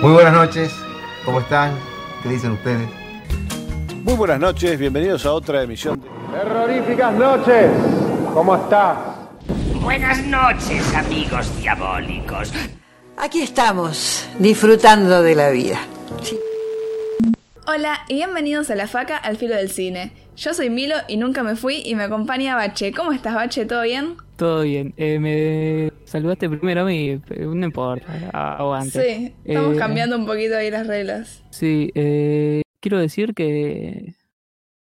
Muy buenas noches, ¿cómo están? ¿Qué dicen ustedes? Muy buenas noches, bienvenidos a otra emisión de... Terroríficas noches, ¿cómo estás? Buenas noches, amigos diabólicos. Aquí estamos, disfrutando de la vida. Hola y bienvenidos a La Faca al Filo del Cine. Yo soy Milo y nunca me fui y me acompaña Bache. ¿Cómo estás, Bache? ¿Todo bien? Todo bien. Eh, me saludaste primero a mí, pero no importa. Aguante. Sí, estamos Eh, cambiando un poquito ahí las reglas. Sí, eh, quiero decir que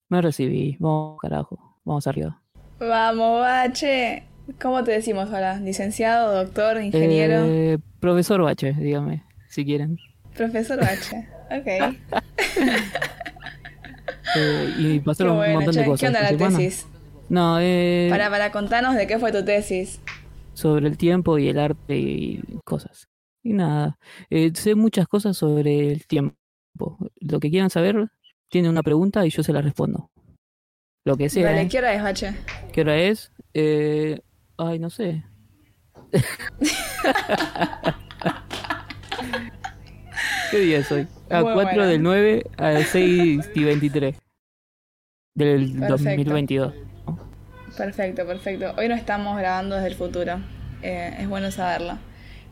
me recibí. Vamos, carajo. Vamos arriba. Vamos, Bache. ¿Cómo te decimos ahora? ¿Licenciado, doctor, ingeniero? Eh, profesor Bache, dígame, si quieren. Profesor Bache. Ok. Eh, y pasaron un bueno, montón de cosas. ¿Qué onda la semana. tesis? No, eh, Para, para contarnos de qué fue tu tesis. Sobre el tiempo y el arte y cosas. Y nada, eh, sé muchas cosas sobre el tiempo. Lo que quieran saber, tienen una pregunta y yo se la respondo. Lo que sea. Dale, ¿eh? ¿qué hora es, Bache? ¿Qué hora es? Eh, ay, no sé. ¿Qué día es hoy? A Muy 4 bueno. del 9 a 6 y 23 del Perfecto. 2022. Perfecto, perfecto. Hoy no estamos grabando desde el futuro. Eh, es bueno saberlo.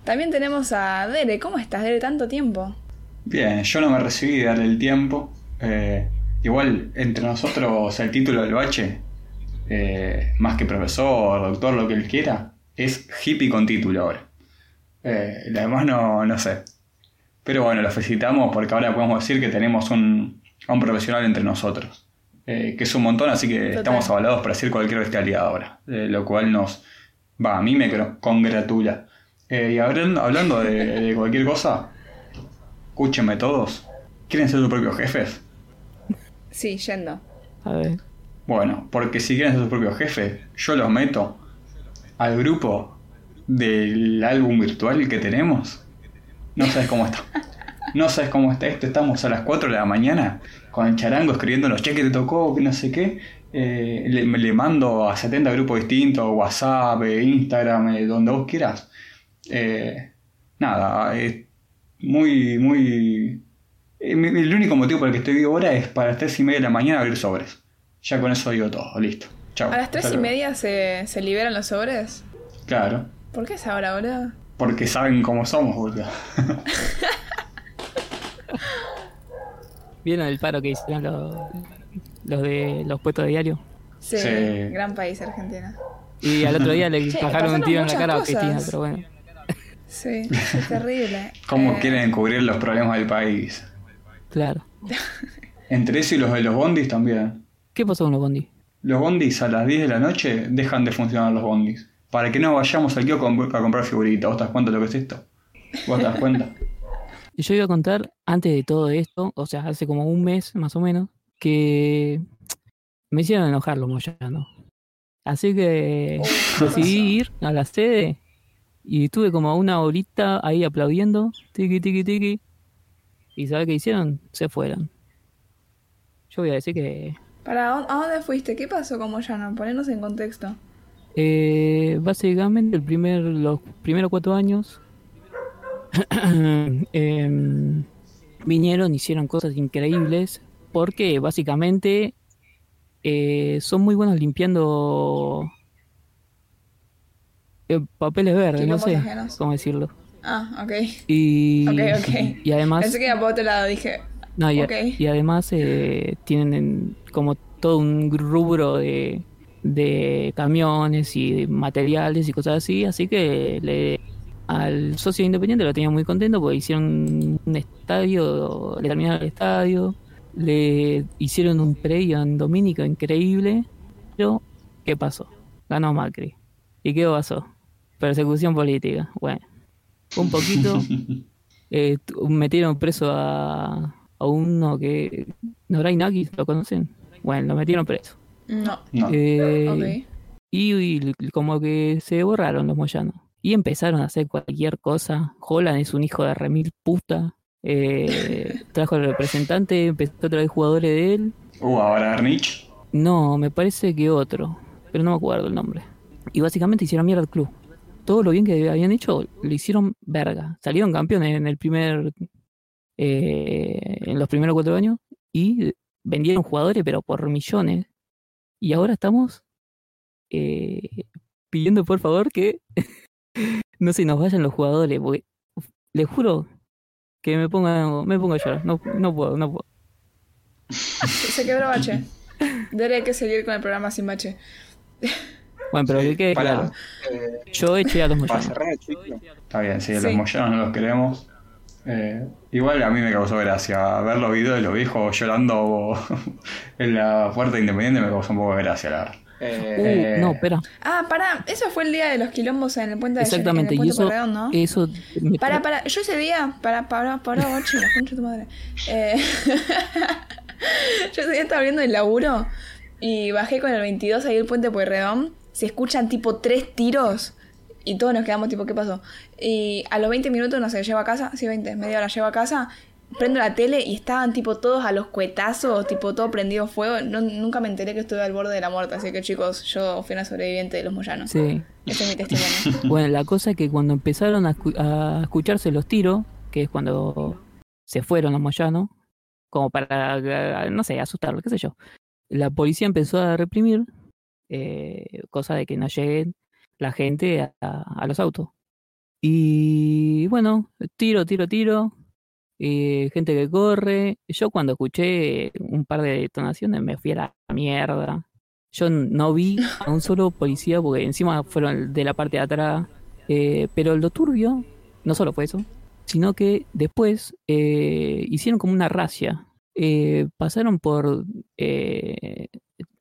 También tenemos a Dere. ¿Cómo estás, Dere? Tanto tiempo. Bien, yo no me recibí de darle el tiempo. Eh, igual, entre nosotros, el título del bache, eh, más que profesor, doctor, lo que él quiera, es hippie con título ahora. Eh, lo demás no, no sé. Pero bueno, lo felicitamos porque ahora podemos decir que tenemos un, a un profesional entre nosotros. Eh, que es un montón, así que Total. estamos avalados para decir cualquier bestialidad ahora. eh, lo cual nos. Va, a mí me congratula. Eh, y hablando, hablando de, de cualquier cosa, escúchenme todos. ¿Quieren ser sus propios jefes? Sí, yendo. A ver. Bueno, porque si quieren ser sus propios jefes, yo los meto al grupo del álbum virtual que tenemos. No sabes cómo está. No sabes cómo está esto. Estamos a las 4 de la mañana con el charango escribiendo los cheques que te tocó, que no sé qué. Eh, le, mando a 70 grupos distintos, WhatsApp, eh, Instagram, eh, donde vos quieras. Eh, nada, es muy, muy... el único motivo por el que estoy vivo ahora es para las 3 y media de la mañana abrir sobres. Ya con eso digo todo, listo. Chao. ¿A las tres Hasta y luego. media se, se liberan los sobres? Claro, ¿Por qué es ahora, boludo? porque saben cómo somos, boludo. ¿Vieron el paro que hicieron los, los de los puestos de diario? Sí, Sí. gran país, Argentina. Y al otro día le bajaron un tiro en la cara a cosas. Cristina, pero bueno. Sí, es terrible. ¿Cómo Eh, quieren cubrir los problemas del país? Claro. Entre eso y los de los bondis también. ¿Qué pasó con los bondi? Los bondis a las 10 de la noche dejan de funcionar los bondis. Para que no vayamos al kiosco a comprar figuritas. ¿Vos te das cuenta de lo que es esto? ¿Vos te das cuenta? Y Yo iba a contar, antes de todo esto, o sea, hace como un mes más o menos, que me hicieron enojar los moyanos. Así que decidí ir a la sede y estuve como una horita ahí aplaudiendo, tiki tiki tiki. ¿Y sabes qué hicieron? Se fueron. Yo voy a decir que ¿Para a dónde fuiste? ¿Qué pasó con Moyano? Ponernos en contexto. Eh, básicamente el primer, los primeros cuatro años em, vinieron, hicieron cosas increíbles porque básicamente eh, son muy buenos limpiando eh, papeles verdes, no sé ajenos. cómo decirlo. Ah, ok. Y, y además Pensé que iba por otro lado, dije. no, y, además eh, tienen en- como todo un rubro de, de camiones y de materiales y cosas así, así que le, al socio independiente lo tenía muy contento porque hicieron un estadio, le terminaron el estadio, le hicieron un predio en Domínico increíble, pero ¿qué pasó? Ganó Macri. ¿Y qué pasó? Persecución política. Bueno, un poquito eh, metieron preso a, a uno que. Noray Naki, ¿lo conocen? Bueno, lo metieron preso. No. No. Eh, Ok. y, y como que se borraron los moyanos. Y empezaron a hacer cualquier cosa. Holland es un hijo de remil puta. Eh, trajo al representante, empezó a traer jugadores de él. Uh, ahora Ernich. No, me parece que otro, pero no me acuerdo el nombre. Y básicamente hicieron mierda al club. Todo lo bien que habían hecho lo hicieron verga. Salieron campeones en el primer eh, en los primeros cuatro años y vendieron jugadores, pero por millones. Y ahora estamos eh, pidiendo por favor que no se nos vayan los jugadores, porque uf, les juro que me ponga, me pongo a llorar. No, no puedo, no puedo. Se quebró Bache. Debería que seguir con el programa sin Bache. Bueno, pero que quede claro. Yo eché a los moyanos. Está bien, sí, Sí. los moyanos no los queremos. Eh, igual a mí me causó gracia ver los videos de los viejos llorando en la puerta independiente me causó un poco de gracia, la verdad. Eh, Uh, no, espera. Ah, pará, eso fue el día de los quilombos en el puente de Exactamente. en el Y puente eso, Pueyrredón, ¿no? eso me Para, para, yo ese día, para, para, para, Bache, la concha de tu madre. Eh, yo ese día estaba viendo el laburo y bajé con el 22 ahí el puente Pueyrredón. Se escuchan tipo tres tiros y todos nos quedamos tipo, ¿qué pasó? Y a los 20 minutos, no sé, llevo a casa, sí, 20, media hora llevo a casa, prendo la tele y estaban tipo todos a los cuetazos, tipo todo prendido fuego. No- nunca me enteré que estuve al borde de la muerte, así que chicos, yo fui una sobreviviente de los Moyanos. Sí. Ese es mi testimonio. Bueno, la cosa es que cuando empezaron a, escu- a escucharse los tiros, que es cuando se fueron los moyanos, como para, eh, no sé, asustarlos, qué sé yo, la policía empezó a reprimir, eh, cosa de que no lleguen la gente a, a los autos. Y bueno, tiro, tiro, tiro, eh, gente que corre. Yo cuando escuché un par de detonaciones me fui a la mierda. Yo no vi a un solo policía porque encima fueron de la parte de atrás. Eh, pero lo turbio, no solo fue eso, sino que después eh, hicieron como una racia. Eh, pasaron por eh,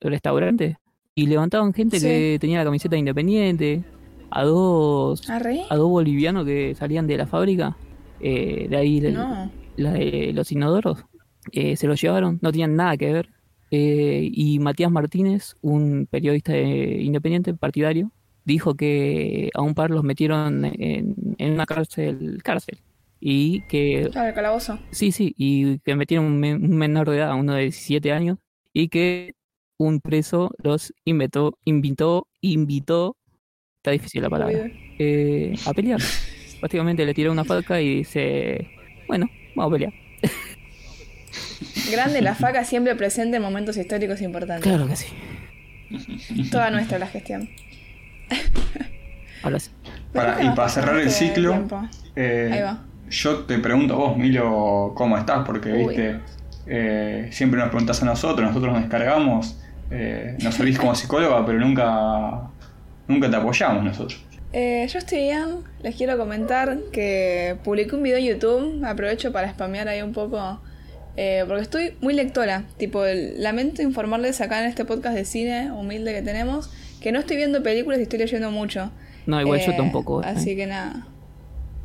restaurantes y levantaban gente Sí. que tenía la camiseta independiente, a dos, ¿Arre? a dos bolivianos que salían de la fábrica, eh, de ahí No. la de los inodoros, eh, se los llevaron, no tenían nada que ver. Eh, y Matías Martínez, un periodista eh, independiente, partidario, dijo que a un par los metieron en, en una cárcel, cárcel. Y que, Claro, el calabozo. sí, sí, y que metieron un, men- un menor de edad, uno de 17 años, y que un preso los invitó, invitó, invitó, está difícil la palabra, eh, a pelear. Básicamente le tiró una faca y dice, bueno, vamos a pelear. Grande la faca siempre presente en momentos históricos importantes. Claro que sí. Toda nuestra la gestión. Ahora sí. Para, y para cerrar el ciclo, eh, Ahí va. yo te pregunto a vos, Milo, ¿cómo estás? Porque, Uy. viste, eh, siempre nos preguntas a nosotros, nosotros nos descargamos, eh, nos servís como psicóloga, pero nunca, nunca te apoyamos nosotros. Eh, yo estoy bien. Les quiero comentar que publiqué un video en YouTube. Aprovecho para spamear ahí un poco. eh, porque estoy muy lectora. Tipo, lamento informarles acá en este podcast de cine humilde que tenemos. Que no estoy viendo películas y estoy leyendo mucho. No, igual yo Eh, tampoco. eh. Así que nada.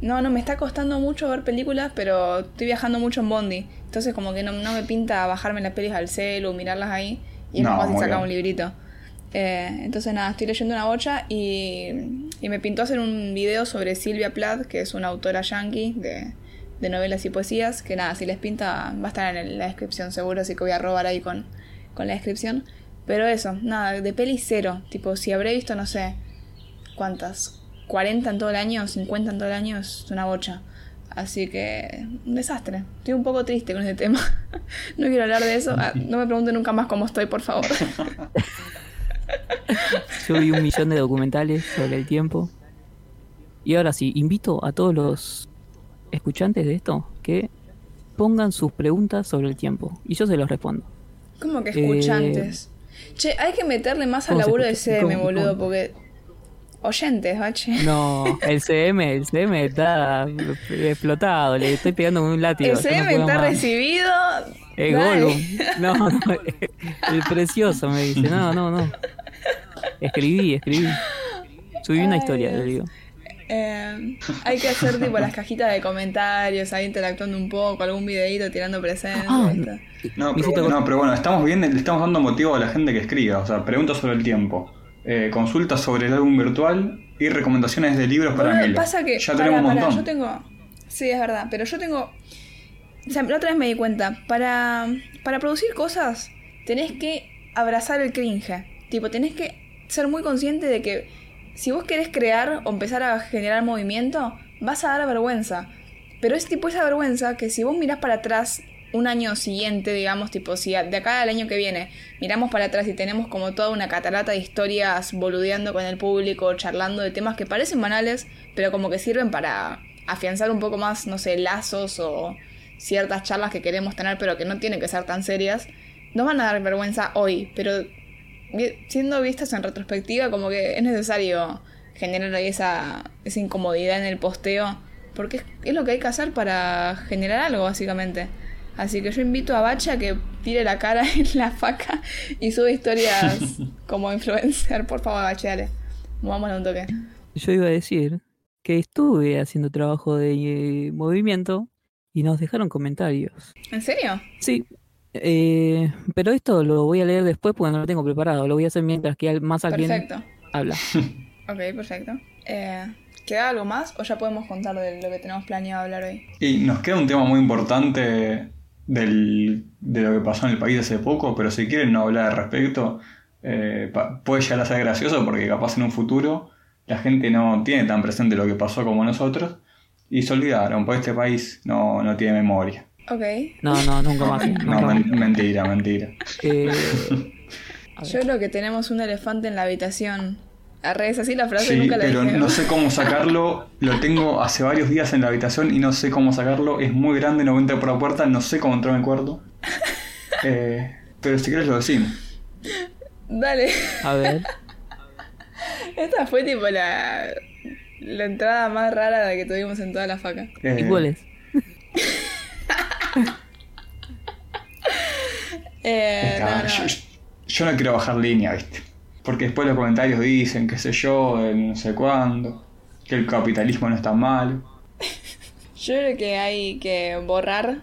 No, no, me está costando mucho ver películas, pero estoy viajando mucho en Bondi. Entonces como que no, no me pinta bajarme las pelis al celu, mirarlas ahí. Y es No, más fácil sacar un librito. Eh, entonces nada, estoy leyendo una bocha y, me pintó hacer un video sobre Silvia Plath, que es una autora yankee de, novelas y poesías. Que nada, si les pinta va a estar en la descripción seguro, así que voy a robar ahí con, con la descripción. Pero eso, nada, de peli cero. Tipo, si habré visto, no sé, ¿cuántas? 40 en todo el año, 50 en todo el año, es una bocha. Así que, un desastre. Estoy un poco triste con ese tema. no quiero hablar de eso. Ah, no me pregunten nunca más cómo estoy, por favor. Yo vi un millón de documentales sobre el tiempo. Y ahora sí, invito a todos los escuchantes de esto que pongan sus preguntas sobre el tiempo. Y yo se los respondo. ¿Cómo que Eh, escuchantes? Che, hay que meterle más al ¿cómo se laburo de escucha? CM, boludo, porque. Oyentes, bache. No, el CM, el CM está explotado. Le estoy pegando con un látigo. El no CM está más. recibido. Dale. Gollum. No, no, el precioso me dice. No, no, no. Escribí, escribí. Subí una Ay, historia, le digo. Eh, hay que hacer tipo las cajitas de comentarios, ahí interactuando un poco, algún videito tirando presencia. Ah. No, pero, no, pero bueno, estamos bien, le estamos dando motivo a la gente que escriba. O sea, preguntas sobre el tiempo, eh, consultas sobre el álbum virtual y recomendaciones de libros para Milo. pasa que. ya pará, tenemos un montón. yo tengo. Sí, es verdad, pero yo tengo. O sea, la otra vez me di cuenta. Para, para producir cosas, tenés que abrazar el cringe. Tipo, tenés que ser muy consciente de que si vos querés crear o empezar a generar movimiento, vas a dar vergüenza. Pero es tipo esa vergüenza que si vos mirás para atrás un año siguiente, digamos, tipo, si de acá al año que viene miramos para atrás y tenemos como toda una catarata de historias boludeando con el público, charlando de temas que parecen banales, pero como que sirven para afianzar un poco más, no sé, lazos o ciertas charlas que queremos tener, pero que no tienen que ser tan serias, nos van a dar vergüenza hoy, pero siendo vistas en retrospectiva, como que es necesario generar ahí esa, esa incomodidad en el posteo, porque es, es lo que hay que hacer para generar algo, básicamente. Así que yo invito a Bacha a que tire la cara en la faca y sube historias como influencer. Por favor, Bacha, dale. Vamos a un toque. Yo iba a decir que estuve haciendo trabajo de eh, movimiento y nos dejaron comentarios. ¿En serio? Sí, eh, pero esto lo voy a leer después porque no lo tengo preparado. Lo voy a hacer mientras que más alguien Perfecto. habla. Ok, perfecto. Eh, ¿Queda algo más o ya podemos contar de lo que tenemos planeado hablar hoy? Y nos queda un tema muy importante del- de lo que pasó en el país hace poco, pero si quieren no hablar al respecto, eh, puede llegar a ser gracioso porque capaz en un futuro la gente no tiene tan presente lo que pasó como nosotros y se olvidaron, porque este país no, no tiene memoria. Ok. No, no, nunca más. No, más. men- mentira, mentira. Eh, Yo creo que tenemos un elefante en la habitación. Arre, es así la frase, Sí, nunca la pero dije. no sé cómo sacarlo. Lo tengo hace varios días en la habitación y no sé cómo sacarlo. Es muy grande, no entra por la puerta, no sé cómo entrar en el cuarto. Eh, pero si quieres lo decimos. Dale. a ver, Esta fue tipo la, la entrada más rara de que tuvimos en toda la faca. Eh, ¿y cuál es? Eh, está, no, no. Yo, yo no quiero bajar línea, ¿viste? Porque después los comentarios dicen, qué sé yo, no sé cuándo, que el capitalismo no está mal. Yo creo que hay que borrar.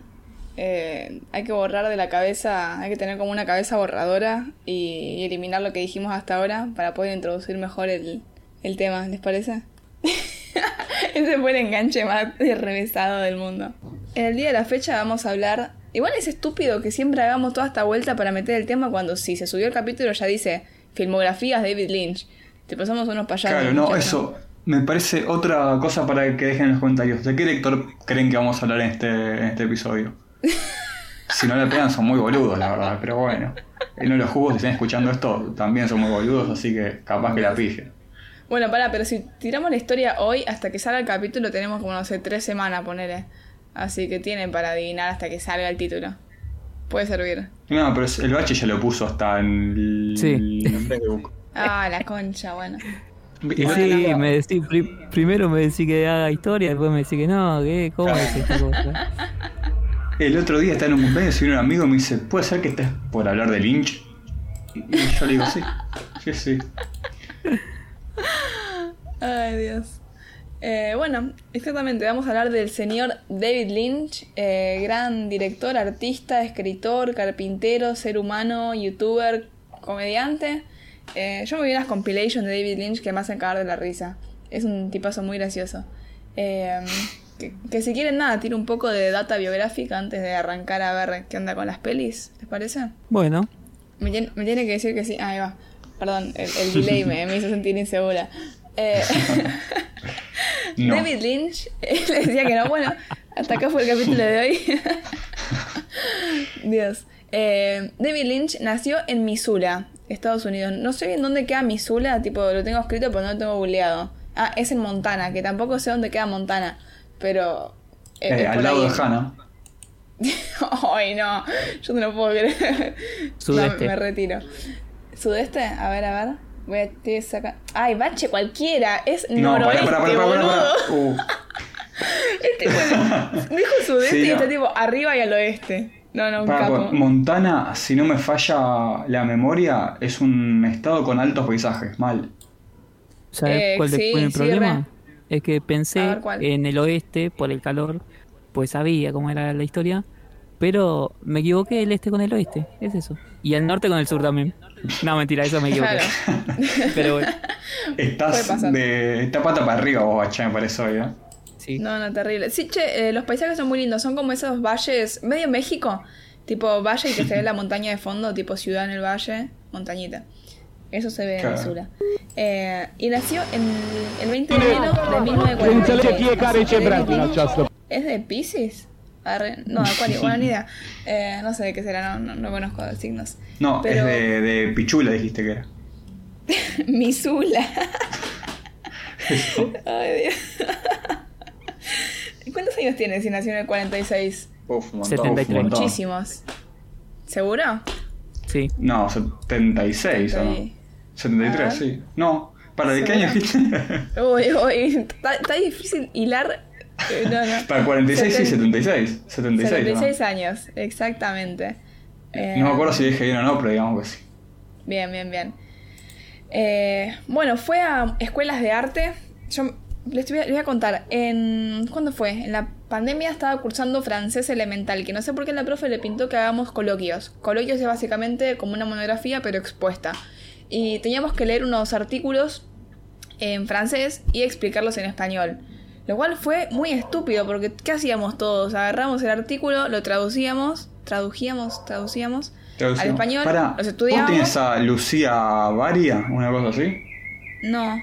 eh, hay que borrar de la cabeza. Hay que tener como una cabeza borradora y, y eliminar lo que dijimos hasta ahora para poder introducir mejor el, el tema. ¿Les parece? Ese fue el enganche más revesado del mundo. En el día de la fecha vamos a hablar. Igual es estúpido que siempre hagamos toda esta vuelta para meter el tema cuando si se subió el capítulo ya dice filmografías David Lynch. Te pasamos unos payasos. Claro, no, eso me parece otra cosa para que dejen en los comentarios. ¿De qué lector creen que vamos a hablar en este, en este episodio? Si no le pegan son muy boludos, la verdad, pero bueno. Y no los jugos, si están escuchando esto, también son muy boludos, así que capaz que la pijen. Bueno, pará, pero si tiramos la historia hoy, hasta que salga el capítulo, tenemos como, no sé, tres semanas, ponele. Así que tienen para adivinar hasta que salga el título. Puede servir. No, pero el bache ya lo puso hasta en el Sí. Facebook. Ah, la concha, bueno. Y Sí, me decí, pri- primero me decís que haga historia, después me decís que no, ¿qué? ¿Cómo es esta cosa? El otro día estaba en un cumpleaños y vino un amigo y me dice, ¿puede ser que estés por hablar de Lynch? Y y yo le digo, sí, sí, sí. Ay, Dios. Eh, bueno, exactamente, vamos a hablar del señor David Lynch, eh, gran director, artista, escritor, carpintero, ser humano, youtuber, comediante. Eh, yo me vi unas compilations de David Lynch que me hacen cagar de la risa. Es un tipazo muy gracioso. Eh, que, que si quieren nada, tiro un poco de data biográfica antes de arrancar a ver qué onda con las pelis, ¿les parece? Bueno, Me, me tiene que decir que sí. Ahí va. Perdón, el, el delay me, me hizo sentir insegura. Eh, No. David Lynch eh, le decía que no. Bueno, hasta acá fue el capítulo de hoy. Dios. Eh, David Lynch nació en Missoula, Estados Unidos. No sé bien dónde queda Missoula, tipo lo tengo escrito pero no lo tengo googleado. Ah, es en Montana, que tampoco sé dónde queda Montana, pero... eh, al lado ahí. de Hannah. Ay, no, yo no lo puedo creer. Sudeste. No, me retiro. ¿Sudeste? A ver, a ver. Voy a te sacar. Ay, bache cualquiera. Es No, pará, noroeste, pará, pará, pará, pará, boludo. pará. Uh, Este, bueno, dijo sudeste Sí, y no. está tipo arriba y al oeste. No, no, un capo. Montana, si no me falla la memoria, es un estado con altos paisajes, mal. ¿sabes Eh, cuál sí, fue el sí, problema? Es que pensé en el oeste por el calor, pues sabía cómo era la historia, pero me equivoqué el este con el oeste, es eso. Y el norte con el sur también. No, mentira, eso me equivoqué. Claro. Pero bueno, Estás de. Está pata para arriba vos, bacha, me parece hoy, ¿eh? sí. No, no, terrible. Sí, che, eh, los paisajes son muy lindos. Son como esos valles, medio México. Tipo valle y que se ve la montaña de fondo, tipo ciudad en el valle, montañita. Eso se ve en Claro. Missoula. Eh, y nació en el 20 de enero de 1946. Senza le chiacchiere Nació c'è David Brandina, Lynch. just ¿Es de Pisces? Arre- No, Acuario, bueno, ni idea. Eh, no sé de qué será, no, no, no conozco de signos. No, Pero- es de, de Pichula, dijiste que era. Misula. Ay, Dios. ¿Cuántos años tienes si nació en el 46? Uf, un montón. 73. un montón. Muchísimos. ¿Seguro? Sí. No, 76 o no. Estoy- 73, Ah. sí. No, ¿para de qué año dijiste? Uy, uy, está, está difícil hilar. Eh, No, no. Para 46 sí, Seten- 76. 76, ¿o no? 76 años, exactamente. Eh, No me acuerdo si dije bien o no, pero digamos que sí. Bien, bien, bien. Eh, bueno, fue a escuelas de arte. Yo les voy, a, les voy a contar. En, ¿Cuándo fue? En la pandemia estaba cursando francés elemental, que no sé por qué la profe le pintó que hagamos coloquios. Coloquios es básicamente como una monografía, pero expuesta. Y teníamos que leer unos artículos en francés y explicarlos en español. Lo cual fue muy estúpido, porque ¿qué hacíamos todos? Agarramos el artículo, lo traducíamos, tradujíamos, traducíamos al español, Pará, los ¿Vos estudiábamos. tienes a Lucía Varia? ¿Una cosa así? No.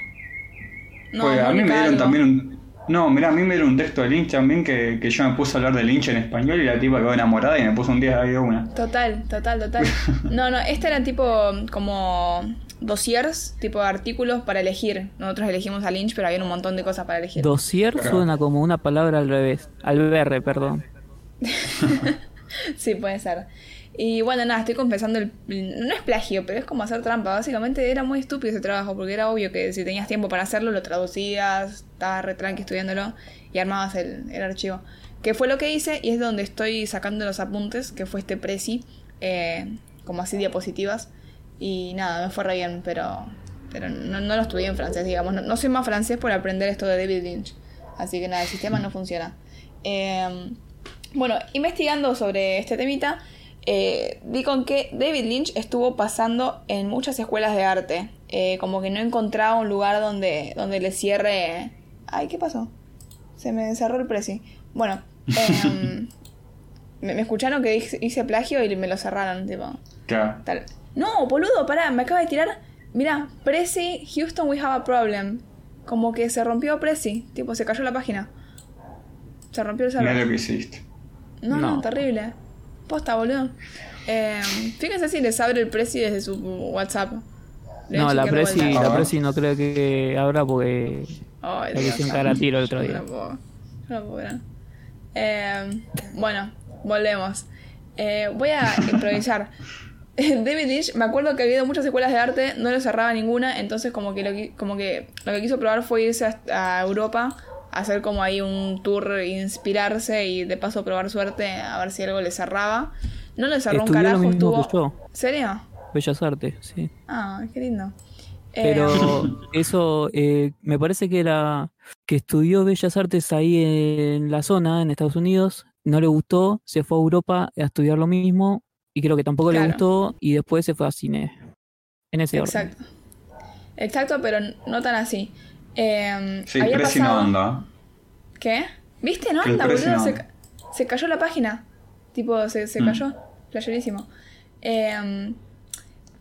No, Pues a mí me dieron algo. también un... No, mira, a mí me dieron un texto de Lynch también que, que yo me puse a hablar de Lynch en español y la tipa quedó enamorada y me puso un 10 ahí de una. Total, total, total. No, no, este era tipo como dossiers, tipo artículos para elegir. Nosotros elegimos a Lynch, pero había un montón de cosas para elegir. Dossier Claro. suena como una palabra al revés. Al BR, perdón. Sí, puede ser. Y bueno, nada, estoy confesando el... No es plagio, pero es como hacer trampa. Básicamente era muy estúpido ese trabajo, porque era obvio que si tenías tiempo para hacerlo, lo traducías, estabas re tranqui estudiándolo y armabas el, el archivo. Que fue lo que hice y es donde estoy sacando los apuntes, que fue este Prezi, eh, como así diapositivas. Y nada, me fue re bien, pero, pero no, no lo estudié en francés, digamos. No, no soy más francés por aprender esto de David Lynch. Así que nada, el sistema no funciona. Eh, bueno, investigando sobre este temita, eh, di con que David Lynch estuvo pasando en muchas escuelas de arte. Eh, como que no encontraba un lugar donde, donde le cierre. Ay, ¿qué pasó? Se me cerró el presi. Bueno, em, me, me escucharon que hice, hice plagio y me lo cerraron, tipo. Claro. Tal. No, boludo, pará, me acaba de tirar. Mira, Prezi, Houston, we have a problem. Como que se rompió Prezi, tipo, se cayó la página. Se rompió el server. Mira lo que hiciste. No, no, No. terrible. Posta, boludo. Eh, fíjense si les abre el Prezi desde su WhatsApp. No, la Prezi, la. Prezi no creo que abra porque Ay, la Dios. quisieron cagar a tiro el otro No día. no puedo. Eh, bueno, volvemos. Eh, voy a improvisar. David Lynch, me acuerdo que había ido a muchas escuelas de arte, no le cerraba ninguna, entonces como que lo, como que lo que quiso probar fue irse a, a Europa, hacer como ahí un tour, inspirarse y de paso probar suerte a ver si algo le cerraba. No le cerró un Estudió lo carajo, mismo estuvo... que yo. ¿Serio? Bellas Artes, sí. Ah, qué lindo. Eh, Pero eso, eh, me parece que era que estudió Bellas Artes ahí en la zona, en Estados Unidos, no le gustó, se fue a Europa a estudiar lo mismo y creo que tampoco le gustó y después se fue a cine. En ese orden. Exacto. Exacto, pero no tan así. Eh, Sí, había Prezi no pasado- anda. ¿Qué? ¿Viste? No anda, boludo. Se, anda. ca- se cayó la página. Tipo, se, se Mm. cayó. Playerísimo. Eh,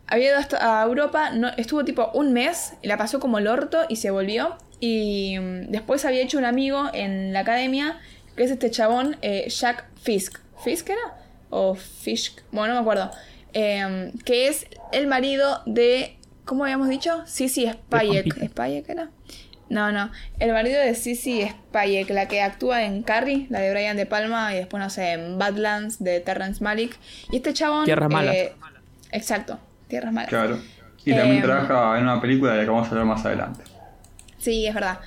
había ido hasta a Europa, no, estuvo tipo un mes, y la pasó como el orto y se volvió. Y mm, después había hecho un amigo en la academia, que es este chabón, eh, Jack Fisk. ¿Fisk era? O Fisk, bueno, no me acuerdo. Eh, que es el marido de. ¿Cómo habíamos dicho? Sissy Spayek. ¿Spayek era? No, no. El marido de Sissy Spayek, la que actúa en Carrie, la de Brian De Palma, y después, no sé, en Badlands de Terrence Malick. Y este chabón. Tierras Malas. eh, exacto, Tierras Malas. Claro. Y también Eh, trabaja en una película de la que vamos a hablar más adelante. Sí, es verdad.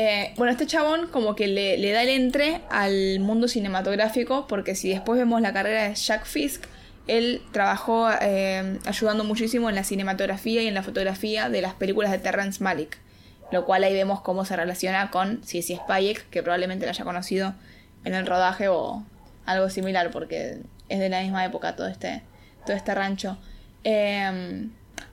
Eh, bueno, este chabón como que le, le da el entre al mundo cinematográfico porque si después vemos la carrera de Jack Fisk, él trabajó eh, ayudando muchísimo en la cinematografía y en la fotografía de las películas de Terrence Malick. Lo cual ahí vemos cómo se relaciona con Sissy Spayek, que probablemente la haya conocido en el rodaje o algo similar porque es de la misma época todo este, todo este rancho. Eh,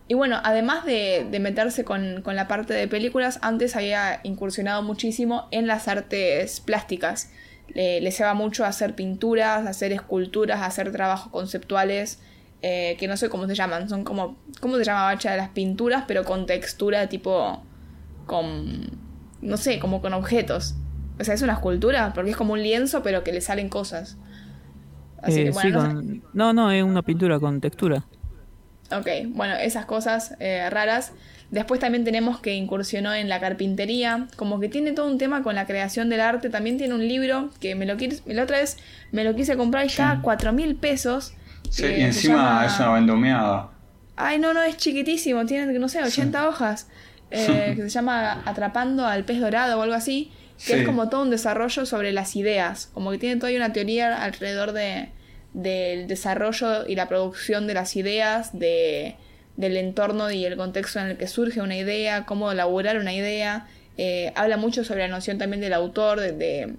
y bueno, además de, de meterse con, con la parte de películas, antes había incursionado muchísimo en las artes plásticas. Le, le se va mucho a hacer pinturas, a hacer esculturas, a hacer trabajos conceptuales, eh, que no sé cómo se llaman, son como, ¿cómo se llama bacha de las pinturas? Pero con textura tipo, con, no sé, como con objetos. O sea, es una escultura, porque es como un lienzo, pero que le salen cosas. Así Eh, que, sí, bueno, no sé- con- no, no, es una pintura con textura. Ok, bueno, esas cosas eh, raras. Después también tenemos que incursionó en la carpintería, como que tiene todo un tema con la creación del arte. También tiene un libro que me lo quise, la otra vez me lo quise comprar y estaba a 4 mil pesos. Sí, Eh, y encima llama- es una vendomeada. Ay, no, no, es chiquitísimo, tiene, no sé, 80 hojas. eh, que se llama Atrapando al pez dorado o algo así. Que Sí. es como todo un desarrollo sobre las ideas. Como que tiene toda una teoría alrededor de, del desarrollo y la producción de las ideas, de, del entorno y el contexto en el que surge una idea, cómo elaborar una idea. Eh, habla mucho sobre la noción también del autor, de, de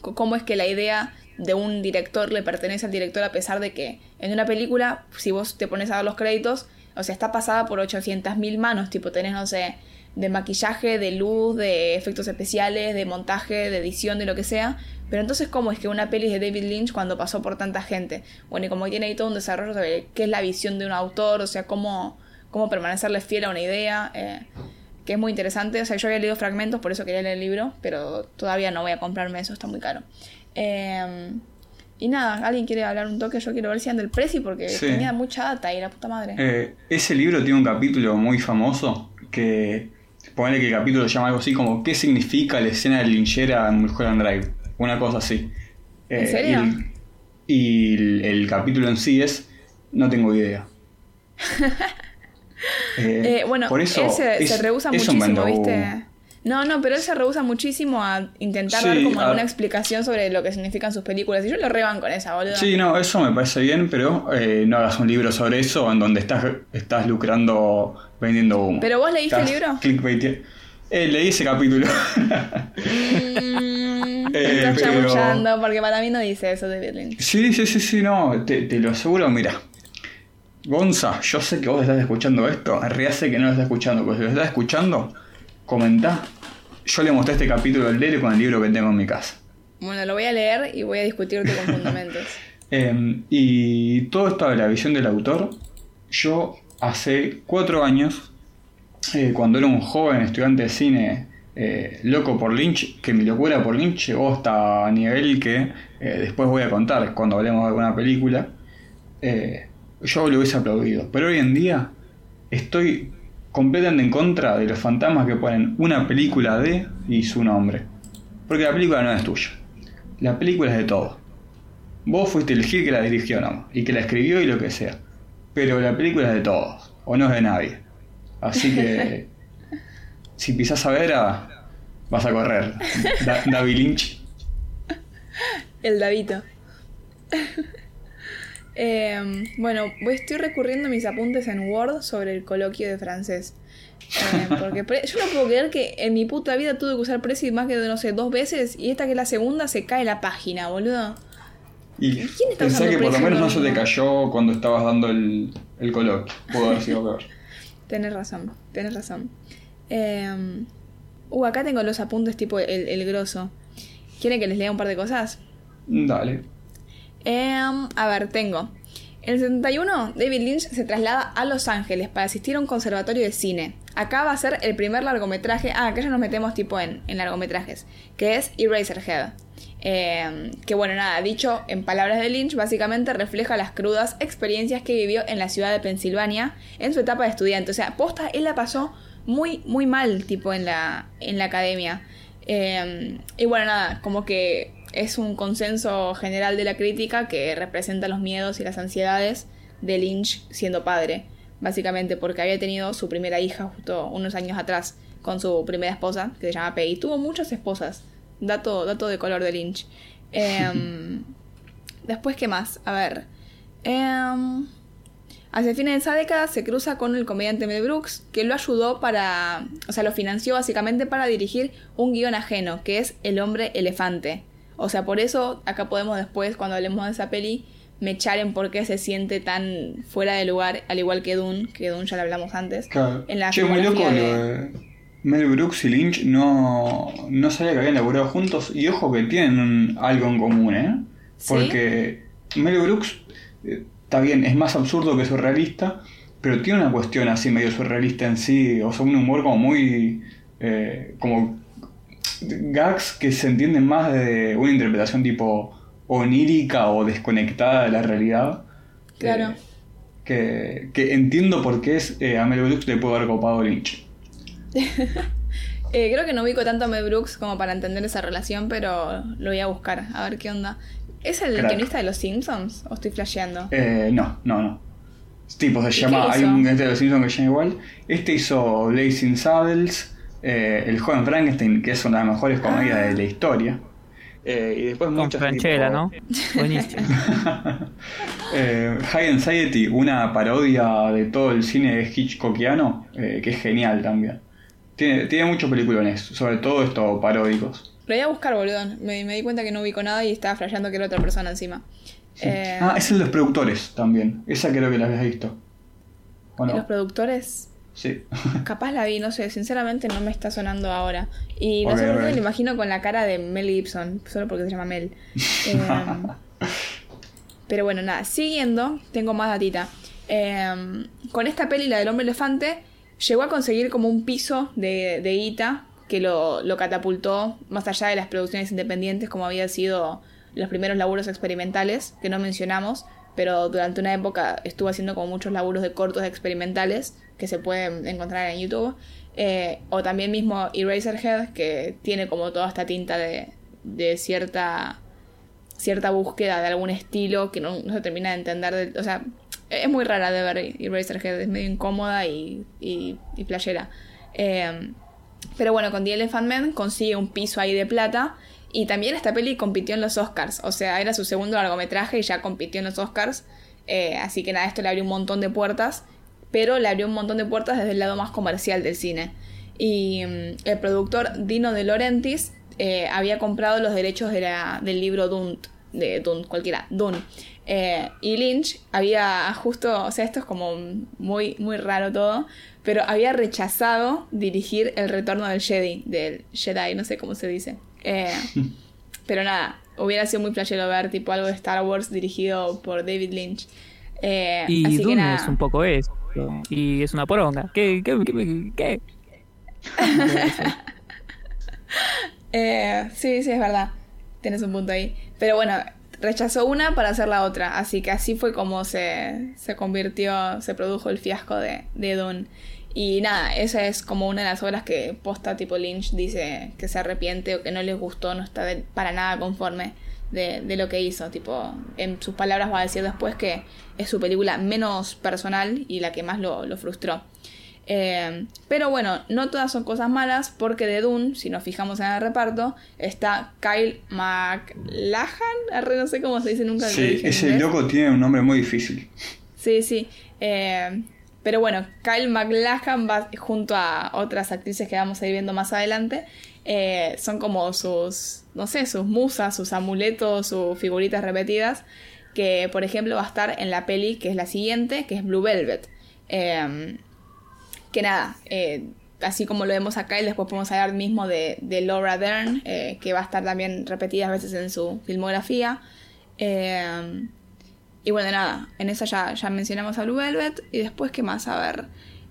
cómo es que la idea de un director le pertenece al director a pesar de que en una película, si vos te pones a ver los créditos, o sea, está pasada por 800.000 manos, tipo tenés, no sé, de maquillaje, de luz, de efectos especiales, de montaje, de edición, de lo que sea. Pero entonces, ¿cómo es que una peli de David Lynch cuando pasó por tanta gente? Bueno, y como tiene ahí todo un desarrollo sobre qué es la visión de un autor, o sea, cómo, cómo permanecerle fiel a una idea, eh, que es muy interesante. O sea, yo había leído fragmentos, por eso quería leer el libro, pero todavía no voy a comprarme eso, está muy caro. Eh, y nada, alguien quiere hablar un toque, yo quiero ver si anda el precio porque Sí. tenía mucha data y la puta madre. Eh, ese libro tiene un capítulo muy famoso que ponele que el capítulo se llama algo así como ¿Qué significa la escena de linchera en Mulholland Drive? Una cosa así. ¿En Eh, serio? Y, el, y el- el capítulo en sí es No tengo idea. Eh, Eh, bueno, por eso él se, es- se rehúsa es muchísimo. ¿viste? No, no, pero él se rehúsa muchísimo a intentar Sí, dar como a- alguna explicación sobre lo que significan sus películas. Y yo lo reban con esa, boludo. Sí, no, eso me parece bien, pero eh, no hagas un libro sobre eso en donde estás, estás lucrando vendiendo humo. ¿Pero vos leíste el libro? clickbaite- Eh, leí ese capítulo. Mm, Eh, estás pero- chamullando, porque para mí no dice eso David Lynch. sí, sí, sí, sí, no, te, te lo aseguro, mira. Gonza, yo sé que vos estás escuchando esto, en realidad sé que no lo estás escuchando, pero si lo estás escuchando, comentá. Yo le mostré este capítulo del Lele con el libro que tengo en mi casa. Bueno, lo voy a leer y voy a discutirte con fundamentos. Eh, y todo esto de la visión del autor, yo hace cuatro años, eh, cuando era un joven estudiante de cine eh, loco por Lynch, que mi locura por Lynch llegó hasta nivel que eh, después voy a contar cuando hablemos de alguna película, yo lo hubiese aplaudido. Pero hoy en día estoy completamente en contra de los fantasmas que ponen una película de y su nombre. Porque la película no es tuya. La película es de todos. Vos fuiste el gil que la dirigió nomás, y que la escribió y lo que sea. Pero la película es de todos, o no es de nadie. Así que, si pisás a Vera, vas a correr. Da- David Lynch. El Davito. Eh, bueno, estoy recurriendo a mis apuntes en Word sobre el coloquio de francés. Eh, porque yo no puedo creer que en mi puta vida tuve que usar Prezi más que, no sé, dos veces y esta que es la segunda se cae la página, boludo. Y ¿Quién está usando que por lo menos no se te cayó cuando estabas dando el, el coloquio. Pudo haber sido peor. Tenés razón, tenés razón. Eh, uh, acá tengo los apuntes tipo el, el grosso. ¿Quieren que les lea un par de cosas? Dale. Em, a ver, tengo. En el 71, David Lynch se traslada a Los Ángeles para asistir a un conservatorio de cine. Acá va a ser el primer largometraje. Ah, acá ya nos metemos tipo en, en largometrajes. Que es Eraserhead. Em, que bueno, nada, dicho en palabras de Lynch, básicamente refleja las crudas experiencias que vivió en la ciudad de Pensilvania en su etapa de estudiante. O sea, posta, él la pasó muy, muy mal, tipo, en la, en la academia. Eh, y bueno, nada, como que es un consenso general de la crítica que representa los miedos y las ansiedades de Lynch siendo padre, básicamente porque había tenido su primera hija justo unos años atrás con su primera esposa, que se llama Peggy. Tuvo muchas esposas, dato, dato de color de Lynch. Em, después, ¿qué más? A ver. Em, Hacia fines de esa década se cruza con el comediante Mel Brooks, que lo ayudó para, o sea, lo financió básicamente para dirigir un guion ajeno, que es El hombre elefante. O sea, por eso acá podemos después, cuando hablemos de esa peli, mechar en por qué se siente tan fuera de lugar, al igual que Dune, que Dune ya lo hablamos antes. Claro. En la che, muy loco lo de- Mel Brooks y Lynch no, no sabía que habían laburado juntos y ojo que tienen un- algo en común, ¿eh? ¿Sí? Porque Mel Brooks eh, está bien, es más absurdo que surrealista, pero tiene una cuestión así medio surrealista en sí, o sea, un humor como muy... eh, como gags que se entienden más de una interpretación tipo onírica o desconectada de la realidad. Claro. Eh, que, que entiendo por qué es, eh, a Mel Brooks le puede haber copado Lynch. Eh, creo que no ubico tanto a Mel Brooks como para entender esa relación, pero lo voy a buscar, a ver qué onda. ¿Es el Crack. guionista de Los Simpsons? ¿O estoy flasheando? Eh, no, no, no. Tipo, se ¿Y llama. Hay un este de los Simpsons que se llama igual. Este hizo Blazing Saddles, eh, El joven Frankenstein, que es una de las mejores comedias de la historia. Eh, y después Con muchas Franchella, tipo- ¿no? Buenísimo. Eh, High Anxiety, una parodia de todo el cine hitchcockiano, eh, que es genial también. Tiene, tiene muchos peliculones, sobre todo estos paródicos. Lo voy a buscar, boludo. Me, me di cuenta que no ubico nada y estaba flasheando que era otra persona encima. Eh, Ah, es el de los productores también. Esa creo que la habías visto. ¿O no? Los productores, Sí. capaz la vi, no sé, sinceramente no me está sonando ahora. Y no sé por qué me lo imagino con la cara de Mel Gibson, solo porque se llama Mel. Eh, pero bueno, nada, siguiendo, tengo más datita. Eh, con esta peli, la del hombre elefante, llegó a conseguir como un piso de, de guita que lo, lo catapultó más allá de las producciones independientes, como había sido los primeros laburos experimentales, que no mencionamos, pero durante una época estuvo haciendo como muchos laburos de cortos experimentales que se pueden encontrar en YouTube. Eh, o también mismo Eraserhead, que tiene como toda esta tinta de, de cierta cierta búsqueda de algún estilo que no, se termina de entender. o sea, es muy rara de ver Eraserhead, es medio incómoda y, y, playera. Eh, pero bueno, con The Elephant Man consigue un piso ahí de plata. Y también esta peli compitió en los Oscars. O sea, era su segundo largometraje y ya compitió en los Oscars. Eh, así que nada, esto le abrió un montón de puertas. Pero le abrió un montón de puertas desde el lado más comercial del cine. Y mm, el productor Dino De Laurentiis eh, había comprado los derechos de la- del libro Dune. De Dune, cualquiera, Dune. Eh, y Lynch había justo, o sea, esto es como muy, muy raro todo, pero había rechazado dirigir El Retorno del Jedi, del Jedi, no sé cómo se dice. Eh, pero nada, hubiera sido muy playero ver tipo algo de Star Wars dirigido por David Lynch. Eh, Y así que Dune nada. es un poco eso. Y es una poronga. ¿Qué? ¿Qué? ¿Qué? qué? Eh, sí, sí, es verdad. Tienes un punto ahí. Pero bueno, rechazó una para hacer la otra. Así que así fue como se, se convirtió, se produjo el fiasco de, de Dune. Y nada, esa es como una de las obras que posta tipo Lynch dice que se arrepiente o que no les gustó, no está de- para nada conforme de, de lo que hizo. Tipo, en sus palabras va a decir después que es su película menos personal y la que más lo, lo frustró. Eh, pero bueno, no todas son cosas malas porque de Dune, si nos fijamos en el reparto, está Kyle MacLachlan, arre, no sé cómo se dice nunca. Sí, ese loco tiene un nombre muy difícil. Sí, sí. Eh, pero bueno, Kyle MacLachlan va junto a otras actrices que vamos a ir viendo más adelante. eh, son como sus, no sé, sus musas, sus amuletos, sus figuritas repetidas. Que por ejemplo va a estar en la peli que es la siguiente, que es Blue Velvet. Eh, que nada, eh, así como lo vemos acá, y después podemos hablar mismo de, de Laura Dern, eh, que va a estar también repetidas veces en su filmografía. Eh, y bueno, nada, en esa ya, ya mencionamos a Blue Velvet. Y después, ¿qué más? A ver.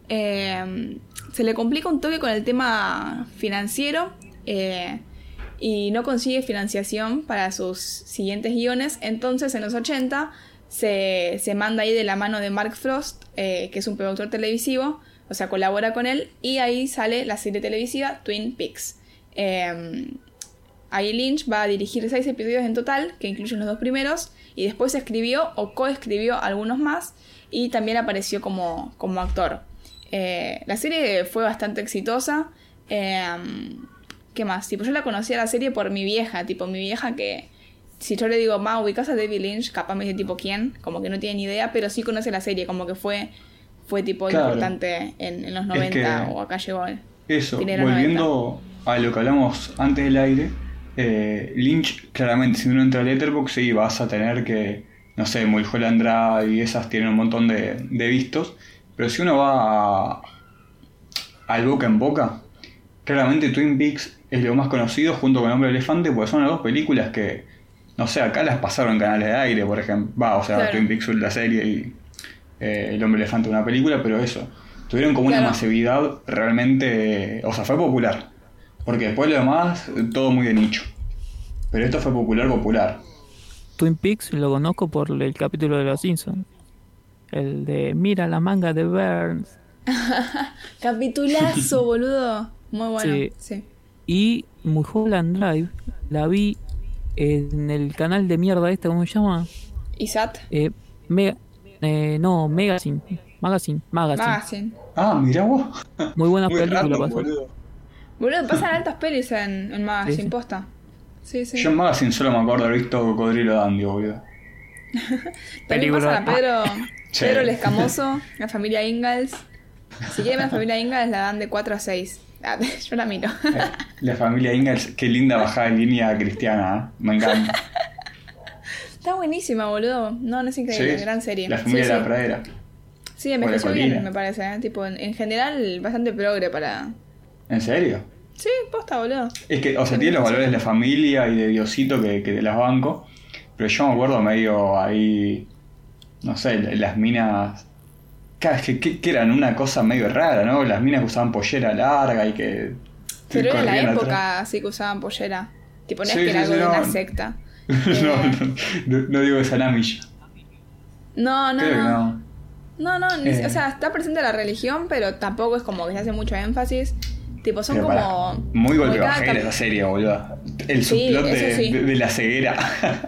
eh, se le complica un toque con el tema financiero. eh, y no consigue financiación para sus siguientes guiones. Entonces, en los 80, se, se manda ahí de la mano de Mark Frost, eh, que es un productor televisivo. O sea, colabora con él. Y ahí sale la serie televisiva Twin Peaks. Eh, Ahí Lynch va a dirigir seis episodios en total, que incluyen los dos primeros, y después escribió o coescribió algunos más, y también apareció como, como actor. Eh, la serie fue bastante exitosa. eh, ¿Qué más? Tipo, yo la conocía la serie por mi vieja, tipo, mi vieja que... Si yo le digo, ma, ubicas a David Lynch, capaz me dice tipo quién, como que no tiene ni idea, pero sí conoce la serie, como que fue, fue tipo Claro. importante en, en los Es 90 que- o acá llegó. Eso, volviendo a lo que hablamos antes del aire, eh, Lynch, claramente, si uno entra a Letterboxd, sí, vas a tener que, no sé, Mulholland Drive y esas tienen un montón de, de vistos, pero si uno va a- al boca en boca, claramente Twin Peaks es lo más conocido junto con Hombre Elefante, porque son las dos películas que, no sé, acá las pasaron en canales de aire, por ejemplo, va, o sea, Claro. Twin Peaks la serie y eh, El Hombre Elefante una película, pero eso, tuvieron como una masividad realmente, o sea, fue popular. Porque después lo demás, todo muy de nicho. Pero esto fue popular, popular. Twin Peaks lo conozco por el capítulo de Los Simpsons. El de Mira la manga de Burns. Capitulazo, boludo. Muy bueno. Sí. Sí. Y Mulholland Drive la vi en el canal de mierda este, ¿cómo se llama? Isat. Eh, Mega- eh, no, Magazine. Magazine. Magazine. Magazine. Ah, mirá vos. Muy buena Muy película pasó. boludo. Boludo, pasan altas pelis en, en Magazine, Sí, posta. Sí, sí. Yo en Magazine solo me acuerdo de haber visto Cocodrilo Dandy, boludo. También Película. pasan a Pedro, Sí. Pedro el Escamoso, la familia Ingalls. Si quieren la familia Ingalls, la dan de 4 a 6. Ah, Yo la miro. Eh, La familia Ingalls, qué linda bajada de línea cristiana, ¿eh? Me encanta. Está buenísima, boludo. No, no es increíble, Sí, gran serie. La familia sí, de la sí. pradera. Sí, envejeció bien, me parece. ¿eh? Tipo, en, en general, bastante progre para. ¿En serio? Sí, posta, boludo. Es que, o sea, tiene los valores de la familia y de Diosito que, que las banco. Pero yo me acuerdo medio ahí. No sé, las minas. Claro, es que, que- que eran una cosa medio rara, ¿no? Las minas que usaban pollera larga y que. Pero era la época atrás. así que usaban pollera. Tipo, no Sí, es que sí, era algo sí, de no. una secta. no, Eh, no, no, no digo esa Namish. No, no, Creo que no. no. No, no, ni- Eh. o sea, está presente la religión, pero tampoco es como que se hace mucho énfasis. Tipo, son Pero como. muy golpe bajera esa serie, boludo. El Sí, subplot de, sí. de- de la ceguera.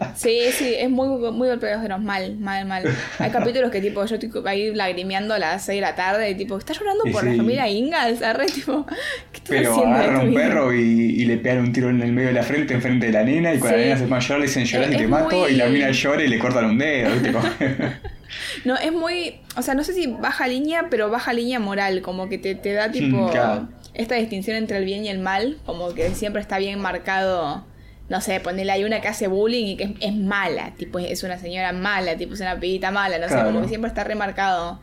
Sí, sí, es muy, muy golpeadero, mal, mal, mal. Hay capítulos que tipo, yo estoy ahí lagrimeando a las 6 de la tarde y tipo, ¿estás llorando por la familia Ingalls? Arre, tipo, ¿qué estás Pero haciendo agarra un perro y, y le pegan un tiro en el medio de la frente enfrente de la nena y cuando la nena se llorar le dicen llorar y te mato muy- y la mina llora y le cortan un dedo, No, es muy, o sea, no sé si baja línea, pero baja línea moral, como que te, te da tipo Mm, claro. Esta distinción entre el bien y el mal, como que siempre está bien marcado, no sé, ponele hay una que hace bullying y que es, es mala, tipo es una señora mala, tipo es una pibita mala, no sé, como que siempre está remarcado.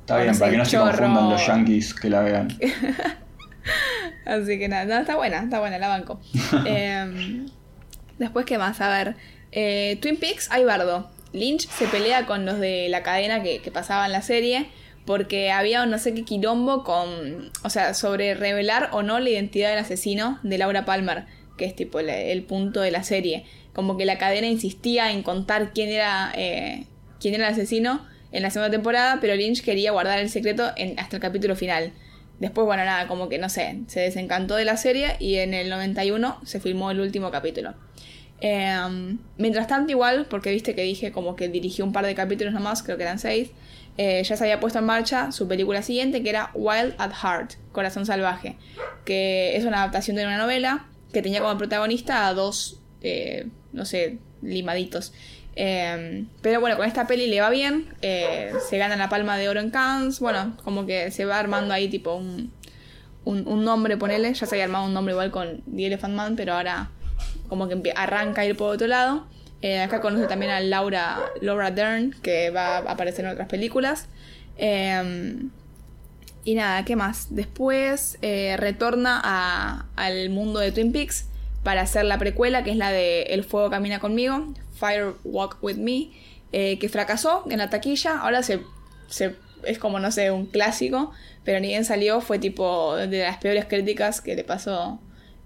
Está bien, no sé, para que no se confundan los yankees que la vean. Así que nada, no, está buena, está buena, la banco. Em, después, ¿qué más? A ver, eh, Twin Peaks, hay bardo. Lynch se pelea con los de la cadena que, que pasaban la serie porque había no sé qué quilombo con, o sea, sobre revelar o no la identidad del asesino de Laura Palmer, que es tipo el, punto de la serie. Como que la cadena insistía en contar quién era, eh, quién era el asesino en la segunda temporada, pero Lynch quería guardar el secreto en- hasta el capítulo final. Después, bueno, nada, como que no sé, se desencantó de la serie y en el 91 se filmó el último capítulo. Eh, mientras tanto, igual, porque viste que dije como que dirigió un par de capítulos nomás, creo que eran seis, eh, ya se había puesto en marcha su película siguiente, que era Wild at Heart, Corazón Salvaje, que es una adaptación de una novela que tenía como protagonista a dos, eh, no sé, limaditos. Eh, pero bueno, con esta peli le va bien, eh, se gana la palma de oro en Cannes, bueno, como que se va armando ahí tipo un, un, un nombre, ponele, ya se había armado un nombre igual con The Elephant Man, pero ahora como que arranca a ir por otro lado. Eh, acá conoce también a Laura, Laura Dern, que va a aparecer en otras películas. Eh, y nada, ¿qué más? Después eh, retorna a- al mundo de Twin Peaks para hacer la precuela, que es la de El fuego camina conmigo, Fire Walk with Me, eh, que fracasó en la taquilla. Ahora se, se- es como, no sé, un clásico, pero ni bien salió, fue tipo de las peores críticas que le pasó,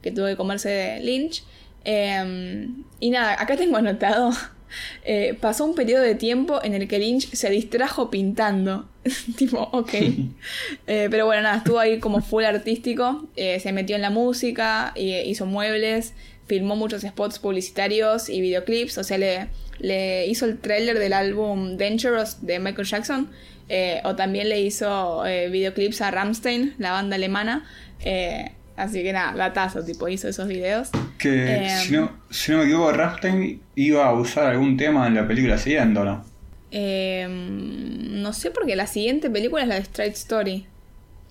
que tuvo que comerse Lynch. Eh, y nada, acá tengo anotado. eh, pasó un periodo de tiempo en el que Lynch se distrajo pintando. tipo, ok. Eh, pero bueno, nada, estuvo ahí como full artístico. eh, se metió en la música, hizo muebles, filmó muchos spots publicitarios y videoclips. O sea, le, le hizo el tráiler del álbum Dangerous de Michael Jackson. eh, o también le hizo eh, videoclips a Ramstein, la banda alemana. eh, así que nada, datazo, tipo, hizo esos videos. Que Eh, si, no, si no me equivoco, Rammstein iba a usar algún tema en la película siguiente, ¿o no? Eh, no sé porque la siguiente película es la de Straight Story.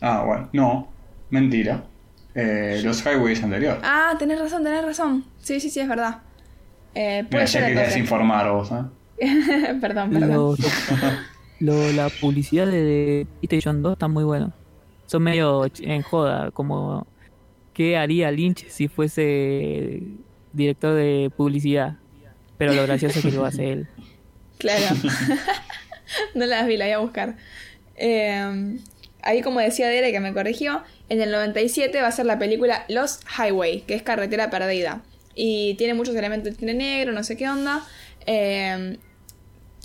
Ah, bueno, no, mentira. Eh, los Highways anterior. Ah, tenés razón, tenés razón. Sí, sí, sí, es verdad. Eh, Mira, ya querías entonces. informar vos, ¿eh? perdón, perdón. Lo- lo- la publicidad de PlayStation 2 está muy buena. Son medio en joda, como qué haría Lynch si fuese director de publicidad. Pero lo gracioso es que lo hace él. Claro. no las vi, la voy a buscar. Eh, ahí, como decía Dere, que me corrigió, En el 97 va a ser la película Lost Highway, que es carretera perdida. Y tiene muchos elementos de cine negro, no sé qué onda.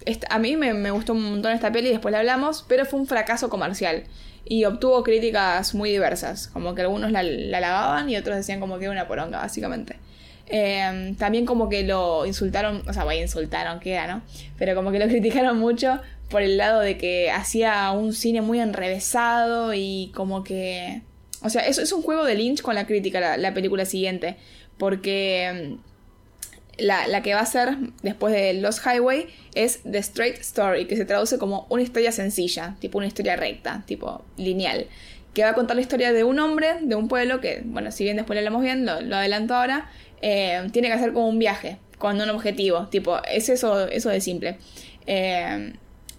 Esta- a mí me, me gustó un montón esta peli, después la hablamos, pero fue un fracaso comercial. Y obtuvo críticas muy diversas. Como que algunos la, la y otros decían como que era una poronga, básicamente. Eh, también como que lo insultaron, o sea, bueno, insultaron, queda, ¿no? Pero como que lo criticaron mucho por el lado de que hacía un cine muy enrevesado y como que... O sea, eso es un juego de Lynch con la crítica, la, la película siguiente. Porque mm, la, la que va a ser después de Lost Highway es The Straight Story, que se traduce como una historia sencilla, tipo una historia recta, tipo lineal. Que va a contar la historia de un hombre, de un pueblo, que, bueno, si bien después lo hablamos bien, lo, adelanto ahora, eh, tiene que hacer como un viaje, con un objetivo, tipo, es eso, eso de simple. Eh,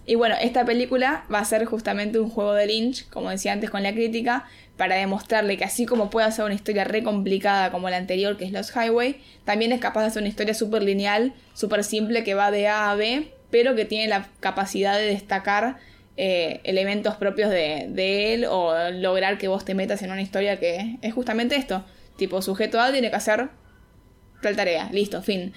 y bueno, esta película va a ser justamente un juego de Lynch, como decía antes con la crítica, para demostrarle que así como puede hacer una historia re complicada como la anterior, que es Lost Highway, también es capaz de hacer una historia súper lineal, súper simple, que va de A a B, pero que tiene la capacidad de destacar eh, elementos propios de, de él o lograr que vos te metas en una historia que es justamente esto. Tipo, sujeto A tiene que hacer tal tarea, listo, fin.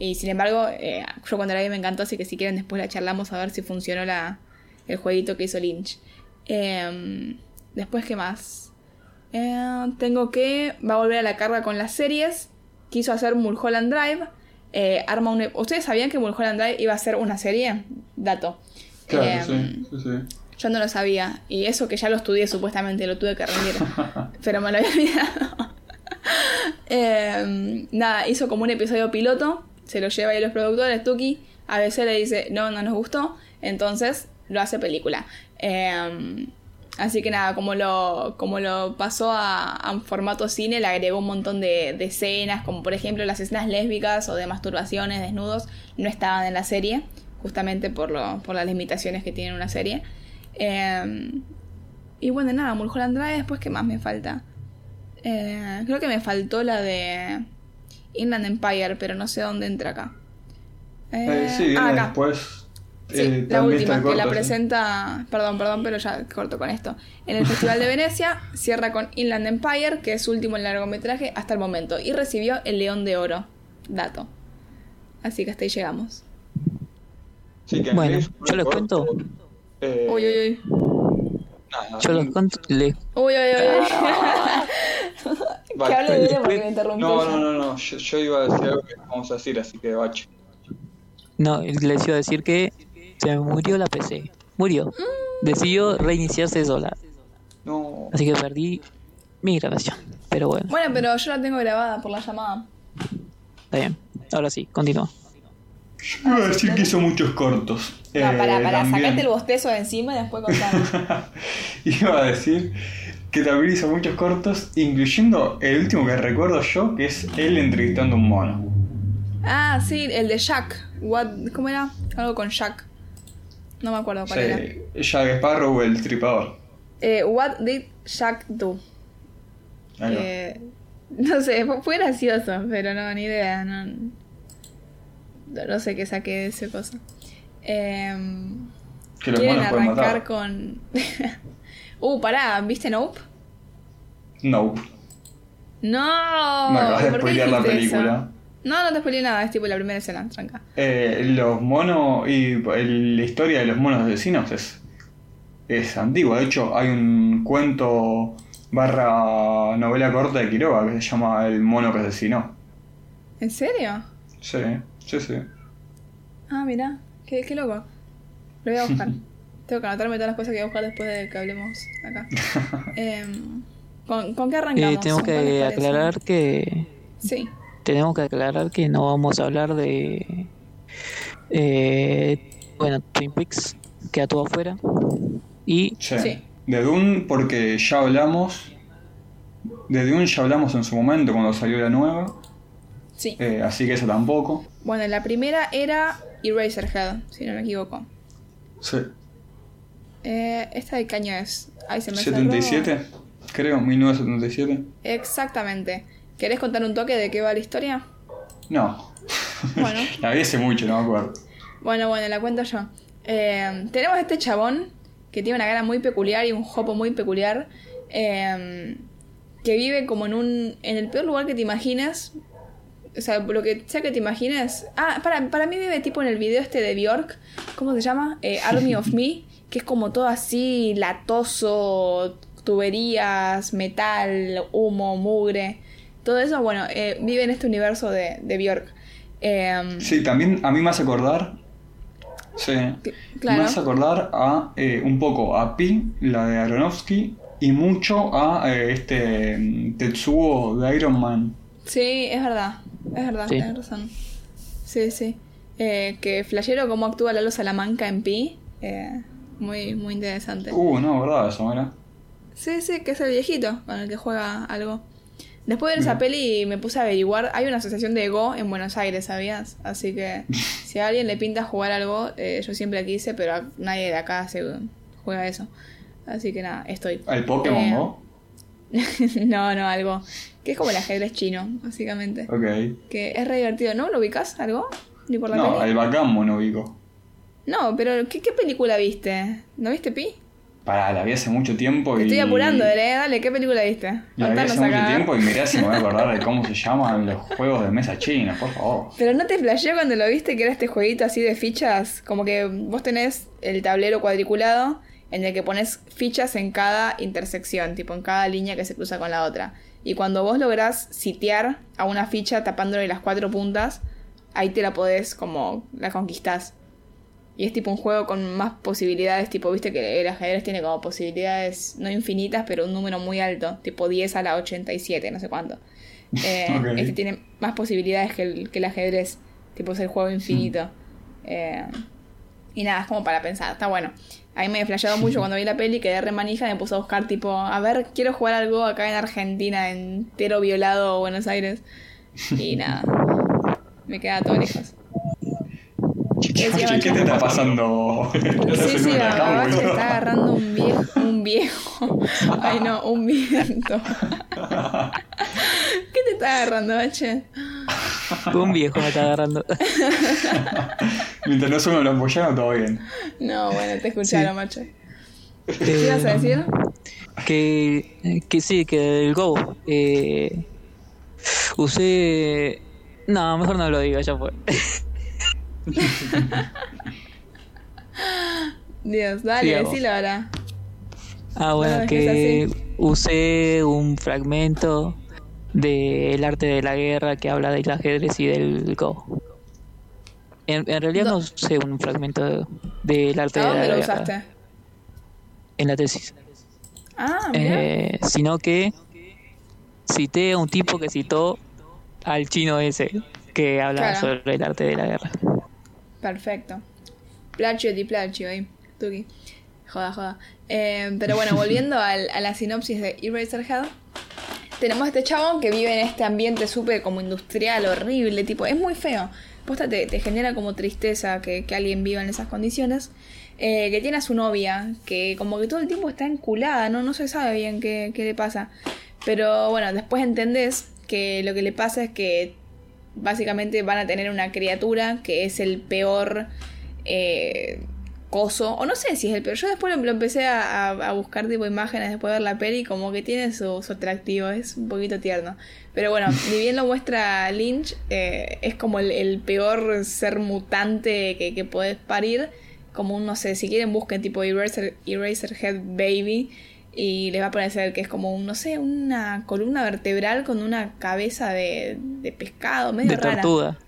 Y sin embargo, eh, yo cuando la vi me encantó, así que si quieren después la charlamos a ver si funcionó la, el jueguito que hizo Lynch. Em, después, ¿qué más? Eh, tengo que... Va a volver a la carga con las series. Quiso hacer Mulholland Drive. Eh, arma un... ¿Ustedes sabían que Mulholland Drive iba a ser una serie? Dato. Claro, Em, sí, sí, sí. yo no lo sabía. Y eso que ya lo estudié supuestamente, lo tuve que rendir. pero me lo había olvidado. Eh, nada, hizo como un episodio piloto. Se lo lleva ahí los productores, Tuki. A veces le dice, no, no nos gustó. Entonces lo hace película. Eh, así que nada, como lo, como lo pasó a, a un formato cine, le agregó un montón de, de escenas. Como por ejemplo las escenas lésbicas o de masturbaciones, desnudos. No estaban en la serie. Justamente por, lo, por las limitaciones que tiene una serie. Eh, y bueno, nada, Mulholland Drive, después, ¿qué más me falta? Eh, creo que me faltó la de Inland Empire, pero no sé dónde entra acá. Eh, sí, ah, acá. después. Sí, eh, la última, que la sí. presenta. Perdón, perdón, pero ya corto con esto. En el Festival de Venecia cierra con Inland Empire, que es su último largometraje hasta el momento, y recibió el León de Oro. Dato. Así que hasta ahí llegamos. Sí, que en Bueno, yo les corto, cuento. eh, Uy, uy, uy. nada, Yo les cuento. le- Uy, uy, uy. que hable bien porque me interrumpió. No, no, no, no. Yo, yo iba a decir algo que vamos a decir, así que bache. No, les iba a decir que se me murió la PC. Murió. Decidió reiniciarse sola. No. Así que perdí mi grabación. Pero bueno, Bueno, pero yo la tengo grabada por la llamada. está bien. Ahora sí, continúa. Yo iba a decir que hizo muchos cortos. No, Eh, pará, pará, también. sacate el bostezo de encima y después contame. Iba a decir que también hizo muchos cortos, incluyendo el último que recuerdo yo, que es él entrevistando a un mono. ah, sí, el de Jack. What, ¿Cómo era? Algo con Jack. No me acuerdo cuál era. Sí, Jack Sparrow, el tripador. Eh, what did Jack do? Eh, no sé, fue- gracioso, pero no, ni idea. No, no- no sé qué saqué de esa cosa. Em, que los ¿Quieren arrancar con. uh, pará, ¿viste Nope? Nope. No, Me acabas de ¿por qué spoilear la eso? No, no te spoileé nada, es tipo la primera escena, tranca. Eh, los monos y el- la historia de los monos asesinos es, es antigua. De hecho, hay un cuento barra novela corta de Quiroga que se llama El mono que asesinó. ¿En serio? Sí, sí, sí. Ah, mira, qué, qué loco. Lo voy a buscar. Tengo que anotarme todas las cosas que voy a buscar después de que hablemos acá. Em, ¿con, ¿Con qué arrancamos? Eh, tenemos ¿Cuál les que aclarar que Sí. Tenemos que aclarar que no vamos a hablar de eh, bueno Twin Peaks que todo afuera y Sí. Sí. De Dune, porque ya hablamos. De Dune ya hablamos en su momento cuando salió la nueva. Sí. eh, así que eso tampoco. Bueno, la primera era Eraserhead, si no me equivoco. Sí. Eh, ¿Esta de qué año es? Ay, se me cerró. 77, creo, 1977. Exactamente. ¿Querés contar un toque de qué va la historia? No. Bueno. la vi hace mucho, no me acuerdo. Bueno, bueno, la cuento yo. Eh, tenemos este chabón que tiene una cara muy peculiar y un jopo muy peculiar. eh, que vive como en un. en el peor lugar que te imaginas. O sea, lo que sea que te imagines. Ah, para, para mí vive tipo en el video este de Bjork. ¿Cómo se llama? Eh, Army of Me. Que es como todo así, latoso, tuberías, metal, humo, mugre. Todo eso, bueno, eh, vive en este universo de, de Bjork. Eh, Sí, también a mí me hace acordar. Sí. claro. Me hace acordar a eh, un poco a Pi, la de Aronofsky, y mucho a eh, este mm, Tetsuo de Iron Man. Sí, es verdad. Es verdad, Sí. tienes razón. Sí, sí. Eh, que flashero cómo actúa Lalo Salamanca en Pi. Eh, muy, muy interesante. Uh, no, verdad, eso, mira. Sí, sí, que es el viejito con el que juega algo. Después de ver esa peli me puse a averiguar. Hay una asociación de Go en Buenos Aires, ¿sabías? Así que si a alguien le pinta jugar algo, eh, yo siempre quise, pero a- nadie de acá se juega eso. Así que nada, estoy. El Pokémon, Eh, ¿no? no, no, algo. Que es como el ajedrez chino, básicamente. Ok. Que es re divertido, ¿no? ¿Lo ubicas algo? Ni por la No, peli. el Backgammon no ubico. No, pero ¿qué, ¿qué película viste? ¿No viste Pi? Pará, la vi hace mucho tiempo y... estoy apurando, ¿eh? Dale, ¿qué película viste? La vi hace mucho tiempo y mirá si me voy a acordar de cómo se llaman los juegos de mesa chinos, por favor. Pero no te flasheó cuando lo viste que era este jueguito así de fichas, como que vos tenés el tablero cuadriculado en el que pones fichas en cada intersección, tipo en cada línea que se cruza con la otra. Y cuando vos lográs sitiar a una ficha tapándole las cuatro puntas, ahí te la podés como la conquistás. Y es tipo un juego con más posibilidades, tipo, viste que el ajedrez tiene como posibilidades no infinitas, pero un número muy alto, tipo 10 a la 87, no sé cuánto. Eh, Ok. Este tiene más posibilidades que el, que el ajedrez, tipo es el juego infinito. Eh, y nada, es como para pensar, está bueno. A mí me he flasheado mucho cuando vi la peli, quedé re manija me puse a buscar tipo, a ver, quiero jugar algo acá en Argentina, entero violado Buenos Aires. Y nada, me queda todo lejos. ¿Qué, te está pasando? Sí, se sí, nota a acá, Bache boludo. está agarrando un viejo, un viejo. Ay no, un viento. ¿Qué te está agarrando, Bache? Un viejo me está agarrando. Mientras no suena los boyanos, todo bien. No, bueno, te escucharon, Sí. Bache. ¿Qué ibas a Eh, decir? que, que sí, que el Go. Eh, usé. No, mejor no lo digo, ya fue. Dios, dale, Sigamos. decilo ahora. Ah, bueno, No, que usé un fragmento del arte de la guerra que habla del ajedrez y del Go. En, en realidad no usé un fragmento de- del arte ¿A de la dónde lo guerra usaste? en la tesis, Ah, mira. Eh, sino que cité a un tipo que citó al chino ese que habla Claro. sobre el arte de la guerra. Perfecto. Plagio di plagio ahí. Tuki. Joda, joda. Eh, pero bueno, volviendo a la sinopsis de Eraserhead. Tenemos a este chabón que vive en este ambiente súper como industrial, horrible, tipo, es muy feo. Posta te, te genera como tristeza que, que alguien viva en esas condiciones. Eh, que tiene a su novia, que como que todo el tiempo está enculada, ¿no? No se sabe bien qué, qué le pasa. Pero bueno, después entendés que lo que le pasa es que básicamente van a tener una criatura que es el peor eh, coso, o no sé si es el peor. Yo después lo, empecé a, buscar tipo imágenes después de ver la peli, como que tiene su, su atractivo, es un poquito tierno. Pero bueno, ni bien lo muestra Lynch, eh, es como el, el peor ser mutante que, que podés parir. Como un, no sé, si quieren busquen tipo Eraser, Eraserhead Baby. Y les va a parecer que es como un, no sé, una columna vertebral con una cabeza de, de pescado, medio De rara. tortuga.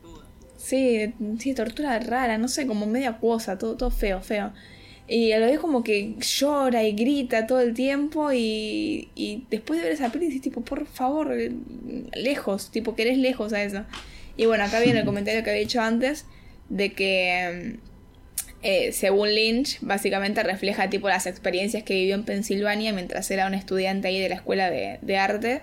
Sí, sí, tortura rara, no sé, como media acuosa, todo, todo feo, feo. Y a lo vez como que llora y grita todo el tiempo y, y después de ver esa peli dices tipo, por favor, lejos, tipo, querés lejos a eso. Y bueno, acá viene el comentario que había hecho antes de que eh, según Lynch, básicamente refleja tipo las experiencias que vivió en Pensilvania mientras era un estudiante ahí de la escuela de, de arte.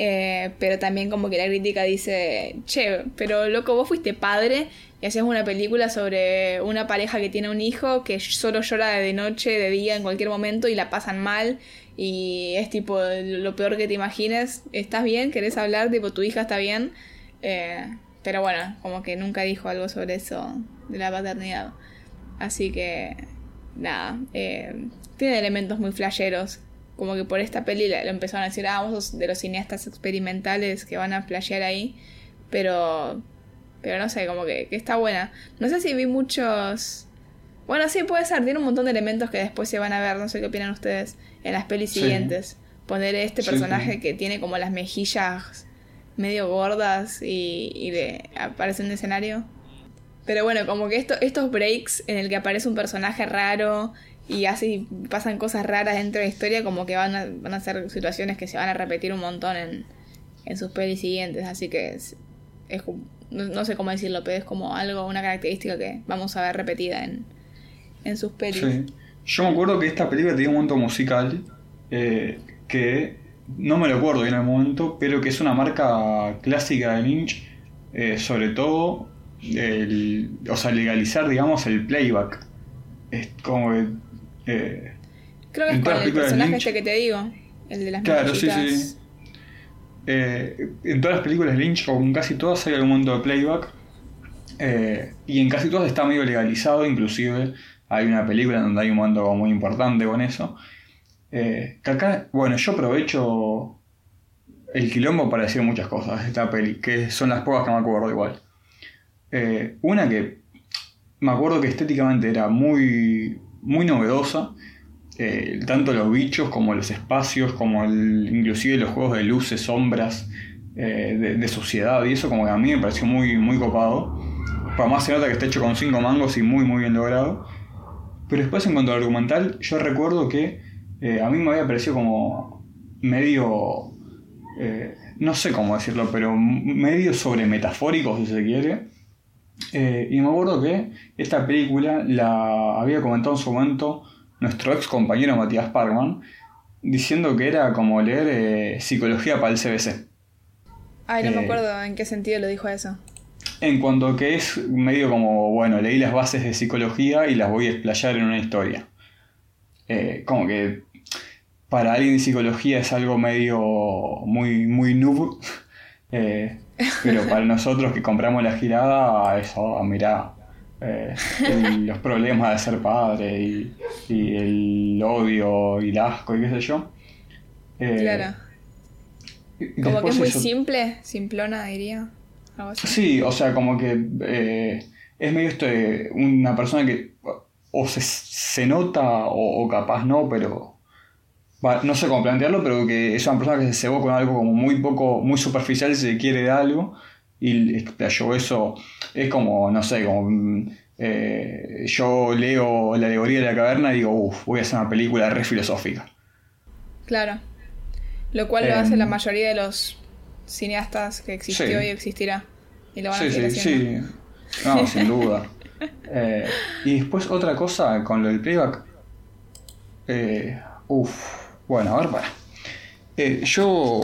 Eh, pero también como que la crítica dice, che, pero loco, vos fuiste padre y hacías una película sobre una pareja que tiene un hijo que solo llora de noche, de día, en cualquier momento y la pasan mal y es tipo lo peor que te imagines. ¿Estás bien? ¿Querés hablar? Tipo, tu hija está bien. Eh, pero bueno, como que nunca dijo algo sobre eso de la paternidad. Así que, nada, eh, tiene elementos muy flasheros como que por esta peli lo empezaron a decir, ah, vos sos de los cineastas experimentales que van a flashear ahí, pero, pero no sé, como que, que está buena. No sé si vi muchos... Bueno, sí, puede ser, tiene un montón de elementos que después se van a ver, no sé qué opinan ustedes, en las pelis Sí. siguientes. Poner este Sí, personaje sí. que tiene como las mejillas medio gordas y, y de, aparece en el escenario. Pero bueno, como que esto, estos breaks en el que aparece un personaje raro y así pasan cosas raras dentro de la historia, como que van a, van a ser situaciones que se van a repetir un montón en, en sus pelis siguientes. Así que es, no, sé cómo decirlo, pero es como algo, una característica que vamos a ver repetida en, en sus pelis. Sí. Yo me acuerdo que esta película tenía un momento musical eh, que no me lo acuerdo bien en el momento, pero que es una marca clásica de Lynch, eh, sobre todo, el, o sea, legalizar, digamos, el playback. Es como que... eh, Creo que En es con todas las el personaje Lynch- este que te digo, el de las Claro, sí, sí. Eh, en todas las películas de Lynch, o en casi todas, hay algún momento de playback. Eh, y en casi todas está medio legalizado, inclusive hay una película donde hay un momento muy importante con eso. Eh, que acá, bueno, yo aprovecho el quilombo para decir muchas cosas de esta peli, que son las pocas que me acuerdo igual. Eh, una que me acuerdo que estéticamente era muy, muy novedosa, eh, tanto los bichos como los espacios, como el, inclusive los juegos de luces, sombras, eh, de, de suciedad y eso como que a mí me pareció muy, muy copado. Por más se nota que está hecho con cinco mangos y muy muy bien logrado. Pero después en cuanto al argumental, yo recuerdo que a mí me había parecido como medio... no sé cómo decirlo, pero medio sobre metafórico si se quiere. Eh, y me acuerdo que esta película la había comentado en su momento nuestro ex compañero Matías Parkman, diciendo que era como leer eh, psicología para el CBC. Ay, no me Eh, acuerdo en qué sentido lo dijo eso. En cuanto que es medio como, bueno, leí las bases de psicología y las voy a explayar en una historia. Como que para alguien de psicología es algo medio muy, muy noob. Eh, pero para nosotros que compramos la girada, eso, mirá, eh, el- los problemas de ser padre y, y el odio y el asco y qué sé yo. Eh, Claro. Como que es muy eso- simple, simplona diría. Algo así. Sí, o sea, como que eh, es medio esto de una persona que o se, se nota o, o capaz no, pero no sé cómo plantearlo, pero que es una persona que se cebó con algo como muy poco, muy superficial si se quiere de algo y explayó eso. Es como, no sé, como mm, eh, yo leo la alegoría de la caverna y digo, uff, voy a hacer una película re filosófica. Claro. Lo cual lo Em, hace la mayoría de los cineastas que existió Sí. y existirá. Y lo van a Sí, seguir sí. No, sin duda. Eh, y después otra cosa con lo del playback. Eh, uf, bueno, a ver, para. Eh, yo,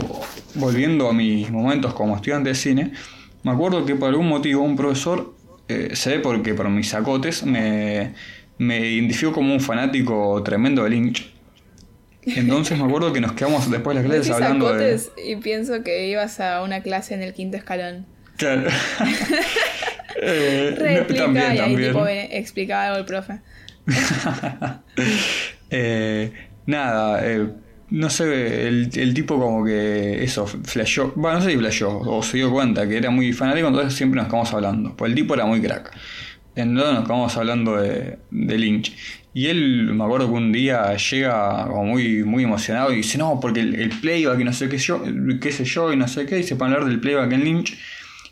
volviendo a mis momentos como estudiante de cine, me acuerdo que por algún motivo un profesor, eh, ve porque por mis sacotes, me, me identificó como un fanático tremendo de Lynch. Entonces me acuerdo que nos quedamos después de las clases hablando de... y pienso que ibas a una clase en el quinto escalón. Claro. Eh, Re no, explica también, y ahí también. tipo explicaba algo el profe. Eh, nada, eh, no sé, el, el tipo como que eso, flasheó, bueno, no sé si flasheó o se dio cuenta que era muy fanático, entonces siempre nos quedamos hablando, pues el tipo era muy crack. Entonces nos quedamos hablando de, de Lynch. Y él, me acuerdo que un día llega como muy, muy emocionado y dice, no, porque el, el playback y no sé qué, yo, qué sé yo y no sé qué, y se a hablar del playback en Lynch.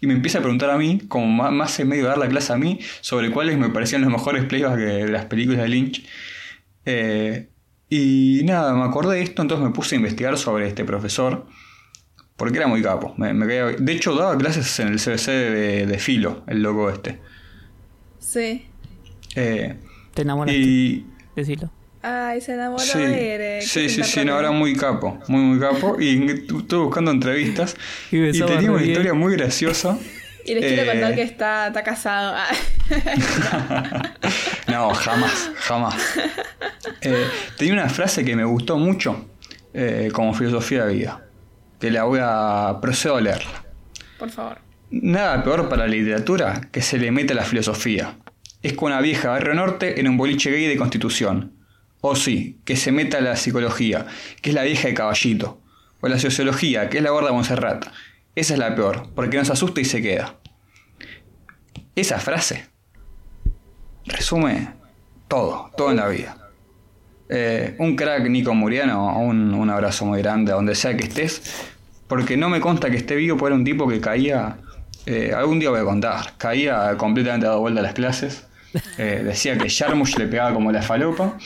Y me empieza a preguntar a mí, como más, más en medio de dar la clase a mí, sobre cuáles me parecían los mejores playbacks de las películas de Lynch. Eh, y nada, me acordé de esto, entonces me puse a investigar sobre este profesor, porque era muy capo. Me, me caía- de hecho, daba clases en el CBC de, de Filo, el loco este. Sí. Eh, Te enamoraste, y decilo. Ay, se enamoró sí, de Ere. sí, sí, sí, no, era muy capo, muy, muy capo. Y estuve buscando entrevistas Y y tenía una bien. historia muy graciosa. Y les quiero Eh, contar que está, está casado. Ah. No, jamás, jamás. Eh, tenía una frase que me gustó mucho eh, como filosofía de vida, que la voy a procedo a leerla. Por favor. Nada peor para la literatura que se le mete a la filosofía. Es con una vieja barrio norte en un boliche gay de Constitución. O sí, que se meta la psicología, que es la vieja de caballito. O la sociología, que es la gorda de Montserrat. Esa es la peor, porque nos asusta y se queda. Esa frase resume todo, todo en la vida. Eh, un crack Nico Muriano, un, un abrazo muy grande a donde sea que estés, porque no me consta que esté vivo, porque era un tipo que caía, eh, algún día voy a contar, caía completamente dado vuelta a las clases, eh, decía que Sharmush le pegaba como la falopa,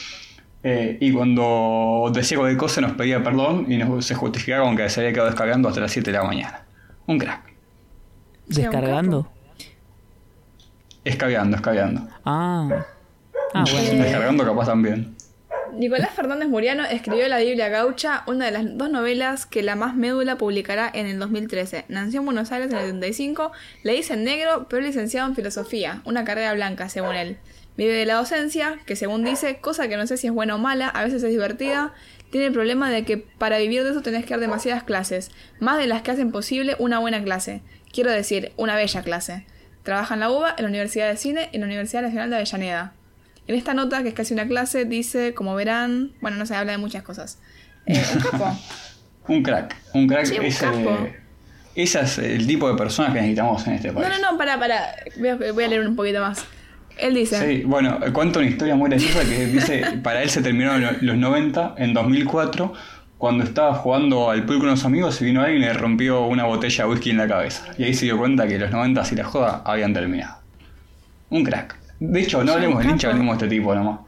eh, y cuando decía cualquier cosa nos pedía perdón y nos, se justificaba con que se había quedado descargando hasta las 7 de la mañana. Un crack. ¿Descargando? Escabeando, escabeando. Ah. Ah, bueno. Descargando capaz también. Nicolás Fernández Muriano escribió La Biblia Gaucha, una de las dos novelas que la más médula publicará en el 2013. Nació en Buenos Aires en el 75, le dicen negro, pero licenciado en filosofía, una carrera blanca según él. Vive de la docencia, que según dice, cosa que no sé si es buena o mala, a veces es divertida. Tiene el problema de que para vivir de eso tenés que dar demasiadas clases, más de las que hacen posible una buena clase. Quiero decir, una bella clase. Trabaja en la UBA, en la Universidad de Cine y en la Universidad Nacional de Avellaneda. En esta nota, que es casi una clase, dice, como verán, bueno, no se habla de muchas cosas. Eh, un capo. Un crack. Un crack Sí, un ese es el tipo de personas que necesitamos en este país. No, no, no, para, para. Voy a, voy a leer un poquito más. Él dice, Sí, bueno, cuento una historia muy graciosa que dice, para él se terminaron lo- los 90, en 2004, cuando estaba jugando al pool con unos amigos y vino alguien y le rompió una botella de whisky en la cabeza. Y ahí se dio cuenta que los 90 y la joda habían terminado. Un crack. De hecho, no hablemos del hincha, hablemos de este tipo nomás.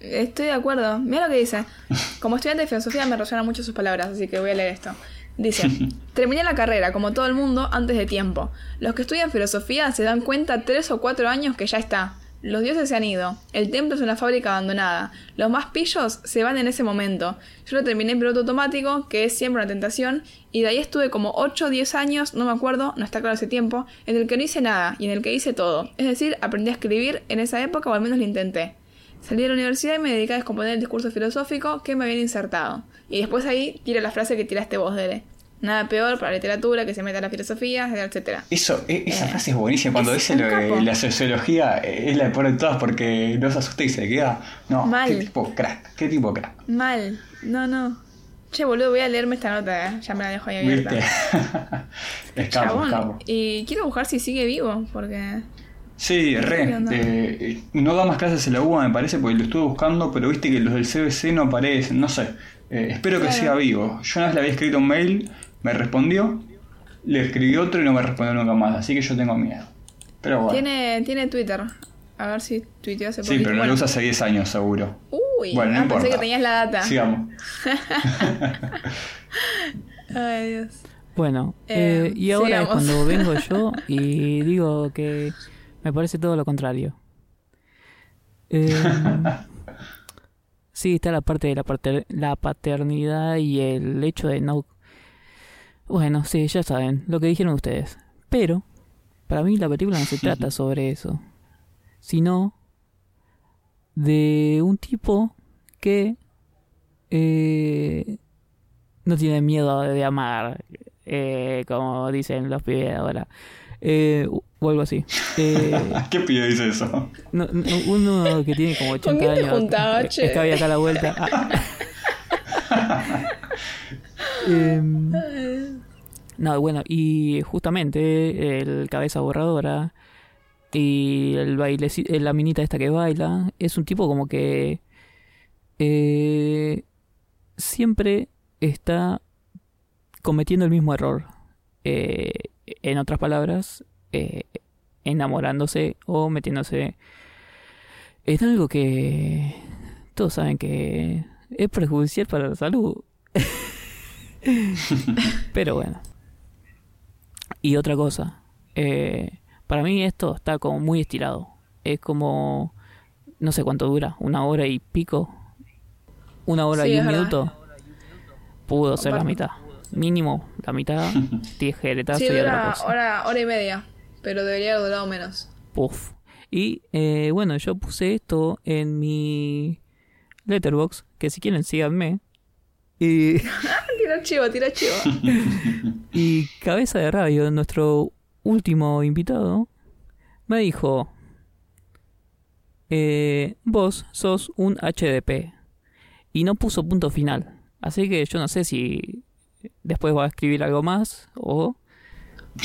Estoy de acuerdo. Mira lo que dice. Como estudiante de filosofía me resuenan mucho sus palabras, así que voy a leer esto. Dice, terminé la carrera, como todo el mundo, antes de tiempo. Los que estudian filosofía se dan cuenta tres o cuatro años que ya está. Los dioses se han ido. El templo es una fábrica abandonada. Los más pillos se van en ese momento. Yo lo terminé en piloto automático, que es siempre una tentación, y de ahí estuve como 8 o 10 años, no me acuerdo, no está claro ese tiempo, en el que no hice nada y en el que hice todo. Es decir, aprendí a escribir en esa época o al menos lo intenté. Salí de la universidad y me dediqué a descomponer el discurso filosófico que me habían insertado. Y después ahí tira la frase que tiraste vos, Dere. Nada peor para la literatura que se meta a la filosofía, etcétera. Eso, e- esa Eh, frase es buenísima. Cuando es dice lo de la sociología, eh, es la peor de todas porque no se asusta y se queda. No, Mal. qué tipo crack, qué tipo crack. Mal. No, no. Che, boludo, voy a leerme esta nota, ¿eh? Ya me la dejo ahí abierta. Escapo, escapo. Y quiero buscar si sigue vivo, porque... Sí, ¿Qué re. eh, no da más clases en la UBA, me parece, porque lo estuve buscando, pero viste que los del CBC no aparecen, no sé. Eh, espero que siga vivo. Yo una vez le había escrito un mail, me respondió, le escribí otro y no me respondió nunca más, así que yo tengo miedo. Pero bueno. Tiene, tiene Twitter. A ver si tuiteó hace Sí, poquito. pero no Bueno. lo usa hace 10 años seguro. Uy, Bueno, no ah, pensé que tenías la data. Sigamos. Ay, Dios. Bueno, Eh, eh, y ahora sigamos. es cuando vengo yo y digo que me parece todo lo contrario. Eh, sí, está la parte de la, pater- la paternidad y el hecho de no... Bueno, sí, ya saben, lo que dijeron ustedes. Pero, para mí la película no se trata sobre eso, sino de un tipo que eh, no tiene miedo de amar, eh, como dicen los pibes ahora, eh, o algo así. Eh, ¿Qué pibe dice eso? no- no, uno que tiene como 80 quién te años. juntaba, eh? Es que había acá a la vuelta. Ah. Em, no, bueno, y justamente el cabeza borradora y el baile, la minita esta que baila, es un tipo como que eh, siempre está cometiendo el mismo error. Eh, en otras palabras, eh, enamorándose o metiéndose en algo que todos saben que es perjudicial para la salud. Pero bueno. Y otra cosa, eh, para mí esto está como muy estirado. Es como, no sé cuánto dura, una hora y pico, una hora Sí, y un verdad. minuto. Pudo ser la mitad, mínimo la mitad, tijeretazo Sí, y otra cosa. hora, hora y media, pero debería haber durado menos. Puff. Y eh, bueno, yo puse esto en mi letterbox, que si quieren síganme. Y, tira chivo, tira chivo. y Cabeza de Radio, nuestro último invitado, me dijo, eh, vos sos un HDP. y no puso punto final. Así que yo no sé si después va a escribir algo más o...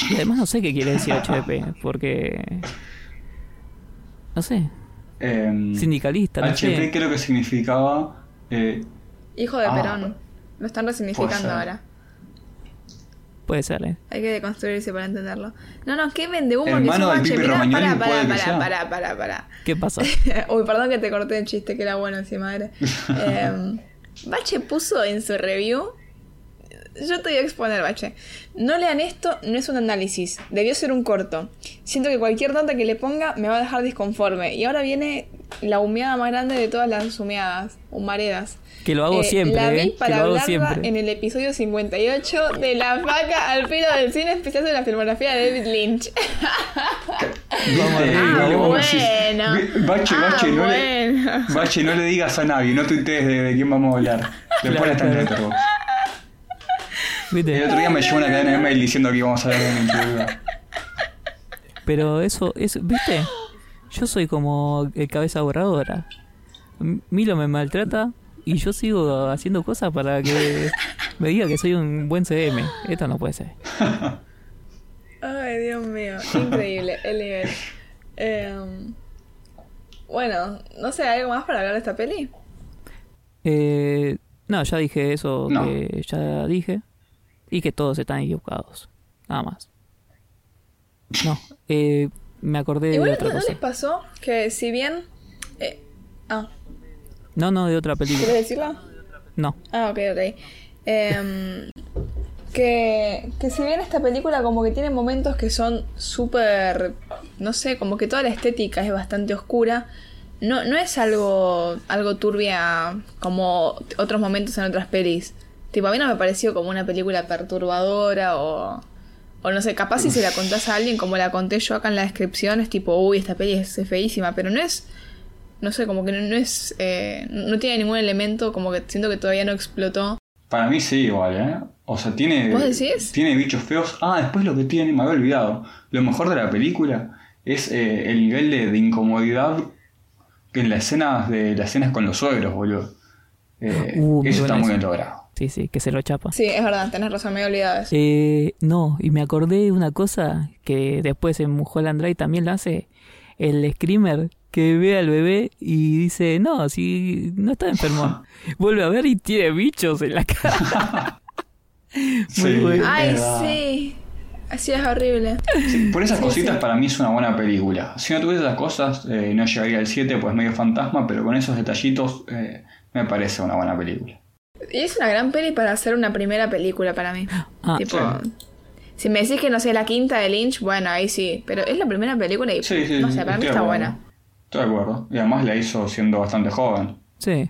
Y además no sé qué quiere decir HDP, porque... No sé, Em, sindicalista, no HP sé. creo que significaba. eh, Hijo de Ah, Perón. Lo están resignificando ahora. Puede ser, ¿eh? Hay que deconstruirse para entenderlo. No, no, qué vende humo que Hermano del Mirá, Romagnoli, pará, sea. pará, pará, pará. ¿Qué pasa? Uy, perdón que te corté el chiste, que era bueno encima. Era. Eh, Bache puso en su review. Yo te voy a exponer, Bache. No lean esto, no es un análisis. Debió ser un corto. Siento que cualquier nota que le ponga me va a dejar disconforme. Y ahora viene la humeada más grande de todas las humeadas, humaredas. Que lo hago Eh, siempre, La vi ¿eh? Que para lo hago siempre. en el episodio 58 de La Faca al filo del cine especial de la filmografía de David Lynch. Vamos Y luego bueno. decís, "Ve- Bache, Ah, Bache, no bueno. le, Bache, no le digas a nadie, no tuitees de, de quién vamos a hablar. Después Claro, está en claro. El otro día me llegó una cadena de mail diciendo que íbamos a hablar de mi Pero eso, eso, ¿viste? Yo soy como el cabeza borradora. M- Milo me maltrata y yo sigo haciendo cosas para que me diga que soy un buen CM. Esto no puede ser. Ay, Dios mío, increíble el nivel. Em, bueno, no sé, ¿hay algo más para hablar de esta peli? Eh, no, ya dije eso No. que ya dije. Y que todos están equivocados. Nada más. No, eh, me acordé de otra ¿no les cosa. pasó que si bien... eh, ah, No, no, de otra película. ¿quieres decirlo? No. Ah, ok, ok. Em, que, que si bien esta película como que tiene momentos que son súper, no sé, como que toda la estética es bastante oscura, no, no es algo, algo turbia como otros momentos en otras pelis. Tipo, a mí no me pareció como una película perturbadora o, o no sé, capaz si se la contás a alguien como la conté yo acá en la descripción, es tipo, uy, esta peli es feísima, pero no es no sé, como que no, no es. eh, no tiene ningún elemento, como que siento que todavía no explotó. Para mí sí, igual, ¿eh? O sea, tiene. ¿Vos decís? Tiene bichos feos. Ah, después lo que tiene, me había olvidado. Lo mejor de la película es eh, el nivel de, de incomodidad que en las escenas de las escenas con los suegros, boludo. Eh, Uh, eso está muy bien logrado. Sí, sí, que se lo chapa. Sí, es verdad, tenés razón, me he olvidado de eso. Eh, no, y me acordé de una cosa que después en Mulholland Drive también la hace el screamer que ve al bebé y dice, no, si no está enfermo. Vuelve a ver y tiene bichos en la cara. Muy bueno. Ay, sí. Así es horrible. Sí, por esas Sí, cositas sí. para mí es una buena película. Si no tuviese esas cosas, eh, no llegaría al 7, pues medio fantasma, pero con esos detallitos eh, me parece una buena película. Y es una gran peli para hacer una primera película para mí. Ah, tipo, sí. si me decís que no sé, la quinta de Lynch, bueno, ahí sí. Pero es la primera película y Sí, sí, no sé, para mí está acuerdo. buena. Estoy de acuerdo. Y además la hizo siendo bastante joven. sí.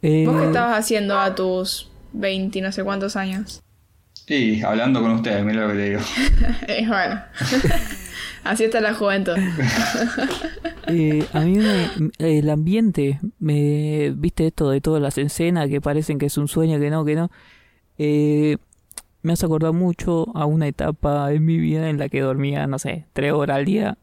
Eh, ¿Vos qué estabas haciendo a tus 20 y no sé cuántos años? Y hablando con ustedes, mira lo que te digo. Y bueno. Así está la juventud. eh, a mí me- el ambiente, me viste esto de todas las escenas que parecen que es un sueño, que no, que no. Eh, me hace acordar mucho a una etapa en mi vida en la que dormía, no sé, tres horas al día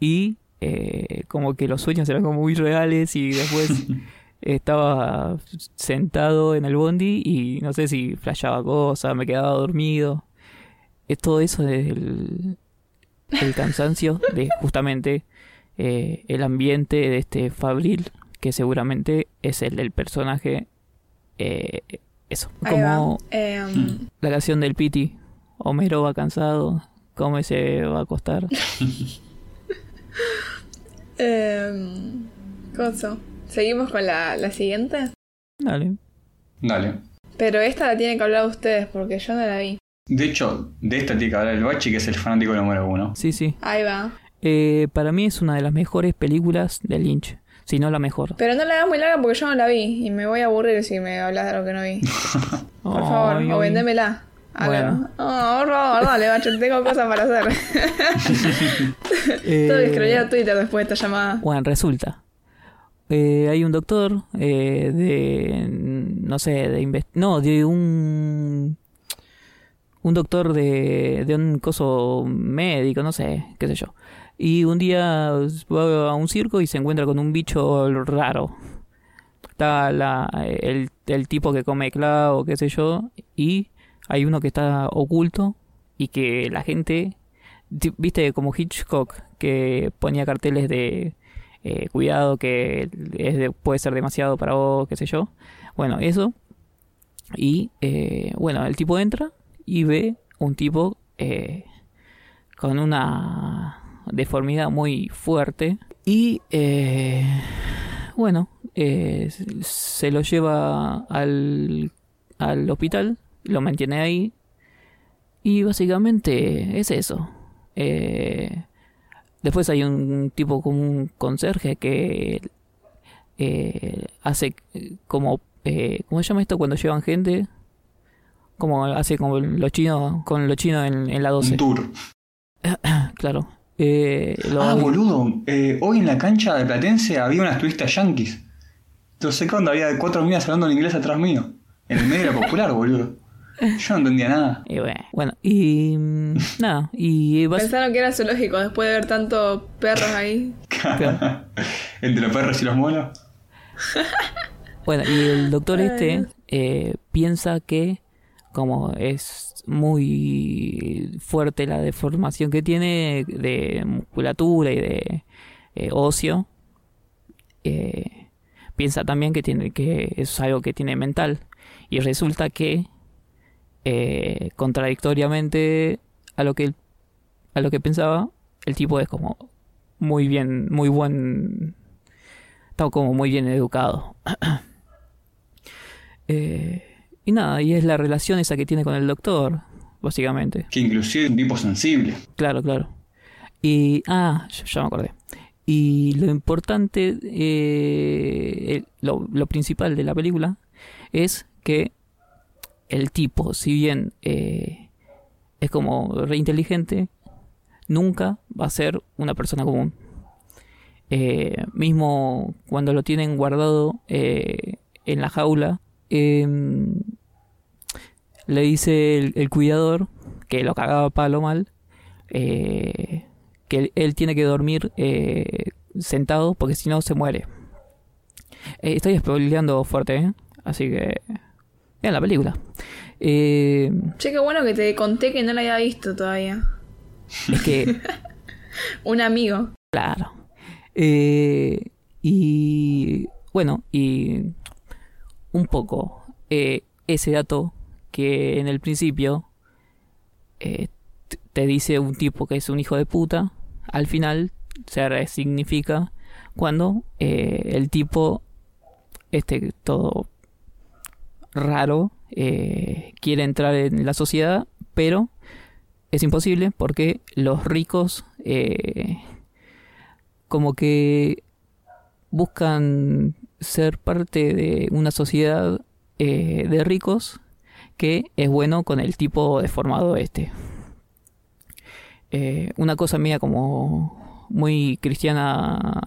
y eh, como que los sueños eran como muy reales y después estaba sentado en el bondi y no sé si flashaba cosas, me quedaba dormido. Es todo eso del el cansancio de justamente eh, el ambiente de este Fabril, que seguramente es el del personaje. eh, eso, Ahí como Em, la canción del Piti. Homero va cansado, come se va a acostar. em, Coso. ¿Seguimos con la, la siguiente? Dale. Dale. Pero esta la tienen que hablar ustedes porque yo no la vi. De hecho, de esta tiene que hablar el Bachi, que es el fanático número uno. Sí, sí. Ahí va. Eh, para mí es una de las mejores películas de Lynch, si no la mejor. Pero no la hagas muy larga porque yo no la vi y me voy a aburrir si me hablas de algo que no vi. Por favor, Ay, o vendémela. Algo. Bueno. Oh, por favor, dale, bacho, tengo cosas para hacer. Eh, Tengo que Twitter después de esta llamada. Bueno, resulta. eh, hay un doctor eh, de. No sé, de. invest- No, de un. Un doctor de, de un coso médico, no sé, qué sé yo. Y un día va a un circo y se encuentra con un bicho raro. está la, el, el tipo que come clavo, qué sé yo, y hay uno que está oculto y que la gente, viste como Hitchcock, que ponía carteles de eh, cuidado que es de- puede ser demasiado para vos, qué sé yo. Bueno, eso. Y eh, bueno, el tipo entra y ve un tipo eh, con una deformidad muy fuerte. Y eh, bueno, eh, se lo lleva al, al hospital, lo mantiene ahí. Y básicamente es eso. Eh, después hay un tipo como un conserje que eh, hace como... Eh, ¿Cómo se llama esto cuando llevan gente? Como hace como los chinos con los chinos en, en la 12. Un tour. Claro. Eh, lo- Ah, boludo. eh, hoy en la cancha de Platense había unas turistas yanquis. Entonces cuando había cuatro minas hablando en inglés atrás mío. En el medio de la popular, boludo. Yo no entendía nada. y bueno, bueno, y mm, nada, y Pensaron que era zoológico después de ver tantos perros ahí. Entre los perros y los monos. Bueno, y el doctor este eh, piensa que como es muy fuerte la deformación que tiene de musculatura y de eh, óseo, eh, piensa también que tiene que es algo que tiene mental. Y resulta que eh, contradictoriamente a lo que a lo que pensaba el tipo es como muy bien muy buen está como muy bien educado y nada, y es la relación esa que tiene con el doctor, básicamente. Que inclusive es un tipo sensible. Claro, claro. Y, ah, ya, me acordé. Y lo importante, eh, lo, lo principal de la película es que el tipo, si bien eh, es como re inteligente, nunca va a ser una persona común. Eh, mismo cuando lo tienen guardado eh, en la jaula, em, le dice el, el cuidador que lo cagaba palo mal, eh, que él, él tiene que dormir eh, sentado porque si no se muere. Eh, estoy spoileando fuerte, ¿eh? así que vean la película. Eh, Che, qué bueno que te conté que no la había visto todavía. es que Un amigo. Claro. Eh, y bueno, y un poco eh, ese dato que en el principio eh, te dice un tipo que es un hijo de puta, al final se resignifica cuando eh, el tipo, este todo raro, quiere entrar en la sociedad, pero es imposible porque los ricos como que buscan ser parte de una sociedad eh, de ricos que es bueno con el tipo deformado este. Eh, una cosa mía como muy cristiana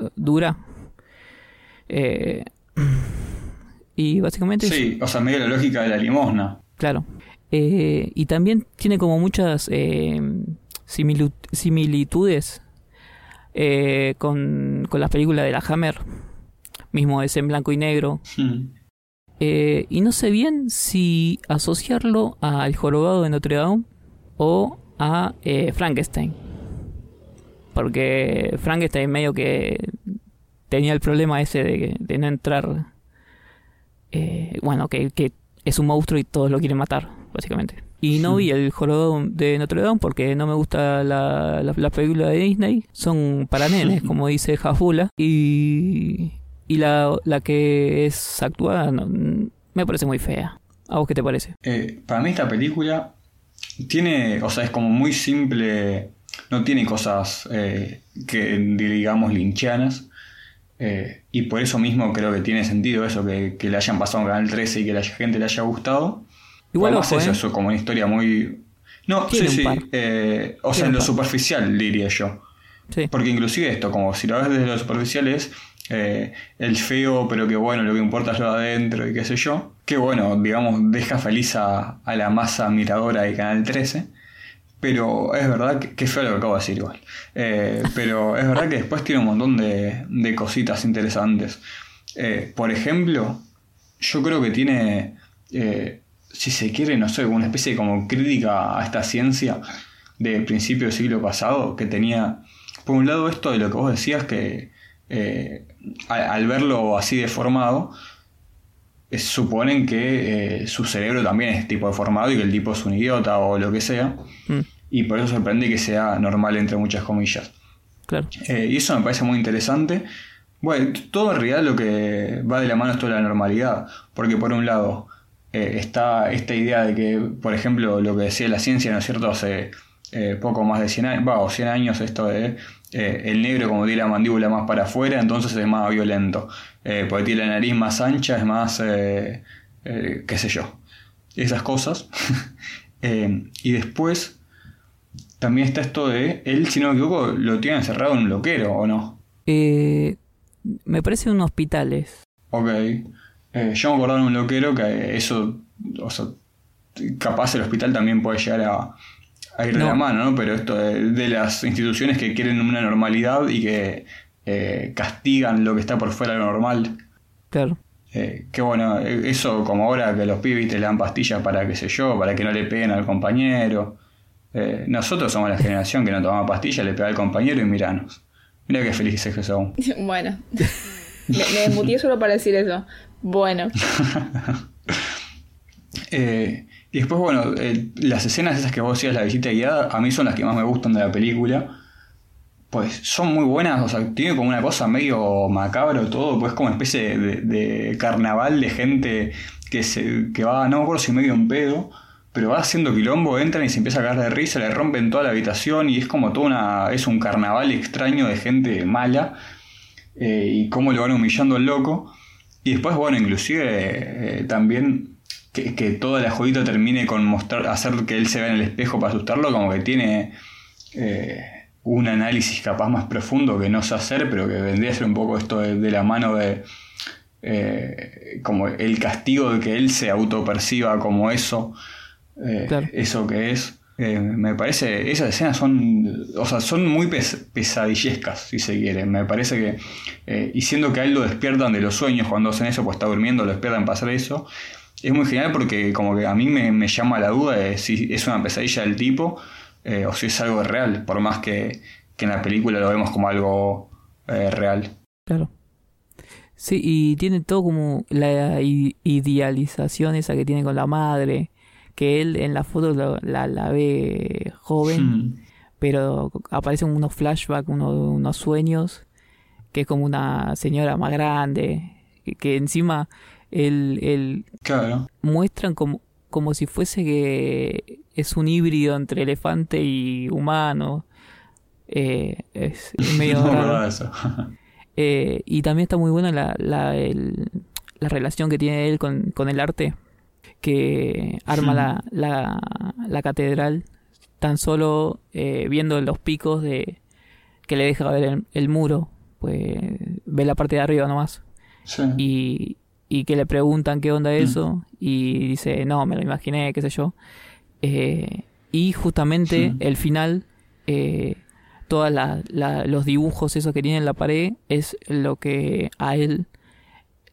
eh, dura. Eh, y básicamente es- Sí, o sea, medio la lógica de la limosna. Claro. Y también tiene como muchas similitudes eh, con, con las películas de la Hammer. Mismo es en blanco y negro. Hmm. Eh, y no sé bien si asociarlo al jorobado de Notre Dame o a eh, Frankenstein. Porque Frankenstein medio que tenía el problema ese de, de no entrar. eh, bueno, que, que es un monstruo y todos lo quieren matar, básicamente. Y no vi el jorobado de Notre Dame porque no me gusta la, la, la película de Disney. Son para nenes, como dice Jafula. Y, y la, la que es actuada no, me parece muy fea. ¿A vos qué te parece? Eh, para mí esta película tiene, o sea, es como muy simple, no tiene cosas eh, que digamos linchianas. eh, y por eso mismo creo que tiene sentido eso, que, que le hayan pasado en Canal 13 y que la gente le haya gustado. Igual Además ojo, eso, eso como una historia muy... No, sí, sí. o sea, en lo par. superficial diría yo. Sí. Porque inclusive esto, como si lo ves desde lo superficial es eh, el feo, pero que bueno, lo que importa es lo de adentro y qué sé yo. Que bueno, digamos, deja feliz a, a la masa miradora de Canal 13. Pero es verdad que, que feo lo que acabo de decir igual. Eh, pero es verdad que después tiene un montón de, de cositas interesantes. Eh, por ejemplo, yo creo que tiene, si se quiere, no sé, una especie de como crítica a esta ciencia de principio del siglo pasado, que tenía, por un lado, esto de lo que vos decías, que al, al verlo así deformado, eh, suponen que eh, su cerebro también es tipo deformado y que el tipo es un idiota o lo que sea. Mm, Y por eso sorprende que sea normal entre muchas comillas. claro. Eh, y eso me parece muy interesante. Bueno, todo en realidad lo que va de la mano es toda la normalidad. Porque por un lado eh, está esta idea de que, por ejemplo, lo que decía la ciencia, ¿no es cierto? Hace poco más de 100 años, va, o 100 años, esto de eh, el negro como tiene la mandíbula más para afuera, entonces es más violento. Eh, porque tiene la nariz más ancha, es más, eh, eh, qué sé yo. Esas cosas. Eh, y después también está esto de él, si no me equivoco, lo tiene encerrado en un loquero, ¿o no? Eh, me parece un hospitales. Ok. Yo me acordaba de un loquero que eso, o sea, capaz el hospital también puede llegar a, a ir de No. la mano, ¿no? Pero esto de, de las instituciones que quieren una normalidad y que eh, castigan lo que está por fuera de lo normal. Claro. Eh, que bueno, eh, eso como ahora que los pibes te le dan pastillas para qué sé yo, para que no le peguen al compañero. Eh, nosotros somos la generación que no tomaba pastillas, le pega al compañero y miranos. Mira qué felices que son. Bueno. me, me desmutié solo para decir eso. Bueno. Eh, y después, bueno, las escenas esas que vos decías, la visita guiada, a mí son las que más me gustan de la película. Pues son muy buenas, o sea, tiene como una cosa medio macabro todo, pues como una especie de, de carnaval de gente que, se, que va, no me acuerdo si medio un pedo, pero va haciendo quilombo, entran y se empieza a cagar de risa, le rompen toda la habitación y es como toda una, es un carnaval extraño de gente mala eh, y cómo lo van humillando al loco. Y después, bueno, inclusive eh, también que, que toda la jodita termine con mostrar, hacer que él se vea en el espejo para asustarlo, como que tiene eh, un análisis capaz más profundo que no sé hacer, pero que vendría a ser un poco esto de, de la mano de eh, como el castigo de que él se autoperciba como eso, eh, Claro. eso que es. Me parece, esas escenas son, o sea, son muy pes- pesadillescas, si se quiere. Me parece que, y siendo que a él lo despiertan de los sueños cuando hacen eso, pues está durmiendo, lo despiertan para hacer eso, es muy genial porque como que a mí me, me llama la duda de si es una pesadilla del tipo eh, o si es algo real, por más que, que en la película lo vemos como algo eh, real. Claro. Sí, y tiene todo como la idealización esa que tiene con la madre, que él en la foto la, la ve joven, Hmm. pero aparecen unos flashbacks, unos, unos sueños, que es como una señora más grande, que, que encima él Claro. muestran como, como si fuese que es un híbrido entre elefante y humano. Eh, es medio No raro. eso. Eh, y también está muy buena la, la, el- la relación que tiene él con, con el arte, que arma Hmm. la, la, la catedral tan solo eh, viendo los picos de que le deja ver el, el muro, pues ve la parte de arriba nomás. Sí. Y, y que le preguntan qué onda eso, y dice, no, me lo imaginé, qué sé yo. Eh, y justamente el final, eh, todos los dibujos, esos que tiene en la pared, es lo que a él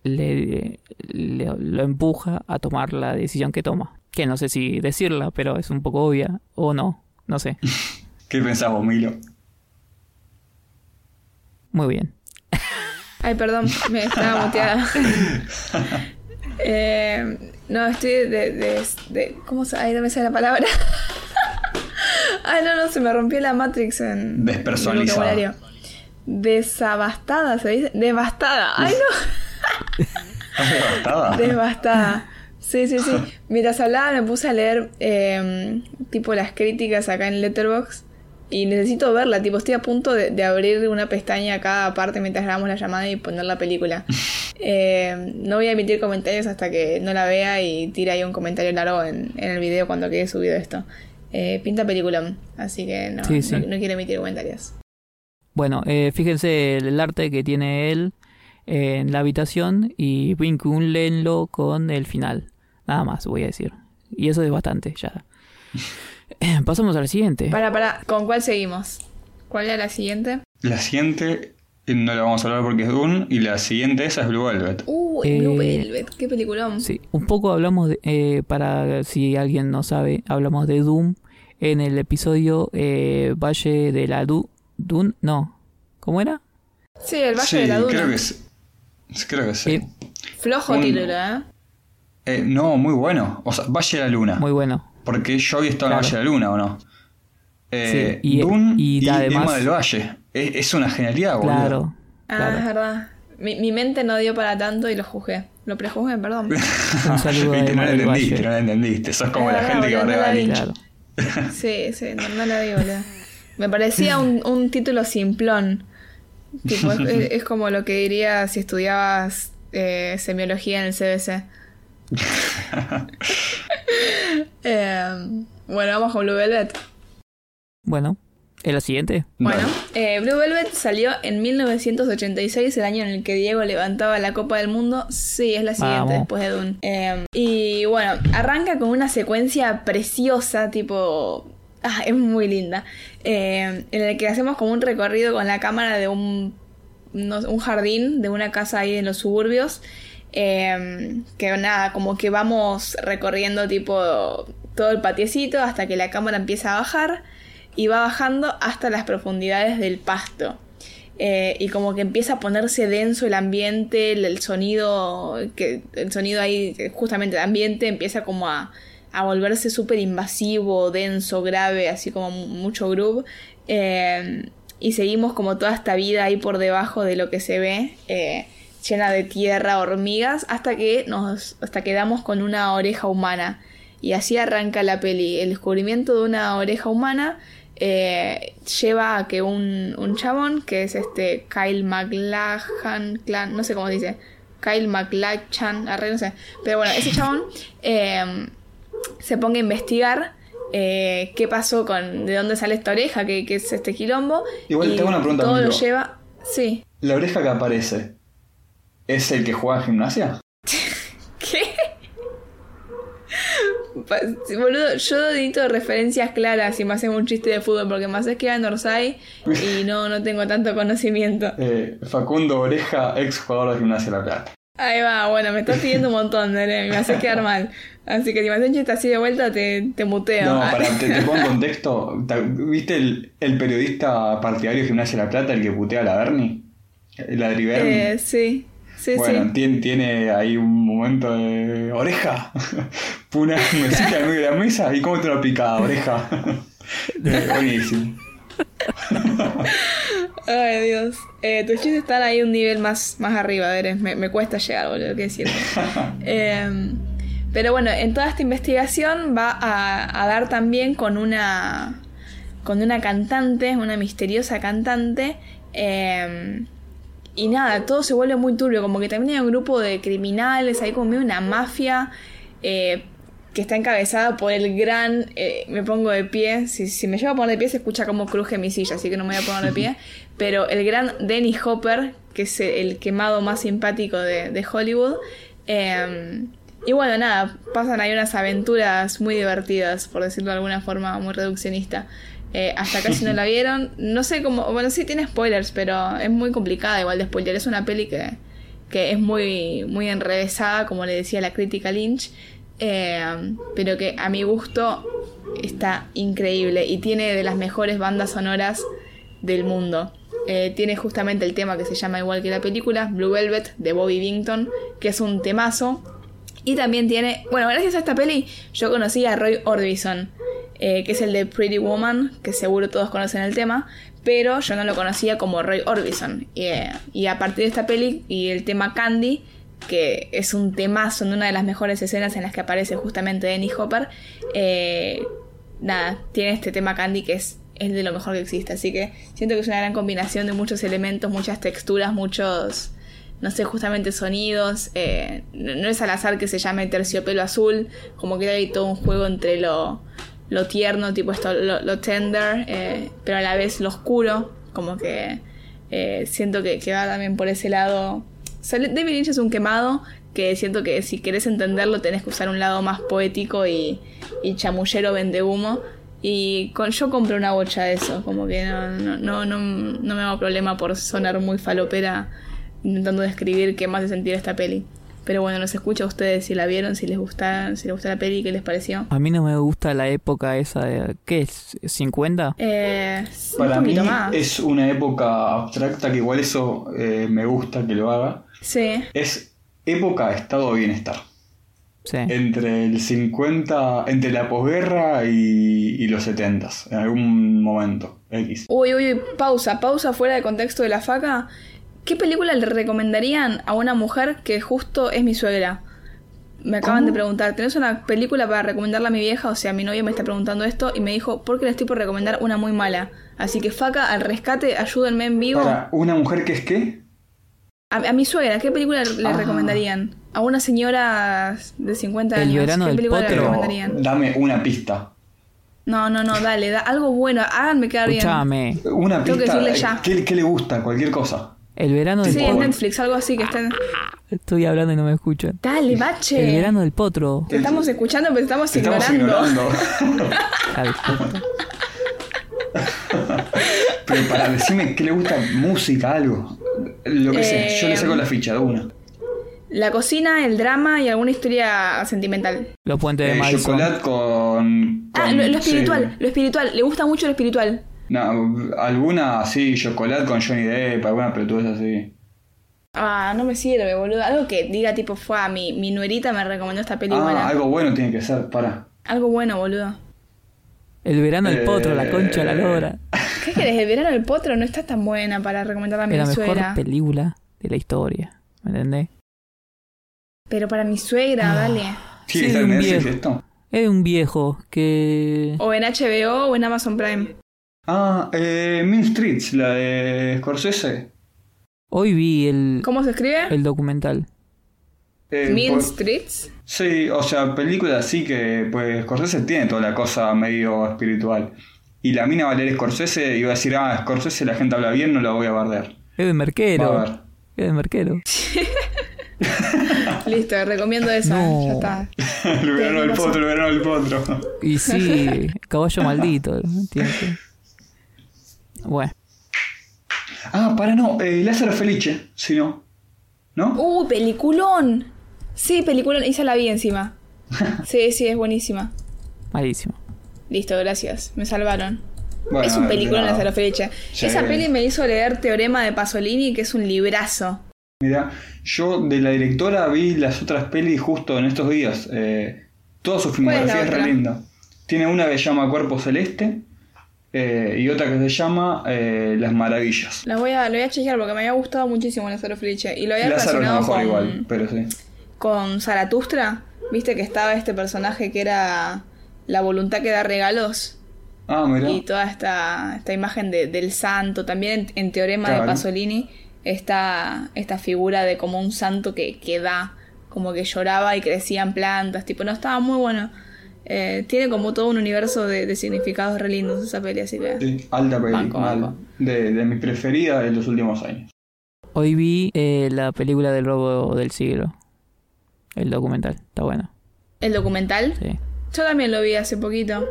le, le- lo empuja a tomar la decisión que toma. Que no sé si decirla, pero es un poco obvia, o no, no sé. ¿Qué pensás vos, Milo? Muy bien. Ay, perdón, me estaba muteada. Eh, no, estoy de, de, de- ¿Cómo se.? Ay, no me sale la palabra. Ay, no, no, se me rompió la Matrix en. Despersonalizada. en. Desabastada, se dice. Devastada. Ay, no. ¿Estás devastada? Devastada. Sí, sí, sí. Mientras hablaba me puse a leer eh, tipo las críticas acá en Letterboxd y necesito verla, tipo estoy a punto de, de abrir una pestaña a cada parte mientras grabamos la llamada y poner la película. Eh, no voy a emitir comentarios hasta que no la vea y tire ahí un comentario largo en, en el video cuando quede subido esto. Eh, pinta película, así que no, Sí, sí. no, no quiero emitir comentarios. Bueno, eh, fíjense el, el arte que tiene él en la habitación y vincúlenlo con el final. Nada más voy a decir. Y eso es bastante ya. Eh, Pasamos al siguiente. Para, para, ¿con cuál seguimos? ¿Cuál era la siguiente? La siguiente Y no la vamos a hablar porque es Dune. Y la siguiente esa es Blue Velvet. Uh, Eh, Blue Velvet, qué peliculón. Sí, un poco hablamos, de, eh, para si alguien no sabe, hablamos de Doom en el episodio eh, Valle de la Du Dun, no, ¿cómo era? Sí, el Valle sí, de la Duna. creo que sí. Creo que sí. Eh, Flojo Un- título, ¿eh? Eh, no, muy bueno. O sea, Valle de la Luna. muy bueno. Porque yo había estado Claro. en Valle de la Luna, ¿o no? Eh, Sí, y- Dune y y, además- Emma del Valle. Es, es una genialidad, boludo. Claro, Ah, claro. es verdad. Mi, mi mente no dio para tanto y lo juzgué. Lo prejuzgué, perdón. Un saludo a Viste, no del entendiste, Valle. no la entendiste. Sos como Es la gente que barreba la a. Lynch. Sí, sí, no, no la vi, boludo. Me parecía un, un título simplón. Tipo, es, es- es como lo que dirías si estudiabas eh, semiología en el CBC. Eh, bueno, vamos con Blue Velvet. Bueno, ¿es la siguiente? Bueno, eh, Blue Velvet salió en 1986, el año en el que Diego levantaba la Copa del Mundo. Sí, es la siguiente Vamos. después de Dune. Eh, y bueno, arranca con una secuencia preciosa, tipo. Ah, es muy linda. eh, en el que hacemos como un recorrido con la cámara de un, no- un jardín de una casa ahí en los suburbios. Eh, que nada, como que vamos recorriendo tipo todo el patiecito hasta que la cámara empieza a bajar y va bajando hasta las profundidades del pasto. Eh, y como que empieza a ponerse denso el ambiente, el, sonido, que el sonido ahí, justamente el ambiente empieza como a, a volverse súper invasivo, denso, grave, así como mu- mucho groove. Eh, y seguimos como toda esta vida ahí por debajo de lo que se ve, eh, llena de tierra, hormigas, hasta que nos, hasta que damos con una oreja humana. Y así arranca la peli. El descubrimiento de una oreja humana eh, lleva a que un, un chabón, que es este Kyle McLachlan, clan, no sé cómo se dice, Kyle McLachlan, arre, no sé. Pero bueno, ese chabón eh, se ponga a investigar eh, qué pasó con, de dónde sale esta oreja, qué, qué es este quilombo. Igual y tengo una pregunta, Todo lo lleva, sí. La oreja que aparece, ¿es el que juega en gimnasia? ¿Qué? Sí, Boludo, yo necesito referencias claras y me hacen un chiste de fútbol porque más es que en Orsay y no, no tengo tanto conocimiento. Eh, Facundo Oreja, ex jugador de Gimnasia de La Plata. Ahí va, bueno, me estás pidiendo un montón, Nere, me hace quedar mal. Así que si me haces un chiste así de vuelta, te, te muteo. No, Ah. para, te, te pongo en contexto. ¿Viste el, el periodista partidario de Gimnasia de La Plata, el que putea a la Berni? El Adri Berni. Eh, sí, sí, bueno, sí. Tiene, tiene ahí un momento de oreja. Una mesita en medio de la mesa y cómo te una picada, oreja. Eh, buenísimo. Ay, Dios. Eh, tus chistes están ahí un nivel más, más arriba, Eres. Me, me cuesta llegar, boludo, que decirte. Eh, pero bueno, en toda esta investigación va a, a dar también con una. con una cantante, una misteriosa cantante. eh, y nada, todo se vuelve muy turbio. Como que también hay un grupo de criminales, hay como una mafia. eh, que está encabezada por el gran. eh, me pongo de pie. Si, si me llevo a poner de pie, se escucha como cruje mi silla, así que no me voy a poner de pie. Pero el gran Dennis Hopper, que es el quemado más simpático de, de Hollywood. eh, y bueno, nada, pasan ahí unas aventuras muy divertidas, por decirlo de alguna forma muy reduccionista. Eh, hasta casi no la vieron. No sé cómo. Bueno, sí tiene spoilers, pero es muy complicada igual de spoiler. Es una peli que, que es muy, muy enrevesada, como le decía la crítica Lynch. eh, pero que a mi gusto está increíble y tiene de las mejores bandas sonoras del mundo. Eh, tiene justamente el tema que se llama igual que la película, Blue Velvet, de Bobby Bington, que es un temazo. Y también tiene, bueno, gracias a esta peli yo conocí a Roy Orbison, eh, que es el de Pretty Woman, que seguro todos conocen el tema, pero yo no lo conocía como Roy Orbison. Y, eh, y a partir de esta peli y el tema Candy, que es un temazo en una de las mejores escenas en las que aparece justamente Dennis Hopper, eh, nada, tiene este tema Candy que es, es de lo mejor que existe. Así que siento que es una gran combinación de muchos elementos, muchas texturas, muchos no sé, justamente sonidos. no, no es al azar que se llame terciopelo azul, como que hay todo un juego entre lo, lo tierno, tipo esto, lo, lo tender, eh, pero a la vez lo oscuro, como que eh, siento que, que va también por ese lado. O sea, David Lynch es un quemado que siento que si querés entenderlo tenés que usar un lado más poético y, chamullero vende humo. Y con, yo compré una bocha de eso, como que no, no, no, no, no me hago problema por sonar muy falopera intentando describir qué más de sentir esta peli. Pero bueno, nos escucha a ustedes si la vieron, si les gusta, si les gusta la peli, qué les pareció. A mí no me gusta la época esa de... ¿Qué es? ¿50? Eh, Para un mí más. es una época abstracta que igual eso eh, me gusta que lo haga. Sí. Es época de estado de bienestar. Sí. Entre el 50, entre la posguerra y, y los 70, en algún momento. X. Uy, uy, uy, pausa, pausa fuera de contexto de la faca. ¿Qué película le recomendarían a una mujer que justo es mi suegra? Me acaban de preguntar, ¿tenés una película para recomendarla a mi vieja? O sea, mi novio me está preguntando esto y me dijo, ¿por qué le estoy por recomendar una muy mala? Así que faca, al rescate, ayúdenme en vivo. Para, ¿una mujer que es qué? A, a mi suegra, ¿qué película le Ah. recomendarían? A una señora de 50 El años, verano ¿qué del película le potro. recomendarían? Dame una pista. No, no, no, dale, da algo bueno, háganme quedar bien. Escuchame. Una Tengo que pista. decirle ya. ¿Qué, qué le gusta? Cualquier cosa. El verano del Sí, en Tipo- potro. Netflix, algo así que estén... Estoy hablando y no me escuchan. Dale, bache. El verano del potro. Te estamos escuchando, pero te estamos Te estamos ignorando. ignorando. De puta. Pero para decirme qué le gusta, música, algo. Lo que sea, yo le saco la ficha de una. La cocina, el drama y alguna historia sentimental. Los puentes de Eh, Madison. chocolate con, Ah, con- lo, lo sí. espiritual, lo espiritual. Le gusta mucho lo espiritual. No, alguna así, chocolate con Johnny Depp, alguna pelotuda así. Ah, no me sirve, boludo. Algo que diga tipo, fue a mi, mi nuerita me recomendó esta película. Ah, algo bueno tiene que ser, para. Algo bueno, boludo. El verano del potro, la concha, la Eh, lora. ¿Qué querés? El verano del potro no está tan buena para recomendarla a mi Es la mejor suegra. película de la historia. ¿Me entendés? Pero para mi suegra, dale. Sí, Sí, está en un viejo. Es de un viejo que... O en HBO o en Amazon Prime. Ah, eh, Mean Streets, la de Scorsese. Hoy vi el, ¿Cómo se escribe? el documental. Eh, Mean por- Streets. Sí, o sea, película así que, pues, Scorsese tiene toda la cosa medio espiritual. Y la mina va a leer Scorsese y va a decir, ah, Scorsese la gente habla bien, no la voy a bardear. Es de Merquero. Va a ver. Es de Merquero. Listo, recomiendo esa. No. Ya está. el verano del potro, el verano del potro. Y sí, caballo maldito. ¿entiendes? Bueno, Ah, para no, eh, Lázaro Felice, si no. ¿No? ¡Uh, peliculón! Sí, peliculón. Esa la vi encima. Sí, sí, es buenísima. malísimo. Listo, gracias. Me salvaron. Bueno, es un peliculón mira, Lázaro Felice. Sí. Esa peli me hizo leer Teorema de Pasolini, que es un librazo. Mira, yo de la directora vi las otras pelis justo en estos días. Eh, toda su ¿Cuál es filmografía es, re linda. Tiene una que se llama Cuerpo Celeste eh, y otra que se llama eh, Las Maravillas. La voy a, lo voy a chequear porque me había gustado muchísimo Lázaro Felice. Y lo había Lázaro es relacionado mejor con, igual, pero sí. con Zaratustra. Viste que estaba este personaje que era la voluntad que da regalos. Ah, mira. Y toda esta, esta imagen de- del santo. También en, en Teorema de. Pasolini está esta figura de como un santo que, que da, como que lloraba y crecían plantas. Tipo, no estaba muy bueno. Eh, tiene como todo un universo de, de significados re lindos esa peli, así que. Sí, alta peli, Banco, mal. banco. De, de mi preferida de los últimos años. Hoy vi eh, la película del robo del siglo. El documental. Está bueno. El documental. Sí. Yo también lo vi hace poquito.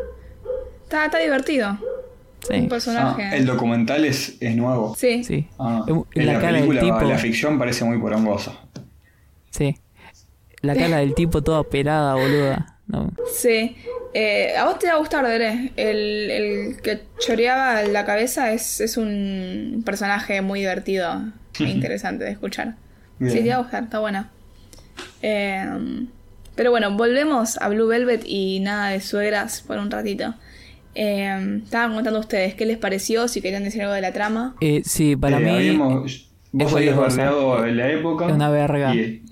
Está, está divertido. Sí. Un Ah, personaje. el documental es, es nuevo. Sí. Sí. Ah, En la la, cara del película, tipo. la ficción parece muy porongosa. Sí. La cara del tipo toda pelada, boluda. No. Sí. Eh, a vos te va a gustar, Dere. El, el que choreaba la cabeza es, es un personaje muy divertido e interesante de escuchar. Bien. Sí, te va a gustar, está buena. Eh, pero bueno, volvemos a Blue Velvet y nada de suegras por un ratito. Eh, estaban contando ustedes qué les pareció, si querían decir algo de la trama. Eh, sí, para Eh, mí. habíamos- vos habías bardeado en la época. Es una verga. y-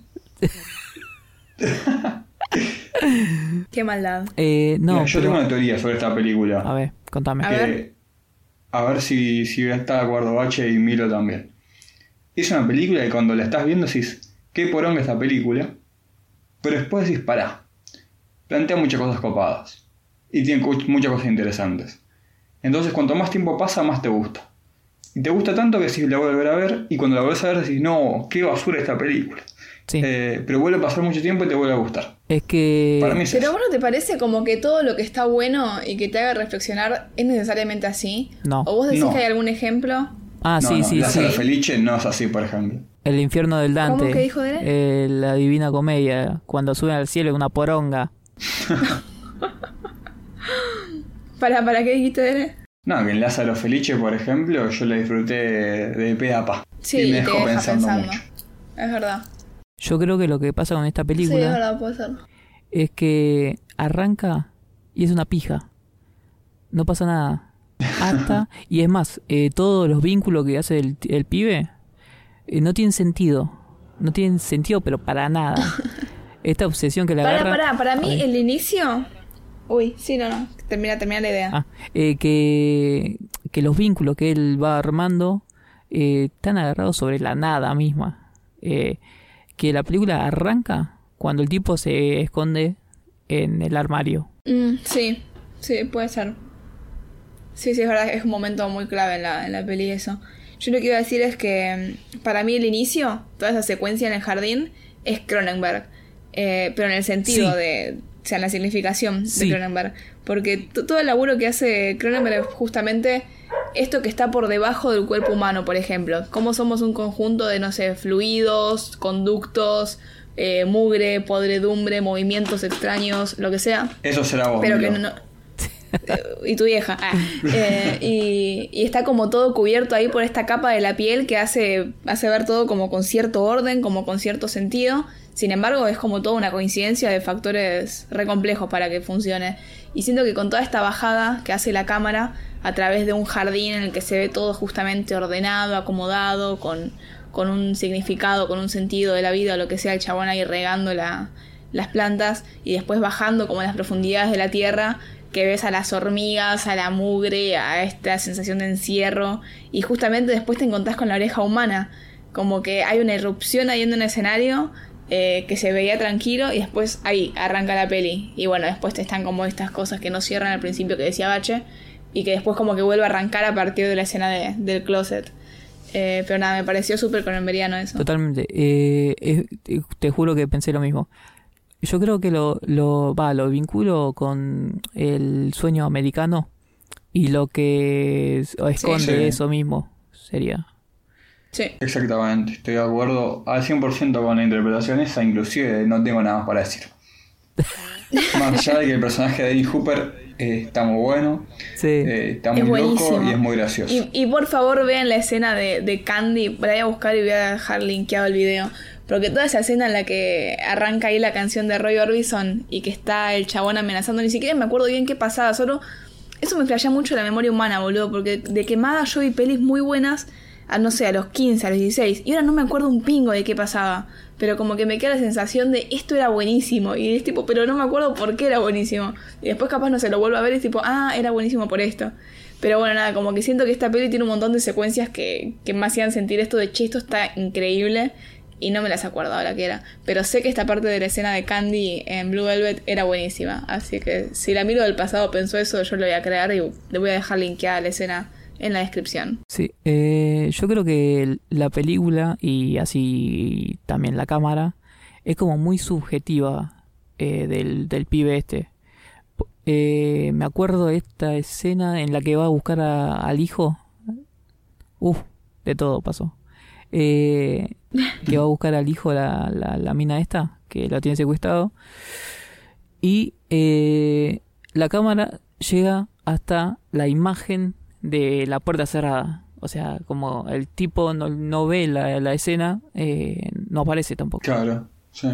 Qué maldad. eh, no, Mira, yo pero- tengo una teoría sobre esta película. A ver, contame. A ver. a ver si, si está de acuerdo Bache y Milo también. Es una película que cuando la estás viendo decís, qué poronga esta película. Pero después decís, pará. Plantea muchas cosas copadas. Y tiene muchas cosas interesantes. Entonces, cuanto más tiempo pasa, más te gusta. Y te gusta tanto que decís, la voy a volver a ver. Y cuando la volvés a ver, decís, no, qué basura esta película. Sí. Eh, pero vuelve a pasar mucho tiempo y te vuelve a gustar. Es que. Para mí es Pero eso. vos no te parece como que todo lo que está bueno y que te haga reflexionar es necesariamente así? No. ¿O vos decís No. que hay algún ejemplo? Ah, No, sí, no, sí, Lázaro sí. Felice no es así, por ejemplo. El infierno del Dante. ¿Cómo que dijo de él? Eh, la divina comedia. Cuando suben al cielo en una poronga. ¿Para, para qué dijiste de él? No, que en Lázaro Felice, por ejemplo, yo la disfruté de pe a pa. Sí, y me dejó pensando, pensando. mucho. Es verdad. Yo creo que lo que pasa con esta Sí, película es verdad, puede ser. es que arranca y es una pija. No pasa nada. Hasta, y es más, eh, todos los vínculos que hace el, el pibe eh, no tienen sentido. No tienen sentido, pero para nada. Esta obsesión que le Para, agarra. para, para mí Ay. el inicio... Uy, sí, no, no. Termina, termina la idea. Ah, eh, que, que los vínculos que él va armando eh, están agarrados sobre la nada misma. Eh, que la película arranca cuando el tipo se esconde en el armario. Mm, sí, sí, puede ser. Sí, sí, es verdad, es un momento muy clave en la, en la peli eso. Yo lo que iba a decir es que mm, para mí el inicio, toda esa secuencia en el jardín, es Cronenberg. Eh, pero en el sentido Sí. de, o sea, en la significación Sí. de Cronenberg. Porque todo el laburo que hace Cronenberg es justamente esto que está por debajo del cuerpo humano, por ejemplo. Cómo somos un conjunto de, no sé, fluidos, conductos, eh, mugre, podredumbre, movimientos extraños, lo que sea. Eso será vos. Pero que no. Y tu vieja. Ah. Eh, y, y está como todo cubierto ahí por esta capa de la piel que hace, hace ver todo como con cierto orden, como con cierto sentido. Sin embargo, es como toda una coincidencia de factores re complejos para que funcione. Y siento que con toda esta bajada que hace la cámara a través de un jardín en el que se ve todo justamente ordenado, acomodado, con, con un significado, con un sentido de la vida, o lo que sea, el chabón ahí regando la, las plantas y después bajando como en las profundidades de la tierra que ves a las hormigas, a la mugre, a esta sensación de encierro y justamente después te encontrás con la oreja humana, como que hay una irrupción ahí en un escenario eh, que se veía tranquilo y después ahí arranca la peli y bueno, después te están como estas cosas que no cierran al principio que decía Bache y que después como que vuelve a arrancar a partir de la escena de- del closet. Eh, pero nada, me pareció súper coronberiano eso. Totalmente. Eh, te juro que pensé lo mismo. Yo creo que lo, lo, va, lo vinculo con el sueño americano y lo que es- esconde Sí. eso mismo sería. Sí. Exactamente, estoy de acuerdo al 100% con la interpretación esa, inclusive no tengo nada más para decir. Más allá de que el personaje de Danny Hooper eh, está muy bueno, Sí. eh, está muy Es loco buenísimo. y es muy gracioso. Y, y por favor vean la escena de, de Candy. La voy a buscar y voy a dejar linkeado el video. Porque toda esa escena en la que arranca ahí la canción de Roy Orbison y que está el chabón amenazando, ni siquiera me acuerdo bien qué pasaba, solo eso me flashea mucho la memoria humana, boludo, porque de quemada yo vi pelis muy buenas a no sé, a los 15, a los 16, y ahora no me acuerdo un pingo de qué pasaba, pero como que me queda la sensación de esto era buenísimo, y es tipo, pero no me acuerdo por qué era buenísimo, y después capaz no se lo vuelvo a ver es tipo, ah, era buenísimo por esto. Pero bueno, nada, como que siento que esta peli tiene un montón de secuencias que, que me hacían sentir esto de, che, esto está increíble, y no me las acuerdo ahora que era. Pero sé que esta parte de la escena de Candy en Blue Velvet era buenísima. Así que si la amigo del pasado pensó eso, yo lo voy a crear y le voy a dejar linkeada la escena en la descripción. Sí, eh, yo creo que la película y así también la cámara es como muy subjetiva eh, del, del pibe este. Eh, me acuerdo de esta escena en la que va a buscar al hijo. Uf, de todo pasó. Eh, que va a buscar al hijo la, la, la mina esta, que lo tiene secuestrado. Y eh, la cámara llega hasta la imagen de la puerta cerrada. O sea, como el tipo no, no ve la, la escena, eh, no aparece tampoco. Claro, sí.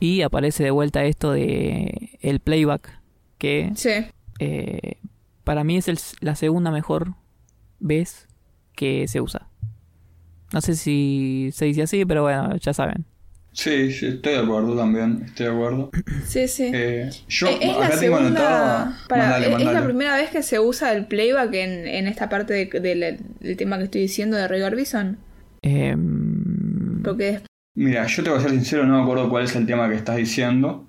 Y aparece de vuelta esto de el playback, que Sí. eh, para mí es el- la segunda mejor vez que se usa. No sé si se dice así, pero bueno, ya saben. Sí, sí, estoy de acuerdo también, estoy de acuerdo. Sí, sí. Eh, yo Eh, es la acá tengo segunda. anotado. Mandale, es- es la primera vez que se usa el playback en, en esta parte de- de- del tema que estoy diciendo de Roy Orbison. Em, Porque Mira, yo te voy a ser sincero, no me acuerdo cuál es el tema que estás diciendo.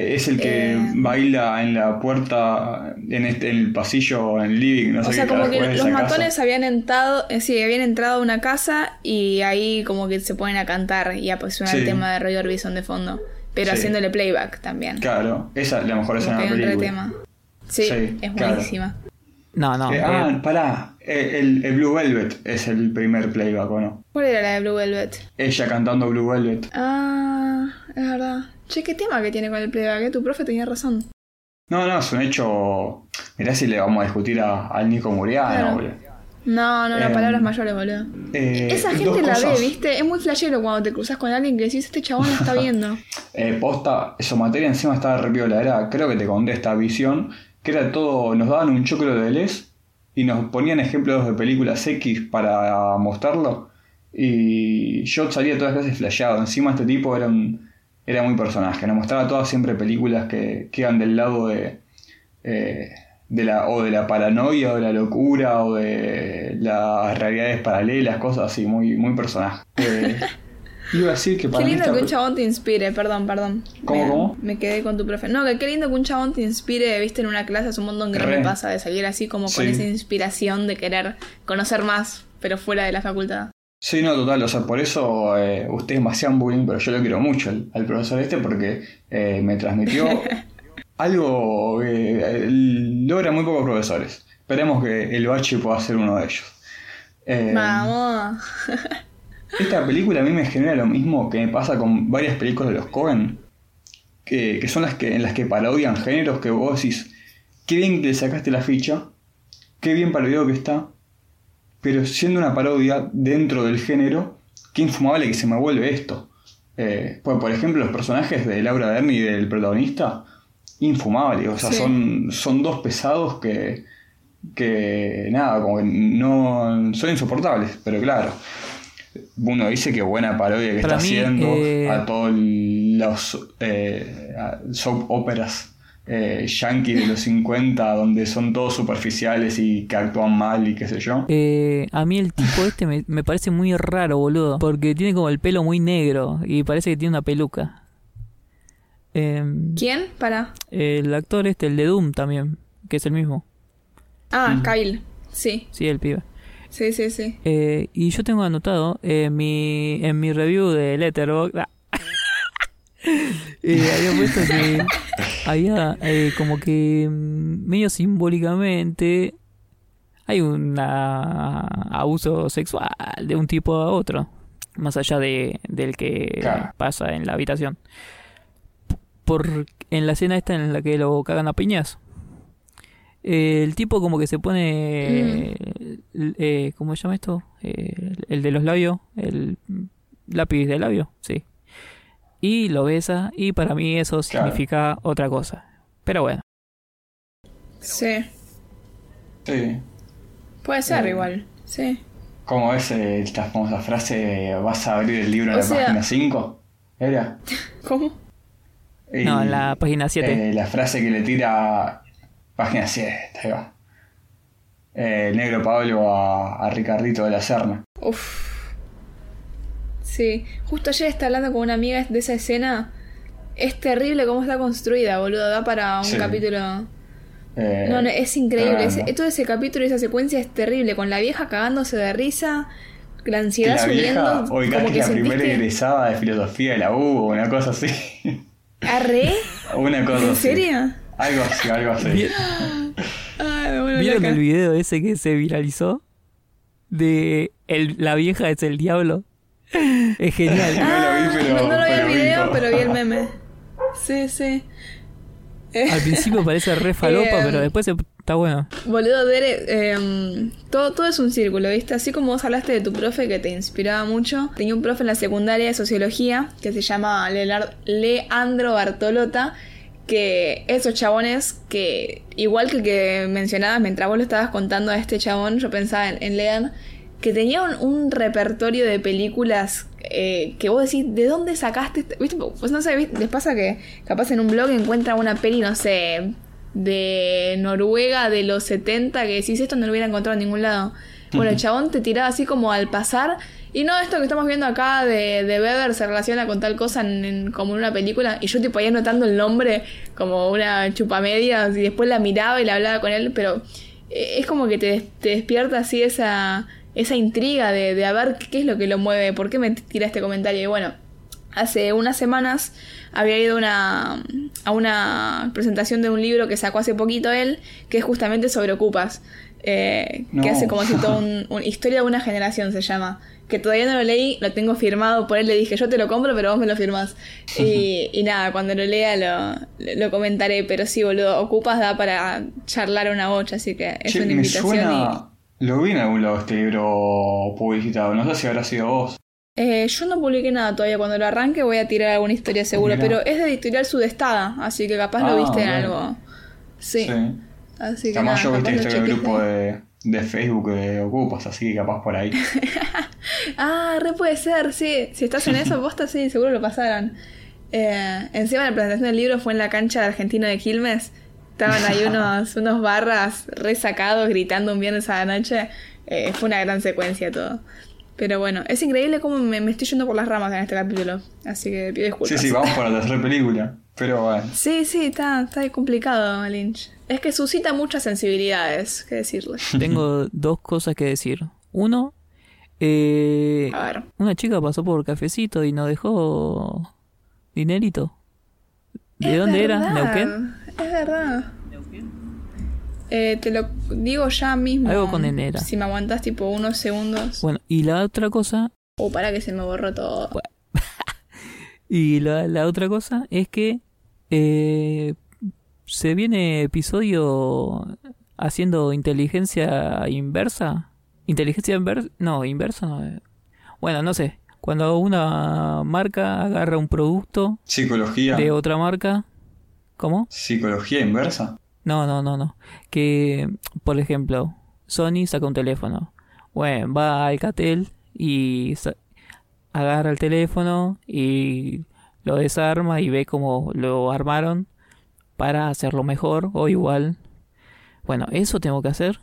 Es el que Eh. baila en la puerta, en, este, en el pasillo, en el living, no sé O sea, qué como que los casa. matones habían entrado, eh, sí, habían entrado a una casa y ahí como que se ponen a cantar y a suena el tema de Roy Orbison de fondo, pero Sí. haciéndole playback también. Claro, esa es la mejor la película. tema. Sí, Sí, es claro. buenísima. No, no. Eh, eh, ah, pará, eh, el, el Blue Velvet es el primer playback, ¿o no? ¿Cuál era la de Blue Velvet? Ella cantando Blue Velvet. Ah, es verdad. Che, qué tema que tiene con el playback, eh? tu profe tenía razón. No, no, es un hecho. Mirá si le vamos a discutir a- al Nico Muriano, Claro. boludo. No, no, no, Em, palabras mayores, boludo. Eh, Esa gente la ve. ¿viste? Es muy flashero cuando te cruzas con alguien que decís, este chabón la está viendo. Eh, posta, su materia encima estaba re piola, era, creo que te conté esta visión, que era todo, nos daban un choclo de les y nos ponían ejemplos de películas X para mostrarlo. Y yo salía todas las clases flasheado. Encima este tipo era un, era muy personaje. Nos mostraba todas siempre películas que, que iban del lado de, eh, de la, o de la paranoia, o de la locura, o de las realidades paralelas, cosas así, muy, muy personaje. iba a decir que para Qué lindo esta que un chabón te inspire, perdón, perdón. ¿Cómo, me, cómo? Me quedé con tu profe. No, que qué lindo que un chabón te inspire, viste, en una clase, es un montón que no me pasa de salir así como con esa inspiración de querer conocer más, pero fuera de la facultad. Sí, no, total, o sea, por eso eh, ustedes me hacían bullying, pero yo lo quiero mucho al, al profesor este porque eh, me transmitió algo que eh, logra muy pocos profesores. Esperemos que el bache pueda ser uno de ellos. Eh, Vamos. esta película a mí me genera lo mismo que me pasa con varias películas de los Cohen, que, que son las que en las que parodian géneros que vos decís, qué bien que le sacaste la ficha, qué bien parodiado que está, pero siendo una parodia dentro del género, qué infumable que se me vuelve esto. Eh, pues, por ejemplo, los personajes de Laura Dern y del protagonista, infumable, o sea, Sí. son, son dos pesados que, que nada, como que no son insoportables, pero claro. Uno dice que buena parodia que Para está mí, haciendo eh, a todos los eh, soap operas eh, yankee de los 50, donde son todos superficiales y que actúan mal y qué sé yo. eh, a mí el tipo este me, me parece muy raro, boludo. Porque tiene como el pelo muy negro y parece que tiene una peluca. Em, ¿Quién? Para. el actor este, el de Doom también, que es el mismo. Ah, Kyle. Sí, Sí, el pibe. Sí, sí, sí. Eh, y yo tengo anotado en mi, en mi review de Letterboxd. ah, eh, había puesto que había eh, como que mm, medio simbólicamente hay un abuso sexual de un tipo a otro, más allá de, del que Claro. pasa en la habitación. Por, en la escena esta en la que lo cagan a piñas. Eh, el tipo como que se pone... l- eh, ¿Cómo se llama esto? Eh, el de los labios. El lápiz de labio, sí. Y lo besa y para mí eso Claro. significa otra cosa. Pero bueno. Sí. Sí. Puede ser Eh. igual. Sí. ¿Cómo es eh, esta famosa frase? ¿Vas a abrir el libro en O la sea- página 5? ¿Era? ¿Cómo? No, en la página 7. eh, la frase que le tira. Página 7, ahí va. Eh, el negro Pablo a, a Ricardito de la Serna. Uf. Sí. Justo ayer estaba hablando con una amiga de esa escena. Es terrible cómo está construida, boludo. Da para un Sí. capítulo. Eh, No, no, es increíble. todo ese capítulo y esa secuencia es terrible. Con la vieja cagándose de risa, la ansiedad la vieja, subiendo. oiga, como que que la primera egresada de filosofía de la U o una cosa así. ¿Arre? una cosa ¿En así. serio? Algo así, algo así. ¿Vi- Ay, me vuelvo ¿Vieron el video ese que se viralizó? De el, la vieja es el diablo. Es genial. No lo vi, pero- no, no lo vi el video, pero vi el meme. Sí, sí. Eh, Al principio parece re falopa, Eh, pero después se- está bueno. Boludo, Dere, em, todo, todo es un círculo, ¿viste? Así como vos hablaste de tu profe que te inspiraba mucho, tenía un profe en la secundaria de sociología que se llama Leandro Bartolota, que esos chabones que, igual que el que mencionabas mientras vos lo estabas contando a este chabón, yo pensaba en, en Lean, que tenía un, un repertorio de películas eh, que vos decís, ¿de dónde sacaste? este-?" ¿Viste? Pues no sé, ¿viste? les pasa que capaz en un blog encuentran una peli, no sé, de Noruega de los 70 que decís, esto no lo hubiera encontrado en ningún lado. Bueno, el chabón te tiraba así como al pasar. Y no esto que estamos viendo acá de, de Beber se relaciona con tal cosa en, en- como en una película. Y yo tipo ahí anotando el nombre como una chupamedias y después la miraba y la hablaba con él. Pero eh, es como que te, te despierta así esa, esa intriga de, de a ver qué es lo que lo mueve, por qué me tira este comentario. Y bueno, hace unas semanas había ido una, a una presentación de un libro que sacó hace poquito él, que es justamente sobre Ocupas. eh, No. Que hace como si todo un, un- Historia de una generación se llama. Que todavía no lo leí, lo tengo firmado por él, le dije yo te lo compro, pero vos me lo firmás. Y, y nada, cuando lo lea lo, lo comentaré, pero sí, boludo, Ocupas da para charlar una bocha, así que es Che, una me invitación. y- suena. Lo vi en algún lado este libro publicitado. No sé si habrá sido vos. Eh, yo no publiqué nada todavía. Cuando lo arranque voy a tirar alguna historia seguro. Mirá. Pero es de editorial Sudestada. Así que capaz Ah, lo viste en algo. Sí. Así que Además, nada, yo viste chequees grupo de, de Facebook de Ocupas, así que capaz por ahí. Ah, re puede ser, sí. Si estás en eso, posta, sí, seguro lo pasaron. Eh, encima la presentación del libro fue en la cancha de Argentino de Quilmes. Estaban ahí unos, unos barras resacados gritando un viernes a la noche. Eh, fue una gran secuencia todo. Pero bueno, es increíble cómo me, me estoy yendo por las ramas en este capítulo. Así que pido disculpas. Sí, sí, vamos por la tercera película. Pero bueno. Sí, sí, está, está complicado Lynch. Es que suscita muchas sensibilidades, que decirle. Tengo dos cosas que decir. Uno, eh, A ver. una chica pasó por cafecito y nos dejó dinerito. ¿De Es dónde era? verdad, ¿Neuquén? Es verdad. Eh, te lo digo ya mismo. Algo con N era. Si me aguantás tipo unos segundos. Bueno, y la otra cosa, O para que se me borró todo. y la, la otra cosa es que eh, se viene episodio haciendo inteligencia inversa. ¿Inteligencia inversa? No, inversa no. eh. Bueno, no sé. Cuando una marca agarra un producto Psicología. de otra marca. ¿Cómo? Psicología inversa. No, no, no, no. Que, por ejemplo, Sony saca un teléfono. Bueno, va a Alcatel y sa- agarra el teléfono y lo desarma y ve cómo lo armaron para hacerlo mejor o igual. Bueno, eso tengo que hacer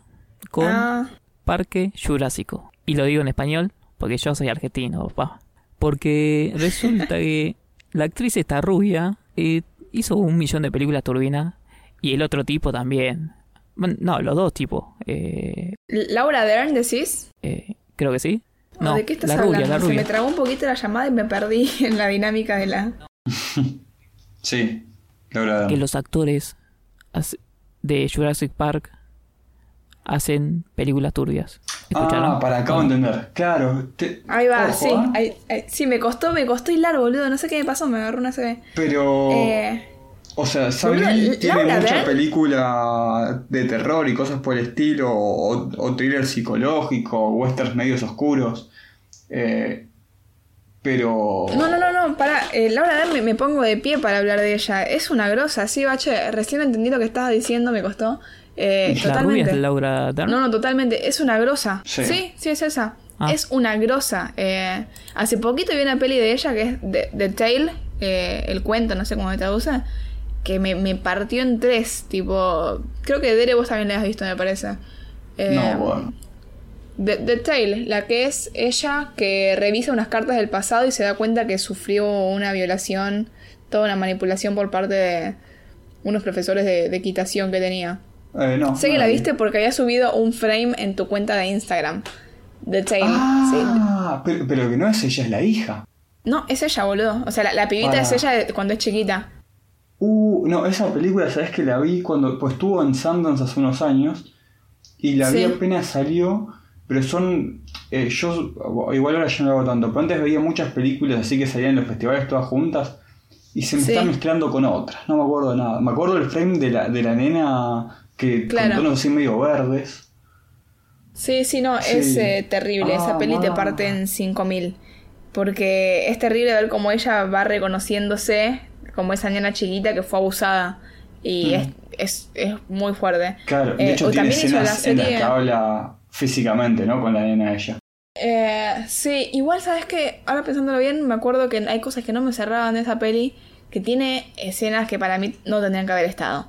con Ah, Parque Jurásico. Y lo digo en español porque yo soy argentino, papá. Porque resulta que la actriz esta rubia eh, hizo un millón de películas turbinas y el otro tipo también. Bueno, no, los dos tipos. Eh, Laura Dern, decís. eh, creo que sí. ¿O No, ¿De qué estás la hablando? rubia, la Se me trabó un poquito la llamada y me perdí en la dinámica de la. Sí. Laura. Que los actores de Jurassic Park hacen películas turbias. ¿Escucharon? Ah, para acabo de entender. Claro. te- Ahí va, ojo, sí. ¿eh? ahí- ahí- sí, me costó, me costó hilar, boludo. No sé qué me pasó, me agarró una CB. Pero. Eh, O sea, Boludo, Neill Laura tiene mucha película de terror y cosas por el estilo, o, o thriller psicológico, westerns medios oscuros. Eh, pero. No, no, no, no, para. Laura Dern me, me pongo de pie para hablar de ella. Es una grosa, sí, bache. Recién entendí lo que estabas diciendo, me costó. Eh, la rubia totalmente. es Laura Dern. No, no, totalmente. Es una grosa. Sí. Sí, sí, es esa. Ah. Es una grosa. Eh, hace poquito vi una peli de ella que es The, The Tale, eh, el cuento, no sé cómo se traduce, que me, me partió en tres. Tipo, creo que Dere vos también la has visto, me parece. Eh, No, bueno. The, The Tale, la que es ella que revisa unas cartas del pasado y se da cuenta que sufrió una violación, toda una manipulación por parte de unos profesores de, de equitación que tenía. Eh, no, Sé no que la vi. viste porque había subido un frame en tu cuenta de Instagram. The Tale. sí. Ah, pero, pero que no es ella, es la hija. No, es ella, boludo. O sea, la, la pibita Para. es ella de- cuando es chiquita. Uh, no, esa película, ¿sabes que la vi cuando pues estuvo en Sundance hace unos años? Y la vi apenas salió, pero son. eh, yo, igual ahora ya no lo hago tanto, pero antes veía muchas películas así que salían en los festivales todas juntas y se me Sí. están mezclando con otras, no me acuerdo de nada. Me acuerdo del frame de la, de la nena que Claro. con tonos así medio verdes. Sí, sí, no, Sí. es eh, terrible. Ah, Esa peli te parte en 5000. Porque es terrible ver cómo ella va reconociéndose como esa nena chiquita que fue abusada. Y Mm. es, es, es muy fuerte. Claro, de Eh, hecho o tiene también hizo la escenas en las que habla físicamente, ¿no? Con la nena ella. Eh, sí, igual sabes que ahora pensándolo bien, me acuerdo que hay cosas que no me cerraban de esa peli que tiene escenas que para mí no tendrían que haber estado.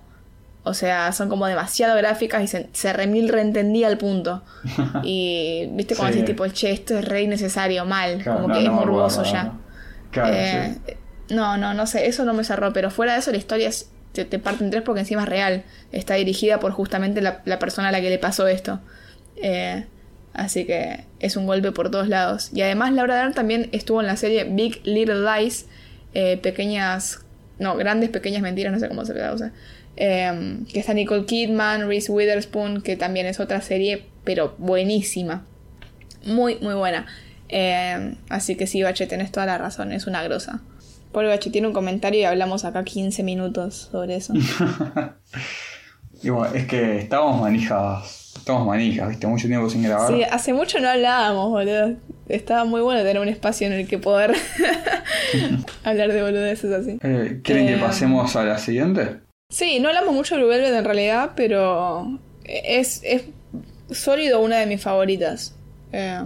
O sea, son como demasiado gráficas y se, se remil reentendía al punto. Y viste cuando Sí. tipo, che, esto es re innecesario, mal, Claro, como no, que es no morboso ya. no. Claro, Eh, sí. No, no, no sé, eso no me cerró, pero fuera de eso la historia es- te, te parte en tres porque encima es real. Está dirigida por justamente la, la persona a la que le pasó esto. Eh, así que es un golpe por todos lados. Y además Laura Dern también estuvo en la serie Big Little Lies, eh, pequeñas, no, grandes pequeñas mentiras, no sé cómo se traduce. Eh, que está Nicole Kidman, Reese Witherspoon, que también es otra serie, pero buenísima. Muy, muy buena. Eh, así que sí, Bache, tenés toda la razón, es una grosa. Pobre Bache tiene un comentario y hablamos acá 15 minutos sobre eso. Y bueno, es que estábamos manijas, estábamos manijas, viste, mucho tiempo sin grabar. Sí, hace mucho no hablábamos, boludo. Estaba muy bueno tener un espacio en el que poder hablar de boludeces así. Eh, ¿Quieren que pasemos a la siguiente? Sí, no hablamos mucho de Blue Velvet en realidad, pero es, es sólido una de mis favoritas. Eh,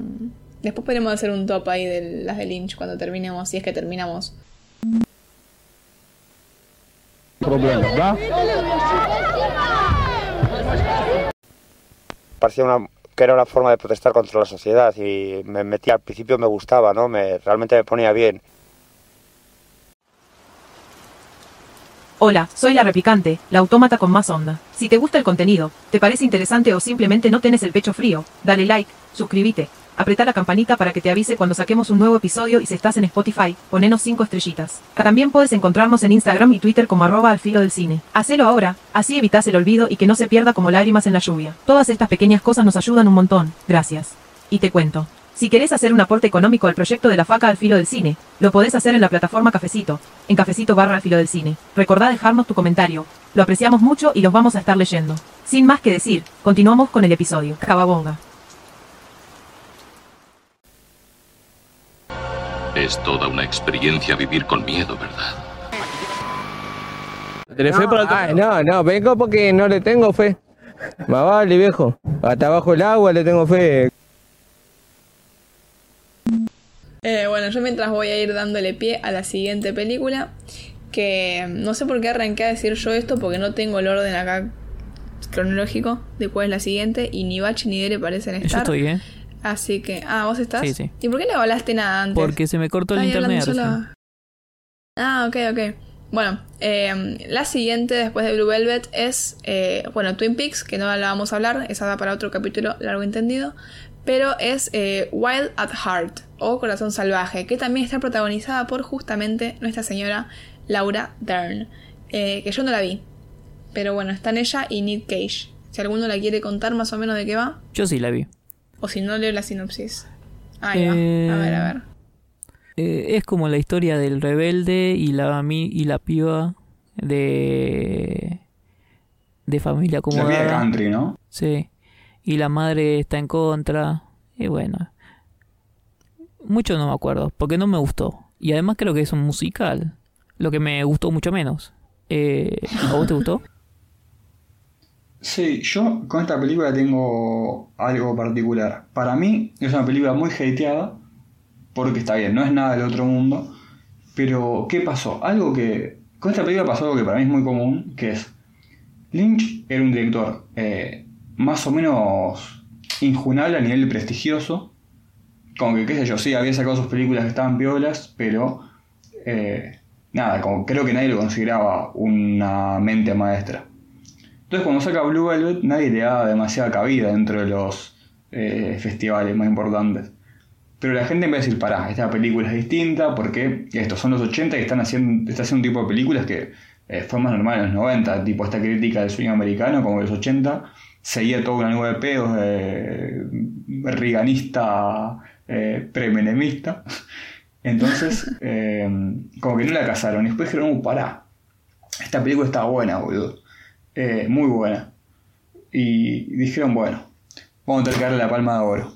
después podremos hacer un top ahí de las de Lynch cuando terminemos, si es que terminamos. Problema, ¿va? parecía una, que era una forma de protestar contra la sociedad y me metí al principio me gustaba, ¿no? Me, realmente me ponía bien. Hola, soy la replicante, la autómata con más onda. Si te gusta el contenido, te parece interesante o simplemente no tenés el pecho frío, dale like, suscríbete, apretá la campanita para que te avise cuando saquemos un nuevo episodio y si estás en Spotify, ponenos 5 estrellitas. También puedes encontrarnos en Instagram y Twitter como arroba al filo del cine. Hacelo ahora, así evitas el olvido y que no se pierda como lágrimas en la lluvia. Todas estas pequeñas cosas nos ayudan un montón, gracias. Y te cuento. Si querés hacer un aporte económico al proyecto de la faca al filo del cine, lo podés hacer en la plataforma Cafecito, en cafecito barra al filo del cine. Recordá dejarnos tu comentario. Lo apreciamos mucho y los vamos a estar leyendo. Sin más que decir, continuamos con el episodio. Cababonga. Es toda una experiencia vivir con miedo, ¿verdad? ¿Tenés fe para el Ay, no, no, vengo porque no le tengo fe. Más vale, viejo. Hasta abajo el agua le tengo fe. Eh, bueno, yo mientras voy a ir dándole pie a la siguiente película, que no sé por qué arranqué a decir yo esto, porque no tengo el orden acá cronológico de cuál es la siguiente, y ni Bach ni Dere parecen Yo estar. estoy, ¿eh? Así que, ah, ¿vos estás? Sí, sí. ¿Y por qué no hablaste nada antes? Porque se me cortó el internet. sola. Ah, ok, ok. Bueno, eh, la siguiente después de Blue Velvet es, eh, bueno, Twin Peaks, que no la vamos a hablar, esa da para otro capítulo largo entendido, pero es eh, Wild at Heart o Corazón Salvaje, que también está protagonizada por justamente nuestra señora Laura Dern, eh, que yo no la vi, pero bueno, están ella y Nick Cage. Si alguno la quiere contar más o menos de qué va, Yo sí la vi. o si no leo la sinopsis. Ahí Eh, va, a ver, a ver. Eh, es como la historia del rebelde y la y la piba de de familia La vida de acomodada. country, ¿no? Sí. Y la madre está en contra. Y bueno. Mucho no me acuerdo, porque no me gustó. Y además creo que es un musical. Lo que me gustó mucho menos. Eh, ¿A vos te gustó? Sí, yo con esta película tengo algo particular. Para mí es una película muy hateada, porque está bien, no es nada del otro mundo. Pero, ¿qué pasó? Algo que. Con esta película pasó algo que para mí es muy común, que es. Lynch era un director eh, más o menos injunable a nivel prestigioso. Como que, qué sé yo, sí, había sacado sus películas que estaban piolas, pero. eh, nada, como creo que nadie lo consideraba una mente maestra. Entonces cuando saca Blue Velvet nadie le da demasiada cabida dentro de los eh, festivales más importantes. Pero la gente empieza a decir, pará, esta película es distinta porque estos son los 80 y están haciendo, está haciendo un tipo de películas que eh, fue más normal en los 90, tipo esta crítica del sueño americano, como los 80, seguía toda una nube de pedos eh, riganista, eh, premenemista. Entonces, eh, como que no la casaron. Y después dijeron, uh, pará, esta película está buena, boludo. Eh, muy buena. Y dijeron, bueno, vamos a tener que darle la palma de oro.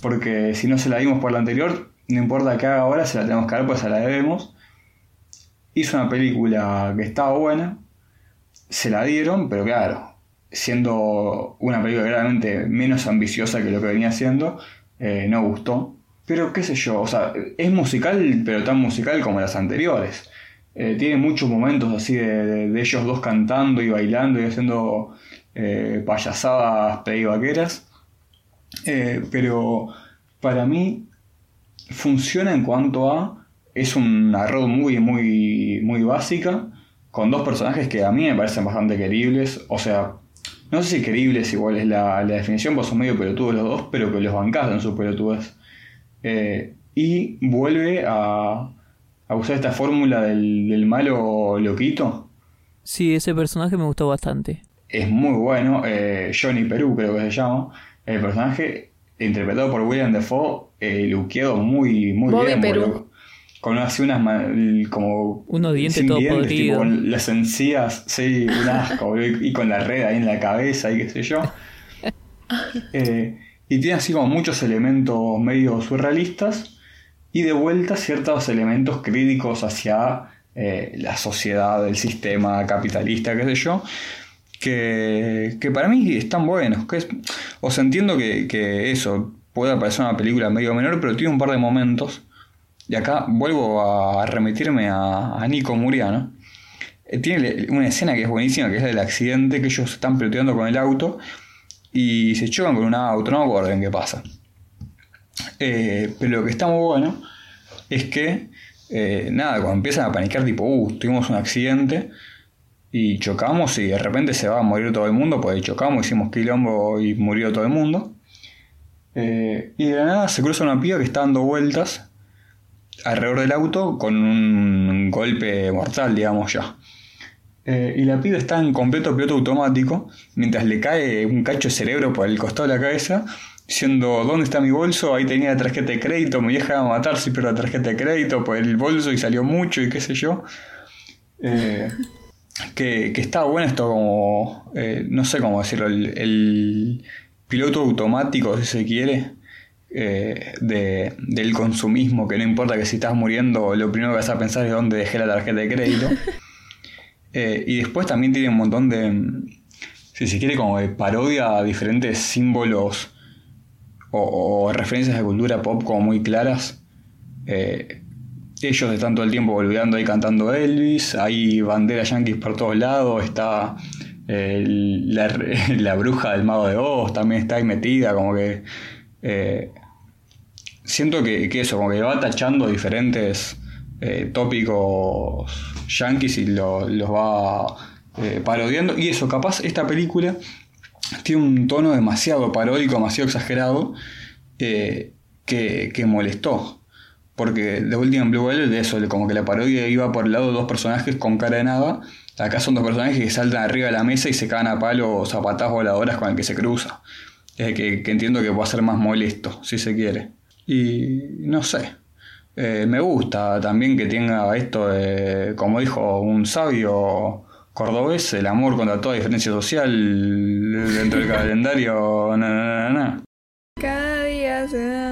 Porque si no se la dimos por la anterior, no importa qué haga ahora, se la tenemos que dar, pues se la debemos. Hizo una película que estaba buena, se la dieron, pero claro, siendo una película claramente menos ambiciosa que lo que venía haciendo, eh, no gustó. Pero qué sé yo, o sea, es musical, pero tan musical como las anteriores. Eh, tiene muchos momentos así de, de- ellos dos cantando y bailando y haciendo eh, payasadas pedivaqueras. Eh, pero para mí funciona en cuanto a. Es una road muy, muy, muy básica. Con dos personajes que a mí me parecen bastante queribles. O sea, no sé si queribles igual es la, la definición, pues son medio pelotudos los dos, pero que los bancas en sus pelotudas. Eh, y vuelve a, a usar esta fórmula del, del malo loquito. Sí, ese personaje me gustó bastante. Es muy bueno. eh, Johnny Perú creo que se llama. El personaje interpretado por William Defoe, eh, luqueado muy, muy Bobby bien. Perú. Con así unas como Unos dientes todo tipo, podridos. con las encías, sí, un asco, y con la red ahí en la cabeza y qué sé yo. Eh, y tiene así como muchos elementos medio surrealistas y de vuelta ciertos elementos críticos hacia eh, la sociedad, el sistema capitalista, qué sé yo, que, que para mí están buenos. Que es, o sea, entiendo que, que eso puede parecer una película medio menor, pero tiene un par de momentos. Y acá vuelvo a remitirme a, Nico Muriano. Eh, Tiene una escena que es buenísima, que es la del accidente, que ellos están peloteando con el auto y se chocan con un auto, no me acuerdo en qué pasa. Eh, pero lo que está muy bueno es que, eh, nada, cuando empiezan a panicar, tipo, uh, tuvimos un accidente y chocamos y de repente se va a morir todo el mundo, pues chocamos, hicimos quilombo y murió todo el mundo. Y de la nada se cruza una piba que está dando vueltas alrededor del auto con un golpe mortal, digamos ya. Eh, y la piba está en completo piloto automático mientras le cae un cacho de cerebro por el costado de la cabeza, diciendo: ¿Dónde está mi bolso? Ahí tenía la tarjeta de crédito, mi vieja a matar si pierdo la tarjeta de crédito por el bolso y salió mucho y qué sé yo. Eh, que, que está bueno esto como, eh, no sé cómo decirlo, el piloto automático, si se quiere, eh, de, del consumismo, que no importa que si estás muriendo, lo primero que vas a pensar es dónde dejé la tarjeta de crédito. Eh, y después también tiene un montón de, si se quiere, como de parodia a diferentes símbolos o, o referencias de cultura pop como muy claras. Eh, ellos están todo el tiempo volviendo ahí cantando Elvis, hay banderas yankees por todos lados, está eh, la, la bruja del mago de Oz, también está ahí metida, como que... eh, siento que, eso, como que va tachando diferentes eh, tópicos yankees y lo- los va eh, parodiando. Y eso, capaz esta película tiene un tono demasiado paródico, demasiado exagerado, eh, que, que molestó. Porque de última en Blue Velvet, de eso, como que la parodia iba por el lado de dos personajes con cara de nada. Acá son dos personajes que saltan arriba de la mesa y se cagan a palo zapatadas voladoras con el que se cruza. Eh, que, que entiendo que puede ser más molesto, si se quiere. Y no sé. Eh, me gusta también que tenga esto de, como dijo un sabio cordobés, el amor contra toda diferencia social dentro del calendario. na, na, na, na. Cada día se.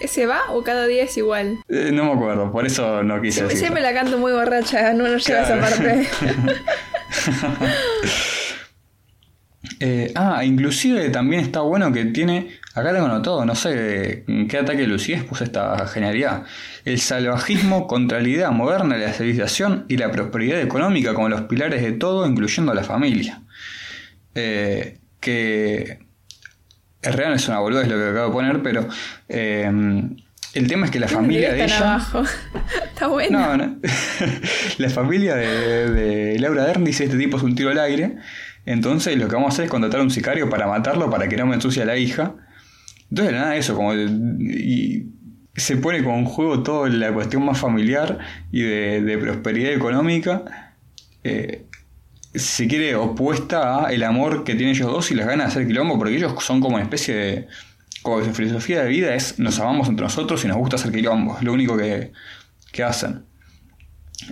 ¿Ese va o cada día es igual? Eh, no me acuerdo, por eso no quise Siempre, decirlo. siempre la canto muy borracha, no nos lleva esa parte. Eh, ah, inclusive también está bueno que tiene, acá tengo anotado, no sé en qué ataque Lucíes puse esta genialidad, el salvajismo contra la idea moderna de la civilización y la prosperidad económica como los pilares de todo, incluyendo a la familia. Eh, que en realidad es una boludez lo que acabo de poner, pero eh, el tema es que la familia de ella... abajo. Está bueno. No, no. La familia de, de Laura Dern dice este tipo es un tiro al aire. Entonces lo que vamos a hacer es contratar a un sicario para matarlo para que no me ensucie a la hija. Entonces de nada eso, como y se pone como en juego toda la cuestión más familiar y de, prosperidad económica. eh, si quiere opuesta a el amor que tienen ellos dos y las ganas de hacer quilombo, porque ellos son como una especie de. Como su filosofía de vida es nos amamos entre nosotros y nos gusta hacer quilombo, es lo único que, que hacen.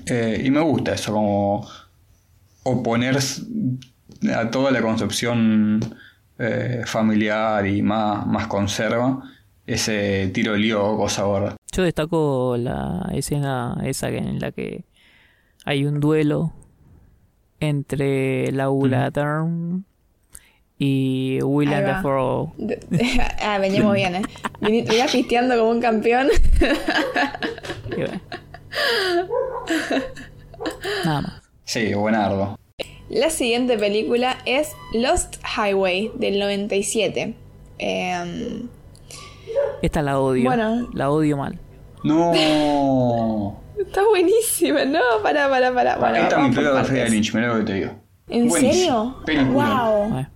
Eh, y me gusta eso, como oponer a toda la concepción eh, familiar y más, más conserva ese tiro lío cosa gorda. Yo destaco la escena esa en la que hay un duelo entre Laura Dern y va. Dafoe. De- ah, veníamos bien, ¿eh? Vení- Venía pisteando como un campeón. Nada más. Sí, buenardo. La siguiente película es Lost Highway del 97. Em, Esta la odio. Bueno. La odio mal. No. está buenísima, no, para, para, para. Bueno, Esta es mi película de. Freddy Lynch, mirá lo que te digo. ¿En Buenísimo. serio? Película. Wow.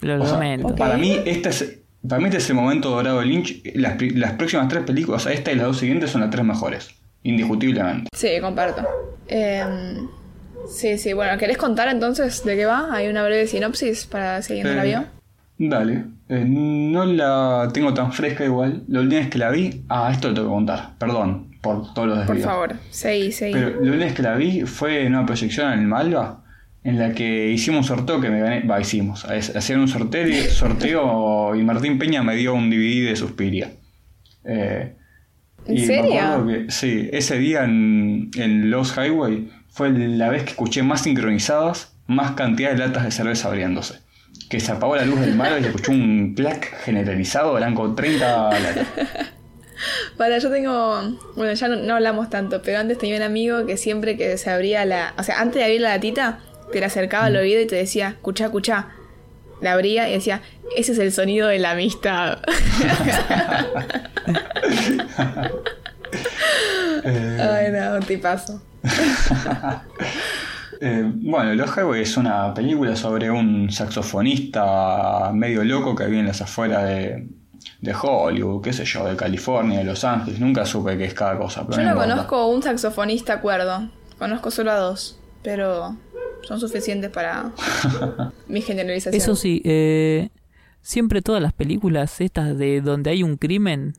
Lo O sea, lamento. Para mí, este es, para mí este es el momento dorado de Lynch. Las, las próximas tres películas, o sea, esta y las dos siguientes son las tres mejores. Indiscutiblemente. Sí, comparto. Em, sí, sí, bueno, ¿querés contar entonces de qué va? Hay una breve sinopsis para si alguien no la Eh, vio. Dale. Eh, no la tengo tan fresca igual. La última vez que la vi. Ah, esto lo tengo que contar. Perdón por todos los Por desvíos. favor, seguí, seguí. Pero la última vez que la vi fue en una proyección en el Malva. En la que hicimos un sorteo que me gané. Va, hicimos. Hacían un sorteo, y- sorteo y Martín Peña me dio un DVD de Suspiria. Eh, ¿En y serio? que, sí, ese día en, en Los Highway fue la vez que escuché más sincronizadas, más cantidad de latas de cerveza abriéndose. Que se apagó la luz del mar y escuchó un clac generalizado, eran como 30 latas. Para, yo tengo. Bueno, ya no, no hablamos tanto, pero antes tenía un amigo que siempre que se abría la. O sea, antes de abrir la latita, te la acercaba Mm. al oído y te decía, escuchá, escuchá. La abría y decía, ese es el sonido de la amistad. Ay, no, un tipazo. eh, bueno, Los Highway es una película sobre un saxofonista medio loco que vive en las afueras de, de Hollywood, qué sé yo, de California, de Los Ángeles. Nunca supe qué es cada cosa. Pero Yo no importa. conozco un saxofonista cuerdo. Conozco solo a dos. Pero son suficientes para mi generalización. Eso sí, eh, siempre todas las películas estas de donde hay un crimen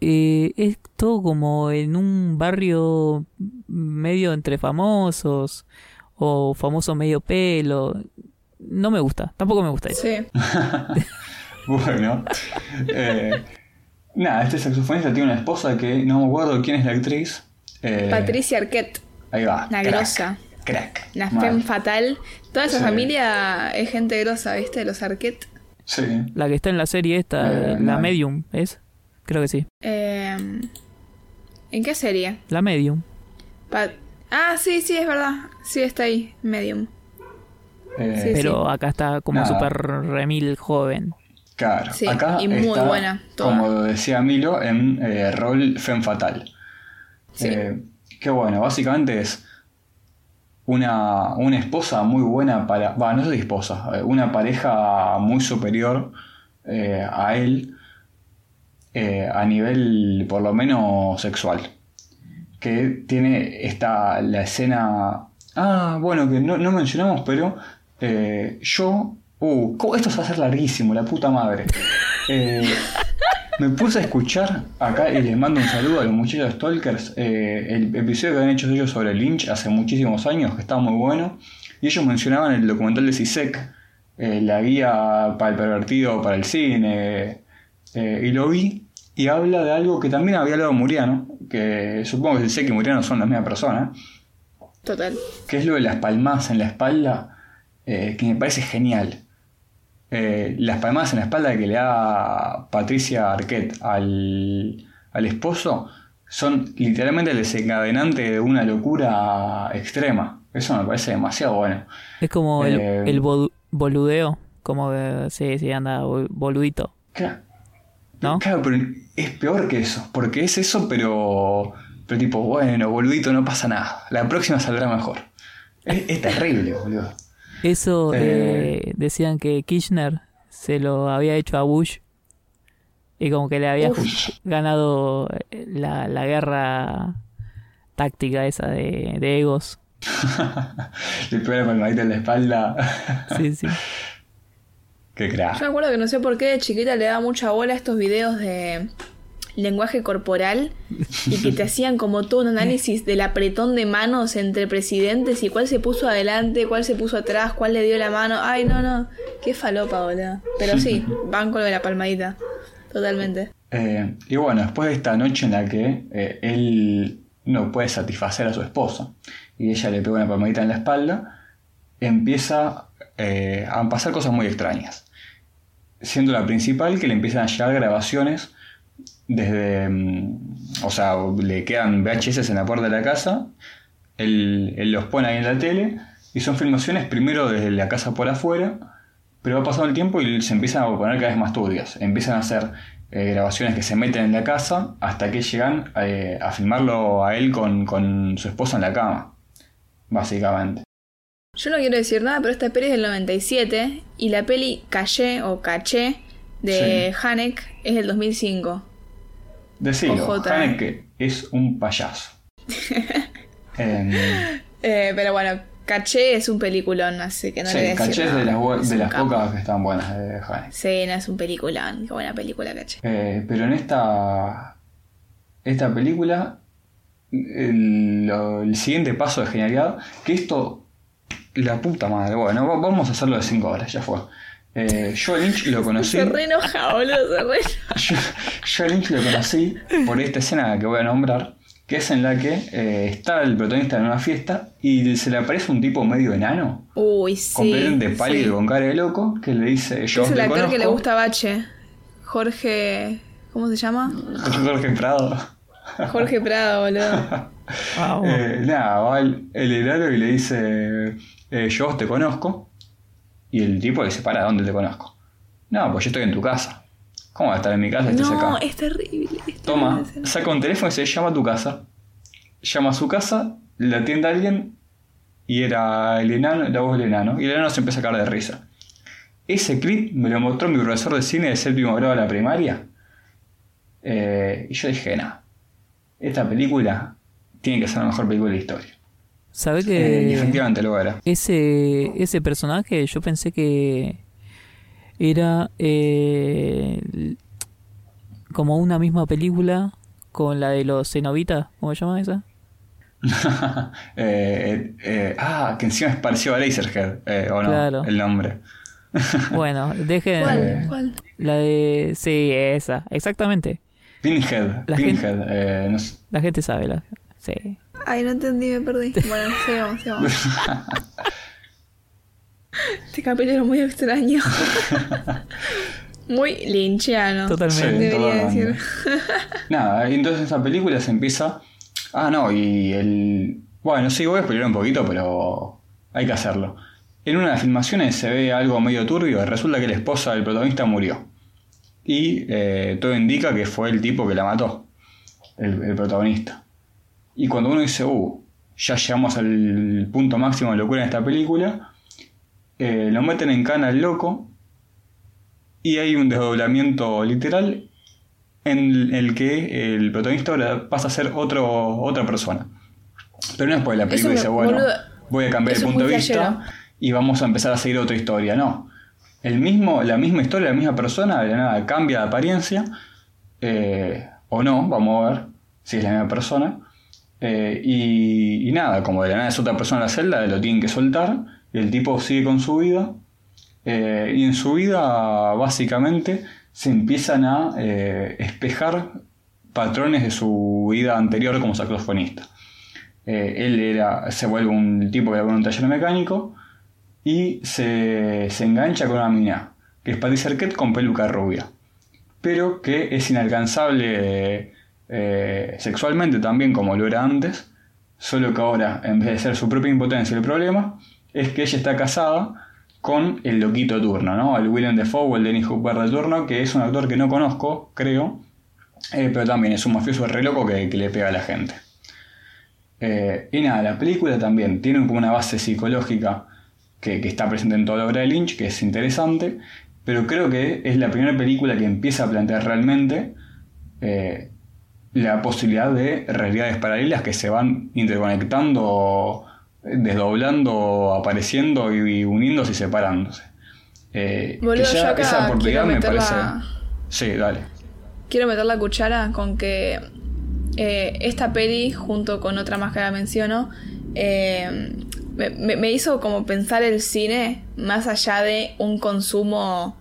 eh, es todo como en un barrio medio entre famosos o famoso medio pelo. No me gusta, tampoco me gusta eso. Sí. Bueno, eh, nada, este saxofonista tiene una esposa que no me acuerdo quién es la actriz. Eh, Patricia Arquette, Ahí va. una crack, grosa. Crack. Mal. femme fatal. Toda esa Sí. familia es gente grosa, ¿viste? Los Arquette. Sí. La que está en la serie esta, Eh, la. Medium, ¿es? Creo que sí. Eh, ¿En qué serie? La Medium. Pa- ah, sí, sí, es verdad. Sí, está ahí, Medium. Eh, Sí, Pero acá está como Nada. super remil joven. Claro, Sí, acá y muy está, buena, toda. como decía Milo, en eh, rol femme fatal. Sí. Eh, que bueno, básicamente es una, una esposa muy buena para. Va, no si esposa, eh, una pareja muy superior eh, a él eh, a nivel por lo menos sexual. Que tiene esta. la escena. Ah, bueno, que no, no mencionamos, pero eh, yo. Uh, ¿cómo- esto se va a hacer larguísimo, la puta madre. Eh, me puse a escuchar acá y les mando un saludo a los muchachos Stalkers. eh, el episodio que habían hecho ellos sobre Lynch hace muchísimos años, que estaba muy bueno. Y ellos mencionaban el documental de eh, la guía para el pervertido para el cine. eh, y lo vi y habla de algo que también había hablado Muriano, que supongo que CISEC y Muriano son la misma persona, Total. que es lo de las palmadas en la espalda, eh, que me parece genial. Eh, las palmadas en la espalda que le da Patricia Arquette al, al esposo son literalmente el desencadenante de una locura extrema. Eso me parece demasiado bueno. Es como el, Eh, el boludeo. Como que sí, sí, anda bol- boludito. Claro, ¿No? claro, pero es peor que eso, porque es eso, pero, pero tipo, bueno, boludito, no pasa nada. La próxima saldrá mejor. Es, es terrible, boludo. Eso Eh. eh, decían que Kirchner se lo había hecho a Bush y como que le había Uf. ganado eh, la, la guerra táctica esa de, de egos. Le pega palmadita en la espalda. Sí, sí. Qué crack. Yo me acuerdo que no sé por qué de chiquita le daba mucha bola a estos videos de lenguaje corporal y que te hacían como todo un análisis del apretón de manos entre presidentes y cuál se puso adelante, cuál se puso atrás, cuál le dio la mano. Ay, no, no. Qué falopa, boludo. Pero sí, van con lo de la palmadita. Totalmente. Eh, y bueno, después de esta noche en la que eh, él no puede satisfacer a su esposa y ella le pega una palmadita en la espalda, empieza eh, a pasar cosas muy extrañas. Siendo la principal que le empiezan a llegar grabaciones desde... mm, o sea, le quedan VHS en la puerta de la casa él, los pone ahí en la tele y son filmaciones primero desde la casa por afuera, pero va pasando el tiempo y se empiezan a poner cada vez más turbias. Empiezan a hacer eh, grabaciones que se meten en la casa hasta que llegan eh, a filmarlo a él con, con su esposa en la cama, básicamente. Yo no quiero decir nada, pero esta peli es del 97 y la peli Caché o Caché de Hanek es del 2005. Decilo, OJ. Haneke es un payaso. Em, Eh, pero bueno, Caché es un peliculón, así que no sí, le voy a decir Caché es de nada. las, Es de las pocas que están buenas de Haneke. Sí, no es un peliculón. Qué buena película, Caché. Eh, pero en esta, esta película, el, el siguiente paso de genialidad, que esto, la puta madre, bueno, va- vamos a hacerlo de 5 horas, ya fue. Eh, yo Lynch lo conocí. Se re enoja, boludo, se re Yo, Lynch lo conocí por esta escena que voy a nombrar, que es en la que eh, está el protagonista en una fiesta y se le aparece un tipo medio enano, Uy, sí. completamente pálido, sí. con cara de loco, que le dice: Yo Es el actor que le conozco". gusta a Bache. Jorge. ¿Cómo se llama? Jorge Prado. Jorge Prado, boludo. Eh, nada, va el, el enano y le dice, eh, yo te conozco. Y el tipo le dice, para, ¿dónde te conozco? No, pues yo estoy en tu casa. ¿Cómo va a estar en mi casa y estás No, acá? es terrible. es Toma, terrible. saca un teléfono y se llama a tu casa. Llama a su casa, le atiende a alguien y era el enano, la voz del enano. Y el enano se empieza a caer de risa. Ese clip me lo mostró mi profesor de cine de séptimo grado de la primaria. Eh, y yo dije, no, esta película tiene que ser la mejor película de la historia. ¿Sabe Eh, y que efectivamente lo era. ese, ese personaje yo pensé que era eh, como una misma película con la de los cenobitas? ¿Cómo se llama esa? Eh, eh, ah, que encima es parecido a Laserhead, eh, o no, Claro. el nombre. Bueno, dejen... ¿Cuál? ¿Cuál? La de... Sí, esa, exactamente. Pinhead, La Pinhead, eh, no sé. La gente sabe, la... Sí. Ay, no entendí, me perdí. Bueno, sigamos, sigamos. Este capítulo es muy extraño. muy linchiano. Totalmente. Sí, Debería totalmente. decir. Nada, y entonces esta película se empieza. Ah, no, y el. Bueno, sí, voy a spoiler un poquito, pero hay que hacerlo. En una de las filmaciones se ve algo medio turbio. Resulta que la esposa del protagonista murió. Y eh, todo indica que fue el tipo que la mató, el, el protagonista. Y cuando uno dice, uh, ya llegamos al punto máximo de locura en esta película, eh, lo meten en cana al loco. Y hay un desdoblamiento literal en el que el protagonista ahora pasa a ser otro, otra persona. Pero no es porque la película dice, bueno, voy a cambiar el punto de vista y vamos a empezar a seguir otra historia. No. El mismo, la misma historia, la misma persona, de nada cambia de apariencia, eh, o no, vamos a ver si es la misma persona. Eh, y, nada, como de la nada es otra persona en la celda, lo tienen que soltar, el tipo sigue con su vida. Eh, y en su vida, básicamente, se empiezan a espejar patrones de su vida anterior como saxofonista. Él era, se vuelve un tipo que en un taller mecánico y se, se engancha con una mina, que es Patricia Arquette con peluca rubia, pero que es inalcanzable eh, sexualmente también como lo era antes, solo que ahora, en vez de ser su propia impotencia el problema, es que ella está casada con el loquito de turno, ¿no? El William Defoe o el Dennis Hooper de turno, que es un actor que no conozco, creo, eh, pero también es un mafioso re loco que, que le pega a la gente. Eh, y nada, la película también tiene como una base psicológica que, que está presente en toda la obra de Lynch, que es interesante, pero creo que es la primera película que empieza a plantear realmente eh, la posibilidad de realidades paralelas que se van interconectando, desdoblando, apareciendo y, y uniéndose y separándose. Eh, que Boludo, ya yo acá esa oportunidad me parece. la- Sí, dale. Quiero meter la cuchara con que eh, esta peli, junto con otra más que la menciono, eh, me, me- hizo como pensar el cine más allá de un consumo.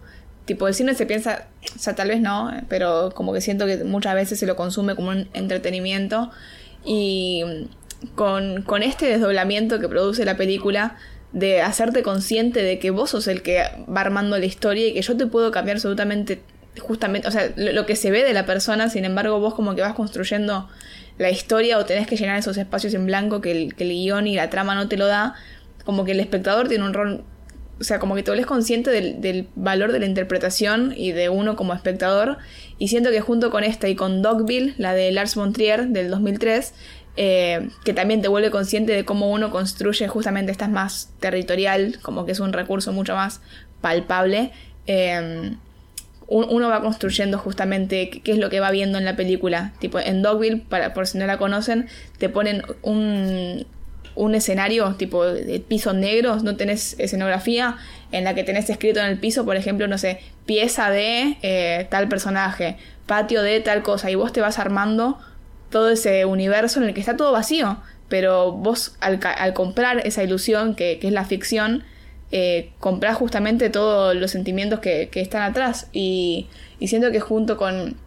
Tipo, el cine se piensa, o sea, tal vez no, pero como que siento que muchas veces se lo consume como un entretenimiento. Y con, con este desdoblamiento que produce la película, de hacerte consciente de que vos sos el que va armando la historia y que yo te puedo cambiar absolutamente justamente, o sea, lo que se ve de la persona, sin embargo, vos como que vas construyendo la historia o tenés que llenar esos espacios en blanco que el, que el guion y la trama no te lo da, como que el espectador tiene un rol, o sea, como que te volvés consciente del, del valor de la interpretación y de uno como espectador, y siento que junto con esta y con Dogville, la de Lars von Trier del 2003, eh, que también te vuelve consciente de cómo uno construye justamente esta es más territorial, como que es un recurso mucho más palpable. eh, uno va construyendo justamente qué es lo que va viendo en la película. Tipo, en Dogville, para, por si no la conocen, te ponen un, un escenario tipo de pisos negros, no tenés escenografía en la que tenés escrito en el piso, por ejemplo, no sé, pieza de eh, tal personaje, patio de tal cosa, y vos te vas armando todo ese universo en el que está todo vacío, pero vos al, al comprar esa ilusión que, que es la ficción, eh, comprás justamente todos los sentimientos que, están atrás y, y siento que junto con,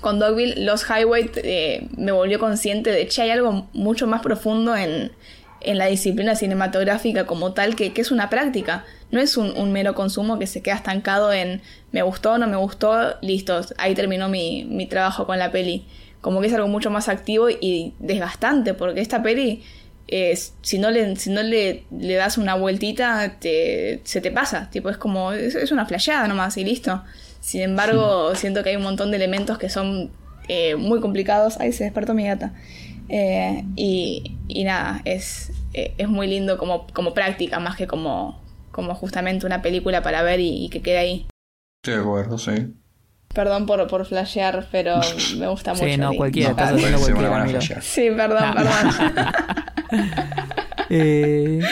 con Dogville, Los Highway eh, me volvió consciente de que hay algo mucho más profundo en, en la disciplina cinematográfica como tal, que, que es una práctica. No es un, un mero consumo que se queda estancado en me gustó, no me gustó, listo, ahí terminó mi, mi trabajo con la peli. Como que es algo mucho más activo y desgastante, porque esta peli, eh, si no le, si no le, le das una vueltita, te, se te pasa. Tipo, es como, es, es una flasheada nomás y listo. Sin embargo, siento que hay un montón de elementos que son eh, muy complicados. Ay, se despertó mi gata. Eh, y, y nada, es, eh, es muy lindo como, como práctica, más que como, como justamente una película para ver y, y que quede ahí. Estoy de acuerdo, sí. Perdón por, por flashear, pero me gusta Sí, mucho. no, y- cualquiera, estás haciendo. Sí, perdón, perdón. Eh,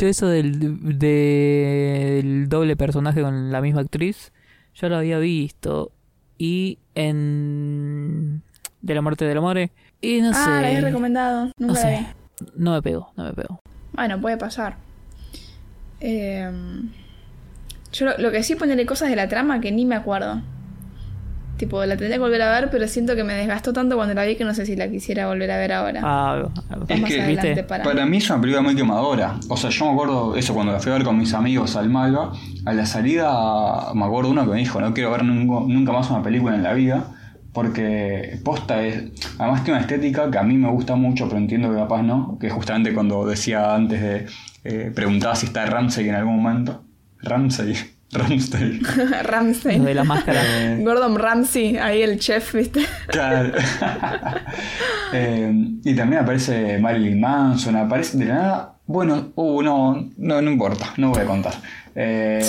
yo eso del, del doble personaje con la misma actriz, yo lo había visto. Y en... De la muerte del amor. Y no ah, la sé. habías recomendado. No Nunca la vi. sé. No me pegó, no me pegó. Bueno, puede pasar. Eh, yo lo, lo que sí ponerle cosas de la trama que ni me acuerdo. Tipo, la tendría que volver a ver, pero siento que me desgastó tanto cuando la vi que no sé si la quisiera volver a ver ahora. Ah, Es más que, adelante viste, para- para mí es una película muy quemadora. O sea, yo me acuerdo eso cuando la fui a ver con mis amigos al Malva. A la salida, me acuerdo uno que me dijo: No quiero ver nunca, nunca más una película en la vida. Porque posta es. Además, tiene una estética que a mí me gusta mucho, pero entiendo que capaz no. Que justamente cuando decía antes de. Eh, preguntaba si está Ramsey en algún momento. Ramsey. Ramsey. Ramsey. Lo de la máscara. Gordon Ramsay, ahí el chef, ¿viste? Claro. Eh, y también aparece Marilyn Manson, aparece de la nada. Bueno, uh, no, no, no importa, no voy a contar. Eh,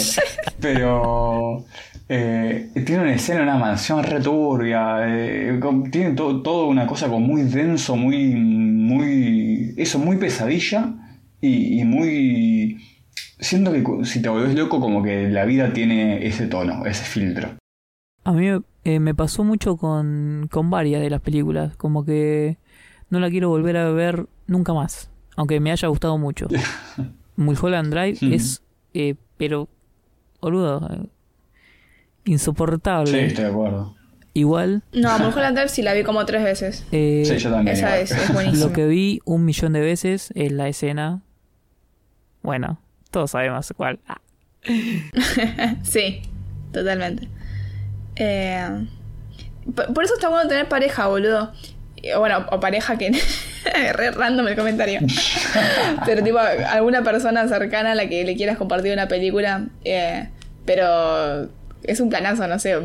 pero eh, tiene una escena en una mansión returbia. eh, tiene to- todo una cosa como muy denso, muy, muy. Eso, muy pesadilla y, y muy. Siento que si te volvés loco, como que la vida tiene ese tono, ese filtro. A mí eh, me pasó mucho con, con varias de las películas. Como que no la quiero volver a ver nunca más. Aunque me haya gustado mucho. Mulholland Drive Ujú. es... eh, pero... Boludo. eh, insoportable. Sí, estoy de acuerdo. Igual... No, Mulholland Drive sí la vi como tres veces. eh, Sí, yo también. Esa igual. es, es buenísima. Lo que vi un millón de veces es la escena... Bueno, todos sabemos cuál. Ah, sí, totalmente. Eh, por, por eso está bueno tener pareja, boludo. Bueno, o pareja que... Re random el comentario. pero tipo, alguna persona cercana a la que le quieras compartir una película. eh, pero es un planazo, no sé.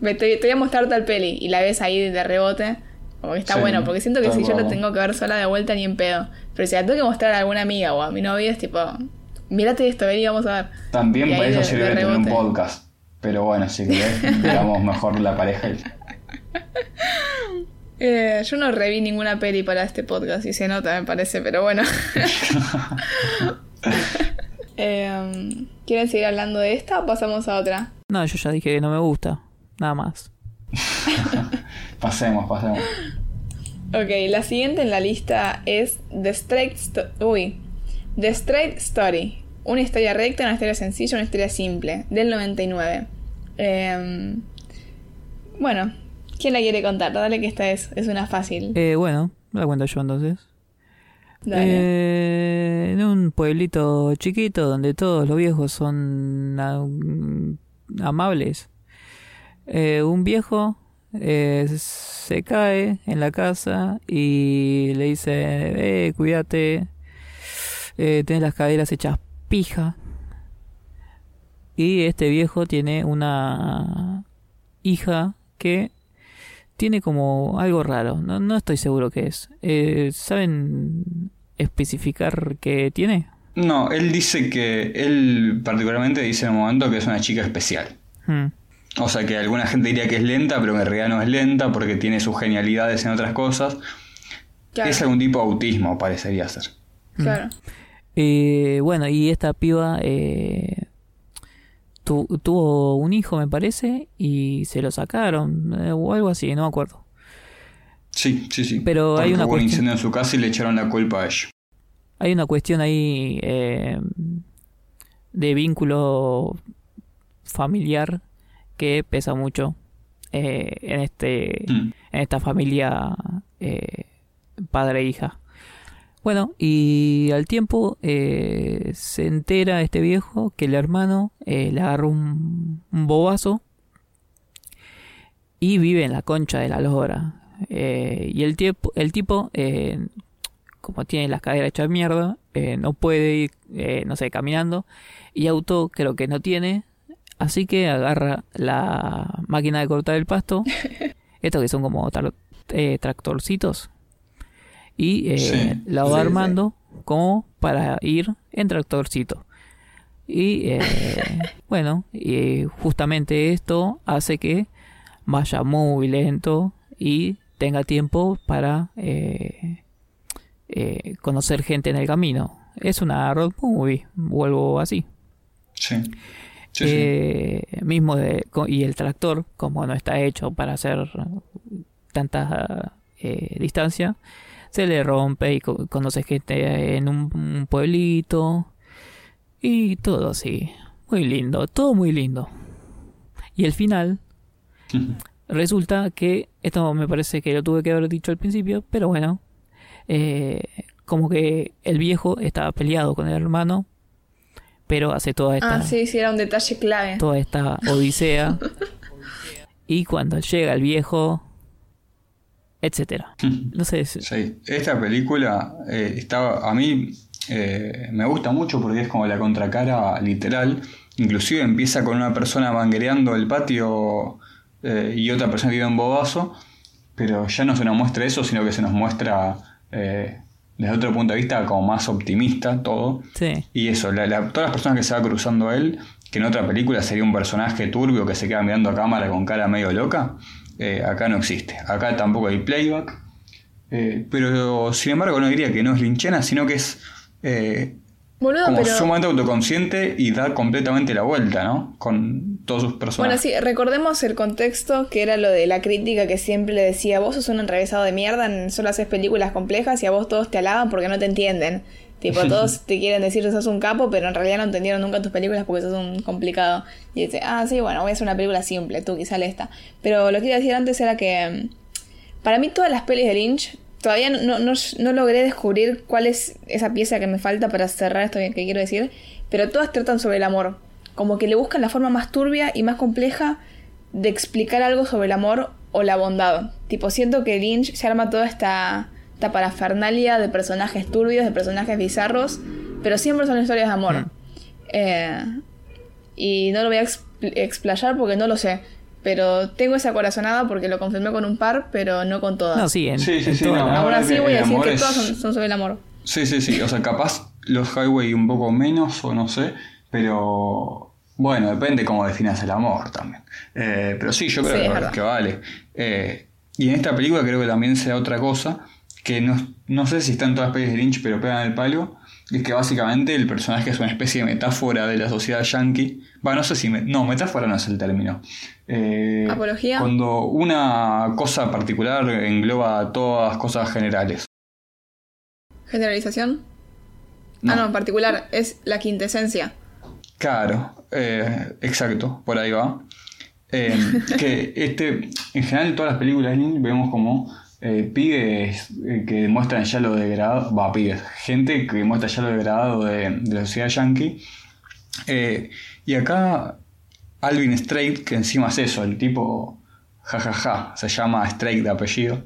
Me- Te, te voy a mostrar tal peli y la ves ahí de rebote. Como que está Sí, bueno, porque siento que si yo la tengo que ver sola de vuelta ni en pedo. Pero si la tengo que mostrar a alguna amiga o a mi novia, es tipo, mírate esto, ven y vamos a ver. También Y para eso sirve tener un podcast. Pero bueno, si querés, digamos mejor la pareja. y- Eh, yo no reví ninguna peli para este podcast y se nota, me parece, pero bueno. Em, ¿Quieren seguir hablando de esta o pasamos a otra? No, yo ya dije que no me gusta. Nada más. Pasemos, pasemos. Ok, la siguiente en la lista es The Straight, Sto- Uy. The Straight Story. Una historia recta, una historia sencilla, una historia simple. Del 99. Em, bueno, ¿quién la quiere contar? Dale que esta es, es una fácil. Eh, bueno, la cuento yo entonces. Dale. Eh, en un pueblito chiquito donde todos los viejos son amables. Eh, un viejo eh, se cae en la casa y le dice, eh, cuídate, eh, tenés las caderas hechas pija. Y este viejo tiene una hija que tiene como algo raro. No, no estoy seguro qué es. Eh, ¿Saben especificar qué tiene? No, él dice que, él particularmente dice en un momento que es una chica especial. Hmm. O sea que alguna gente diría que es lenta, pero en realidad no es lenta porque tiene sus genialidades en otras cosas. Claro. Es algún tipo de autismo, parecería ser. Claro. Eh, bueno, y esta piba eh, tu- tuvo un hijo, me parece, y se lo sacaron, eh, o algo así, no me acuerdo. Sí, sí, sí. Pero hay una hubo un incendio en su casa y le echaron la culpa a ella. Hay una cuestión ahí eh, de vínculo familiar que pesa mucho eh, en este Mm. en esta familia eh, padre e hija. Bueno, y al tiempo eh, se entera este viejo que el hermano eh, le agarró un, un bobazo y vive en la concha de la lora. Eh, y el, tiempo, el tipo, como tiene las caderas hechas mierda, no puede ir, eh, no sé, caminando. Y auto creo que no tiene. Así que agarra la máquina de cortar el pasto. Estos que son como eh, tractorcitos. Y eh, Sí, la va sí, sí. armando como para ir en tractorcito. Y eh, bueno, y justamente esto hace que vaya muy lento y tenga tiempo para eh, eh, conocer gente en el camino. Es una road movie o algo así. Sí. Sí, sí. Eh, mismo de, y el tractor, como no está hecho para hacer tanta eh, distancia, se le rompe y co- conoce gente en un, un pueblito y todo así. Muy lindo, todo muy lindo. Y el final resulta que, esto me parece que lo tuve que haber dicho al principio, pero bueno, eh, como que el viejo estaba peleado con el hermano, pero hace toda esta, Ah, sí, sí, era un detalle clave. toda esta odisea. y cuando llega el viejo, etcétera. No sé, si- Sí, esta película eh, estaba, a mí eh, me gusta mucho porque es como la contracara literal. Inclusive empieza con una persona manguereando el patio eh, y otra persona tiene un bobazo, pero ya no se nos muestra eso, sino que se nos muestra eh, desde otro punto de vista como más optimista todo. sí. Y eso, la- la- todas las personas que se va cruzando a él, que en otra película sería un personaje turbio que se queda mirando a cámara con cara medio loca, eh, acá no existe. Acá tampoco hay playback. Eh, pero sin embargo no diría que no es linchana, sino que es eh, Boludo, como pero. sumamente autoconsciente y da completamente la vuelta, ¿no? Con todos sus Bueno, personajes. sí, recordemos el contexto que era lo de la crítica que siempre le decía, vos sos un enrevesado de mierda, solo haces películas complejas y a vos todos te alaban porque no te entienden. Tipo, todos te quieren decir que sos un capo, pero en realidad no entendieron nunca tus películas porque sos un complicado. Y dice, ah, sí, bueno, voy a hacer una película simple, tú quizá esta. Pero lo que iba a decir antes era que mm, para mí todas las pelis de Lynch, todavía no, no, no logré descubrir cuál es esa pieza que me falta para cerrar esto que quiero decir, pero todas tratan sobre el amor. Como que le buscan la forma más turbia y más compleja de explicar algo sobre el amor o la bondad. Tipo, siento que Lynch se arma toda esta, esta parafernalia de personajes turbios, de personajes bizarros, pero siempre son historias de amor. Eh, y no lo voy a expl- explayar porque no lo sé. Pero tengo esa corazonada porque lo confirmé con un par, pero no con todas. No, sí, en, Sí, sí, en sí, no, no. Voy a decir que es- todas son, son sobre el amor. Sí, sí, sí. O sea, capaz los highway un poco menos o no sé, pero bueno, depende cómo definas el amor también. Eh, pero sí, yo creo Sí, que, es verdad. que vale. Eh, y en esta película creo que también se da otra cosa, que no, no sé si está en todas las pelis de Lynch, pero pegan el palo. y Es que básicamente el personaje es una especie de metáfora de la sociedad yankee. Va, no sé si. me- no, metáfora no es el término. Eh, ¿Apología? Cuando una cosa particular engloba todas cosas generales. ¿Generalización? No. Ah, no, en particular, es la quintesencia. Claro, eh, exacto, por ahí va. Eh, que este, en general en todas las películas de Lynch vemos como eh, pibes eh, que demuestran ya lo degradado, va, pibes, gente que muestra ya lo degradado de, de la sociedad yankee. Eh, y acá Alvin Strait, que encima es eso, el tipo, jajaja, se llama Strait de apellido.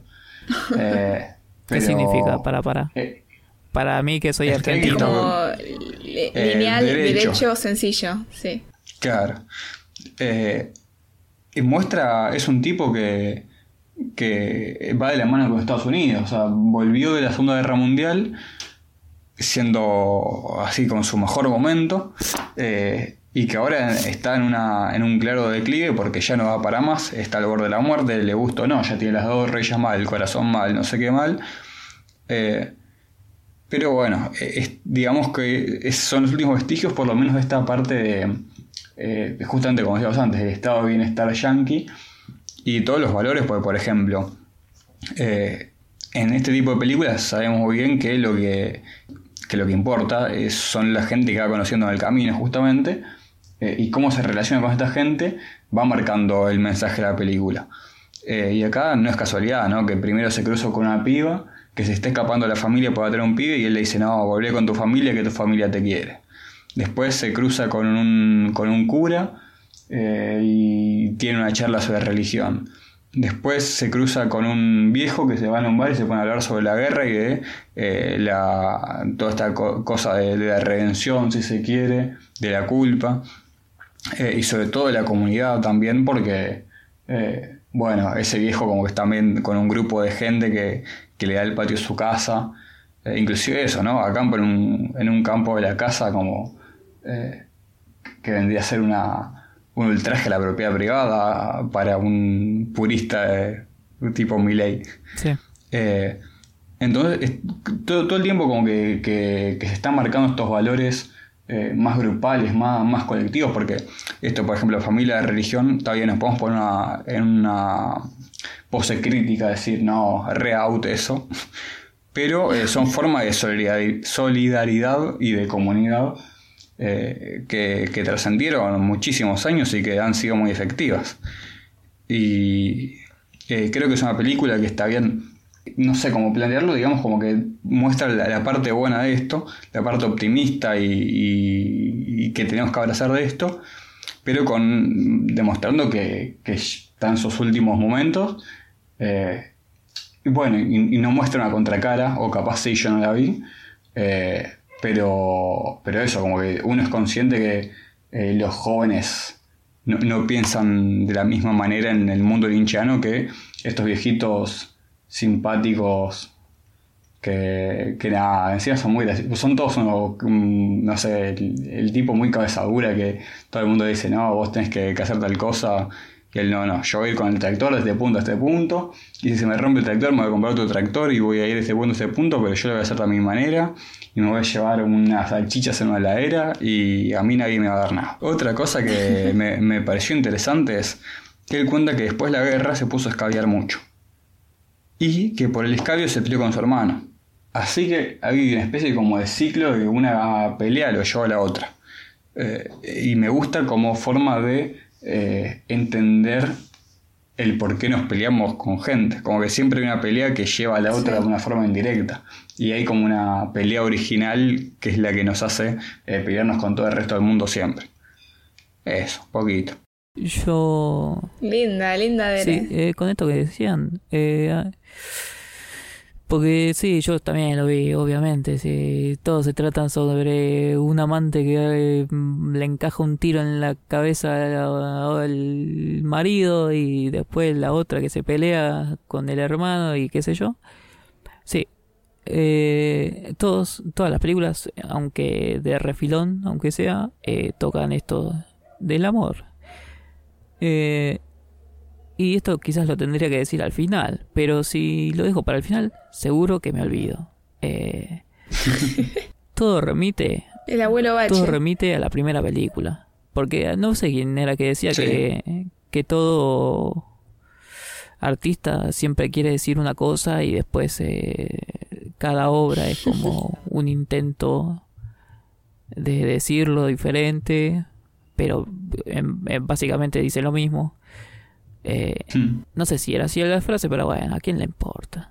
Eh, ¿Qué pero- significa? Para, para. Eh, Para mí que soy argentino. Como li- Eh, lineal, derecho. derecho. sencillo, sí. Claro. Eh, y muestra, es un tipo que, que va de la mano con Estados Unidos. O sea, volvió de la Segunda Guerra Mundial siendo así con su mejor momento. eh, y que ahora está en, una, en un claro declive porque ya no va para más, está al borde de la muerte, le gusta o no, ya tiene las dos reyes mal, el corazón mal, no sé qué mal. Eh, pero bueno, eh, digamos que son los últimos vestigios, por lo menos de esta parte de, justamente como decíamos antes, del estado de bienestar yankee y todos los valores, porque por ejemplo, eh, en este tipo de películas sabemos muy bien que lo que, que lo que importa es- son la gente que va conociendo en el camino justamente eh, y cómo se relaciona con esta gente va marcando el mensaje de la película. Eh, y acá no es casualidad, ¿no? Que primero se cruza con una piba que se está escapando de la familia para tener un pibe y él le dice, no, volvé con tu familia que tu familia te quiere. Después se cruza con un, con un cura eh, y tiene una charla sobre religión. Después se cruza con un viejo que se va a un bar y se pone a hablar sobre la guerra y de eh, la, toda esta co- cosa de, la redención, si se quiere, de la culpa. Eh, y sobre todo de la comunidad también, porque, bueno, ese viejo como que está también con un grupo de gente que, que le da el patio de su casa. Inclusive eso, ¿no? Acampa en un, en un campo de la casa como que vendría a ser una, un ultraje a la propiedad privada para un purista de tipo Milley. Sí. Eh, entonces, es- todo, todo el tiempo como que, que- que se están marcando estos valores eh, más grupales, más, más colectivos, porque esto, por ejemplo, familia religión, todavía nos podemos poner una- en una pose crítica, decir, no, re out eso, pero eh, son formas de solidari- solidaridad y de comunidad eh, que, trascendieron muchísimos años y que han sido muy efectivas. Y eh, creo que es una película que está bien, no sé cómo plantearlo, digamos como que muestra la, parte buena de esto, la parte optimista y, que tenemos que abrazar de esto, pero con demostrando que, que está en sus últimos momentos. eh, y bueno, y, no muestra una contracara, o capaz sí yo no la vi, pero, pero eso, como que uno es consciente que eh, los jóvenes no, no piensan de la misma manera en el mundo linchiano que estos viejitos simpáticos que, que nada, encima son muy. Son todos unos, mm, no sé, el, tipo muy cabeza dura que todo el mundo dice, no, vos tenés que hacer tal cosa. Y él, no, no, yo voy a ir con el tractor de este punto a este punto. Y si se me rompe el tractor, me voy a comprar otro tractor y voy a ir de este punto a este punto, pero yo lo voy a hacer de mi manera. Y me voy a llevar unas salchichas en una heladera y a mí nadie me va a dar nada. Otra cosa que me, me pareció interesante es que él cuenta que después de la guerra se puso a escabiar mucho y que por el escabio se peleó con su hermano. Así que había una especie como de ciclo de que una pelea lo llevó a la otra. Eh, y me gusta como forma de eh, entender el por qué nos peleamos con gente. Como que siempre hay una pelea que lleva a la otra Sí. de una forma indirecta. Y hay como una pelea original que es la que nos hace eh, pelearnos con todo el resto del mundo siempre. Eso, poquito. Yo Linda, linda de Sí, eh, con esto que decían. eh, porque sí, yo también lo vi, obviamente. Sí, todo se trata sobre un amante que eh, le encaja un tiro en la cabeza al marido y después la otra que se pelea con el hermano y qué sé yo. Sí. eh, todos, todas las películas, aunque de refilón, aunque sea, eh, tocan esto del amor. Eh, y esto quizás lo tendría que decir al final, pero si lo dejo para el final, seguro que me olvido. Eh, todo remite, El abuelo Bache. todo remite a la primera película. Porque no sé quién era que decía Sí. que, que todo artista siempre quiere decir una cosa y después eh, cada obra es como un intento de decirlo diferente, pero em, em, básicamente dice lo mismo. Eh, Hmm. no sé si era así la frase, pero bueno, ¿a quién le importa?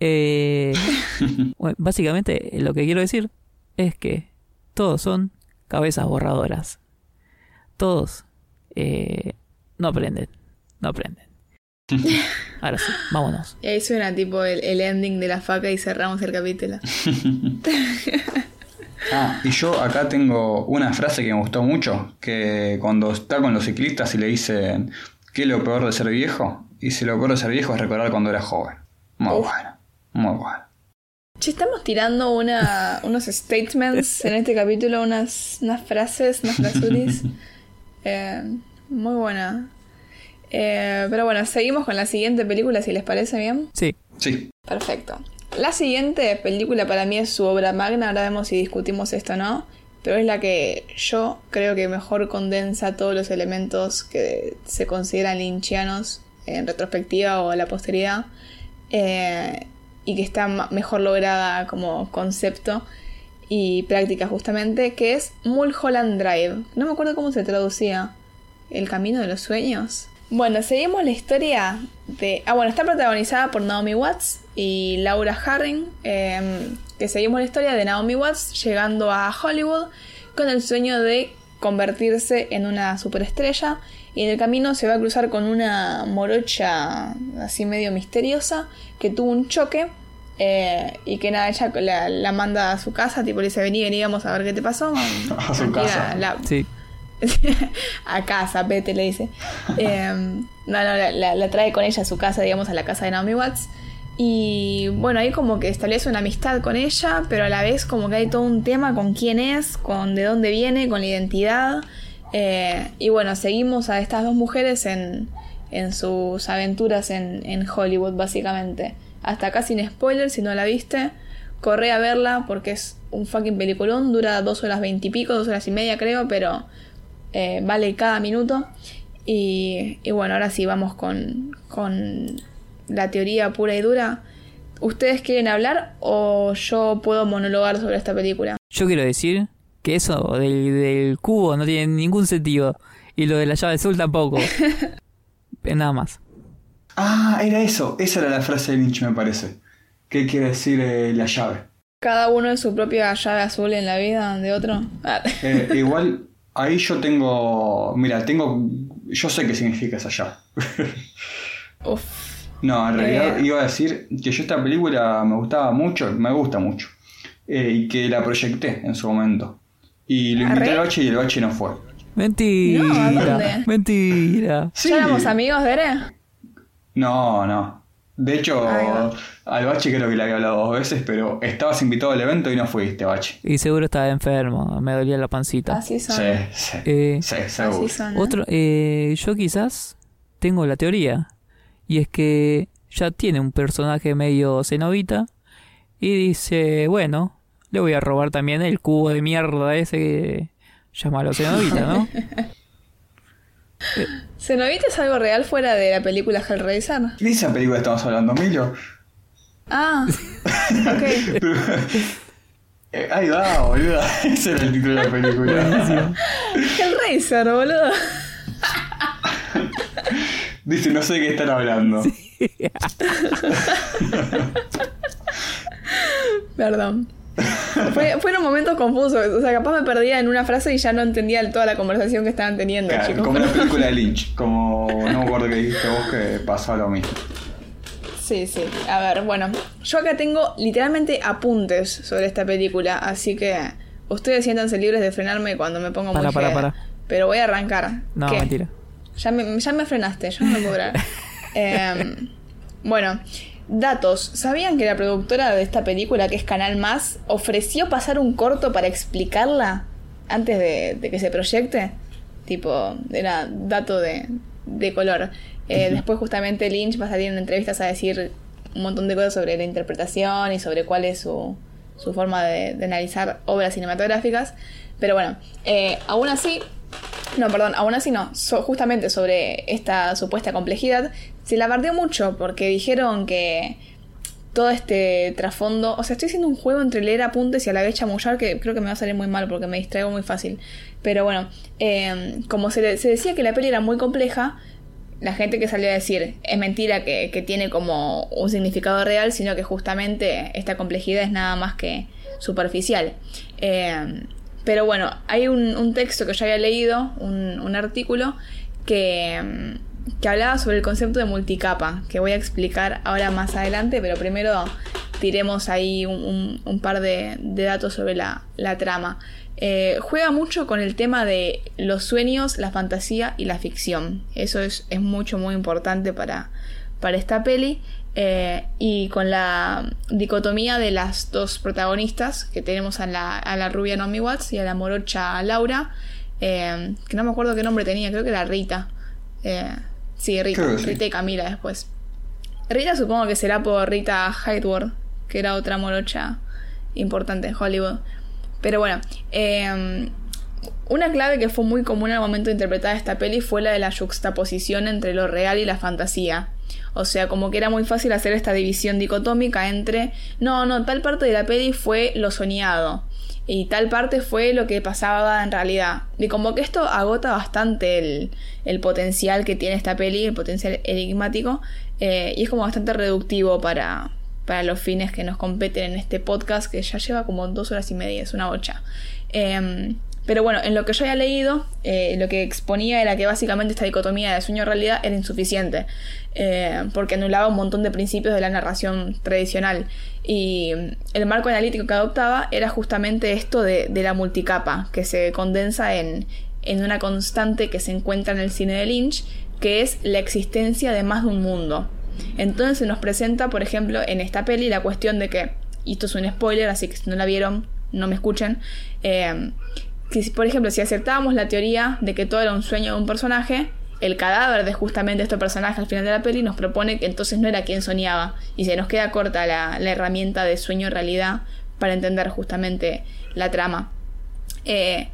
Eh, bueno, básicamente lo que quiero decir es que todos son cabezas borradoras. Todos eh, no aprenden, no aprenden. Ahora sí, vámonos. Y ahí suena tipo el, el ending de la faca y cerramos el capítulo. Ah, y yo acá tengo una frase que me gustó mucho, que cuando está con los ciclistas y le dicen, ¿qué es lo peor de ser viejo? Y si lo peor de ser viejo es recordar cuando era joven. Muy bueno, muy bueno. Che, estamos tirando una, unos statements en este capítulo, unas, unas frases, unas frasuris. Eh, muy buena. Eh, pero bueno, seguimos con la siguiente película, si les parece bien. Sí. Sí. Perfecto. La siguiente película para mí es su obra magna, ahora vemos si discutimos esto o no, pero es la que yo creo que mejor condensa todos los elementos que se consideran lynchianos en retrospectiva o a la posteridad, eh, y que está mejor lograda como concepto y práctica justamente, que es Mulholland Drive. No me acuerdo cómo se traducía. ¿El camino de los sueños? Bueno, seguimos la historia de... Ah, bueno, está protagonizada por Naomi Watts y Laura Harring, eh, que seguimos la historia de Naomi Watts llegando a Hollywood con el sueño de convertirse en una superestrella y en el camino se va a cruzar con una morocha así medio misteriosa que tuvo un choque eh, y que nada, ella la, la manda a su casa, tipo le dice vení, vení, vamos a ver qué te pasó. A su casa. la- Sí. a casa, vete, le dice. Eh, no, no, la, la- la trae con ella a su casa, digamos, a la casa de Naomi Watts. Y bueno, ahí como que establece una amistad con ella, pero a la vez como que hay todo un tema con quién es, con de dónde viene, con la identidad. Eh, y bueno, seguimos a estas dos mujeres en, en sus aventuras en, en Hollywood, básicamente. Hasta acá sin spoiler, si no la viste, corre a verla porque es un fucking peliculón, dura dos horas veintipico, dos horas y media creo, pero eh, vale cada minuto. Y, y bueno, ahora sí vamos con, con la teoría pura y dura. ¿Ustedes quieren hablar o yo puedo monologar sobre esta película? Yo quiero decir que eso del, del cubo no tiene ningún sentido. Y lo de la llave azul tampoco. Nada más. Ah, era eso. Esa era la frase de Lynch, me parece. ¿Qué quiere decir eh, la llave? Cada uno en su propia llave azul en la vida de otro. Ah. Eh, igual, ahí yo tengo. Mira, tengo. Yo sé qué significa esa llave. Uf. No, en realidad Eh. iba a decir que yo esta película me gustaba mucho, me gusta mucho. Eh, y que la proyecté en su momento. Y lo invité al bache y el bache no fue. Mentira. No, ¿a dónde? Mentira. Sí. ¿Ya éramos amigos de Ere? No, no. De hecho, al bache creo que le había hablado dos veces, pero estabas invitado al evento y no fuiste, bache. Y seguro estaba enfermo. Me dolía la pancita. Así son. Sí, sí. Eh, Sí, seguro. Así son. ¿eh? Otro, eh, yo quizás tengo la teoría. Y es que ya tiene un personaje medio cenobita. Y dice, bueno, le voy a robar también el cubo de mierda ese que llámalo cenobita, ¿no? ¿Cenovita es algo real fuera de la película Hellraiser? ¿De esa película estamos hablando, Milo? Ah, ok. Eh, ahí va, boludo. Ese era el título de la película. Hellraiser, boludo. Dice, no sé de qué están hablando. Perdón. Fue- fueron momentos confusos. O sea, capaz me perdía en una frase y ya no entendía toda la conversación que estaban teniendo, Claro, chicos. como la película de Lynch. Como no me acuerdo que dijiste vos que pasó lo mismo. Sí, sí. A ver, bueno. Yo acá tengo literalmente apuntes sobre esta película, así que ustedes siéntanse libres de frenarme cuando me pongo muy Para, para, para. Pero voy a arrancar. No, ¿Qué? mentira. Ya me, ya me frenaste, yo no lo puedo creer. Em, bueno, datos. ¿Sabían que la productora de esta película, que es Canal Más, ofreció pasar un corto para explicarla antes de, de que se proyecte? Tipo, era dato de, de color. Eh, Después justamente Lynch va a salir en entrevistas a decir un montón de cosas sobre la interpretación y sobre cuál es su, su forma de, de analizar obras cinematográficas. Pero bueno, eh, aún así, no, perdón, aún así no. So- justamente sobre esta supuesta complejidad, se la bardeó mucho porque dijeron que todo este trasfondo. O sea, estoy haciendo un juego entre leer apuntes y a la vez chamullar que creo que me va a salir muy mal porque me distraigo muy fácil. Pero bueno, eh, como se, le- se decía que la peli era muy compleja, la gente que salió a decir es mentira que, que tiene como un significado real, sino que justamente esta complejidad es nada más que superficial. Eh, pero bueno, hay un, un, texto que yo había leído, un, un artículo, que, mm, que, hablaba sobre el concepto de multicapa, que voy a explicar ahora más adelante, pero primero tiremos ahí un, un par de, de, datos sobre la, la trama. Eh, juega mucho con el tema de los sueños, la fantasía y la ficción. Eso es, es mucho, muy importante para, para esta peli. Eh, y con la dicotomía de las dos protagonistas, que tenemos a la, a la rubia Naomi Watts y a la morocha Laura, eh, que no me acuerdo qué nombre tenía, creo que era Rita. Eh, sí, Rita, Rita y Camila después. Rita supongo que será por Rita Hayworth, que era otra morocha importante en Hollywood. Pero bueno, eh, una clave que fue muy común al momento de interpretar esta peli fue la de la juxtaposición entre lo real y la fantasía. O sea, como que era muy fácil hacer esta división dicotómica entre, no, no, tal parte de la peli fue lo soñado y tal parte fue lo que pasaba en realidad. Y como que esto agota bastante el, el potencial que tiene esta peli, el potencial enigmático, eh, y es como bastante reductivo para, para los fines que nos competen en este podcast, que ya lleva como dos horas y media, es una ocha. Eh, pero bueno, en lo que yo había leído, eh, lo que exponía era que básicamente esta dicotomía de sueño-realidad era insuficiente, eh, porque anulaba un montón de principios de la narración tradicional. Y el marco analítico que adoptaba era justamente esto de, de la multicapa, que se condensa en, en una constante que se encuentra en el cine de Lynch, que es la existencia de más de un mundo. Entonces se nos presenta, por ejemplo, en esta peli la cuestión de que, y esto es un spoiler, así que si no la vieron, no me escuchen, eh, que, por ejemplo, si aceptábamos la teoría de que todo era un sueño de un personaje, el cadáver de justamente este personaje al final de la peli nos propone que entonces no era quien soñaba y se nos queda corta la, la herramienta de sueño-realidad para entender justamente la trama. Eh,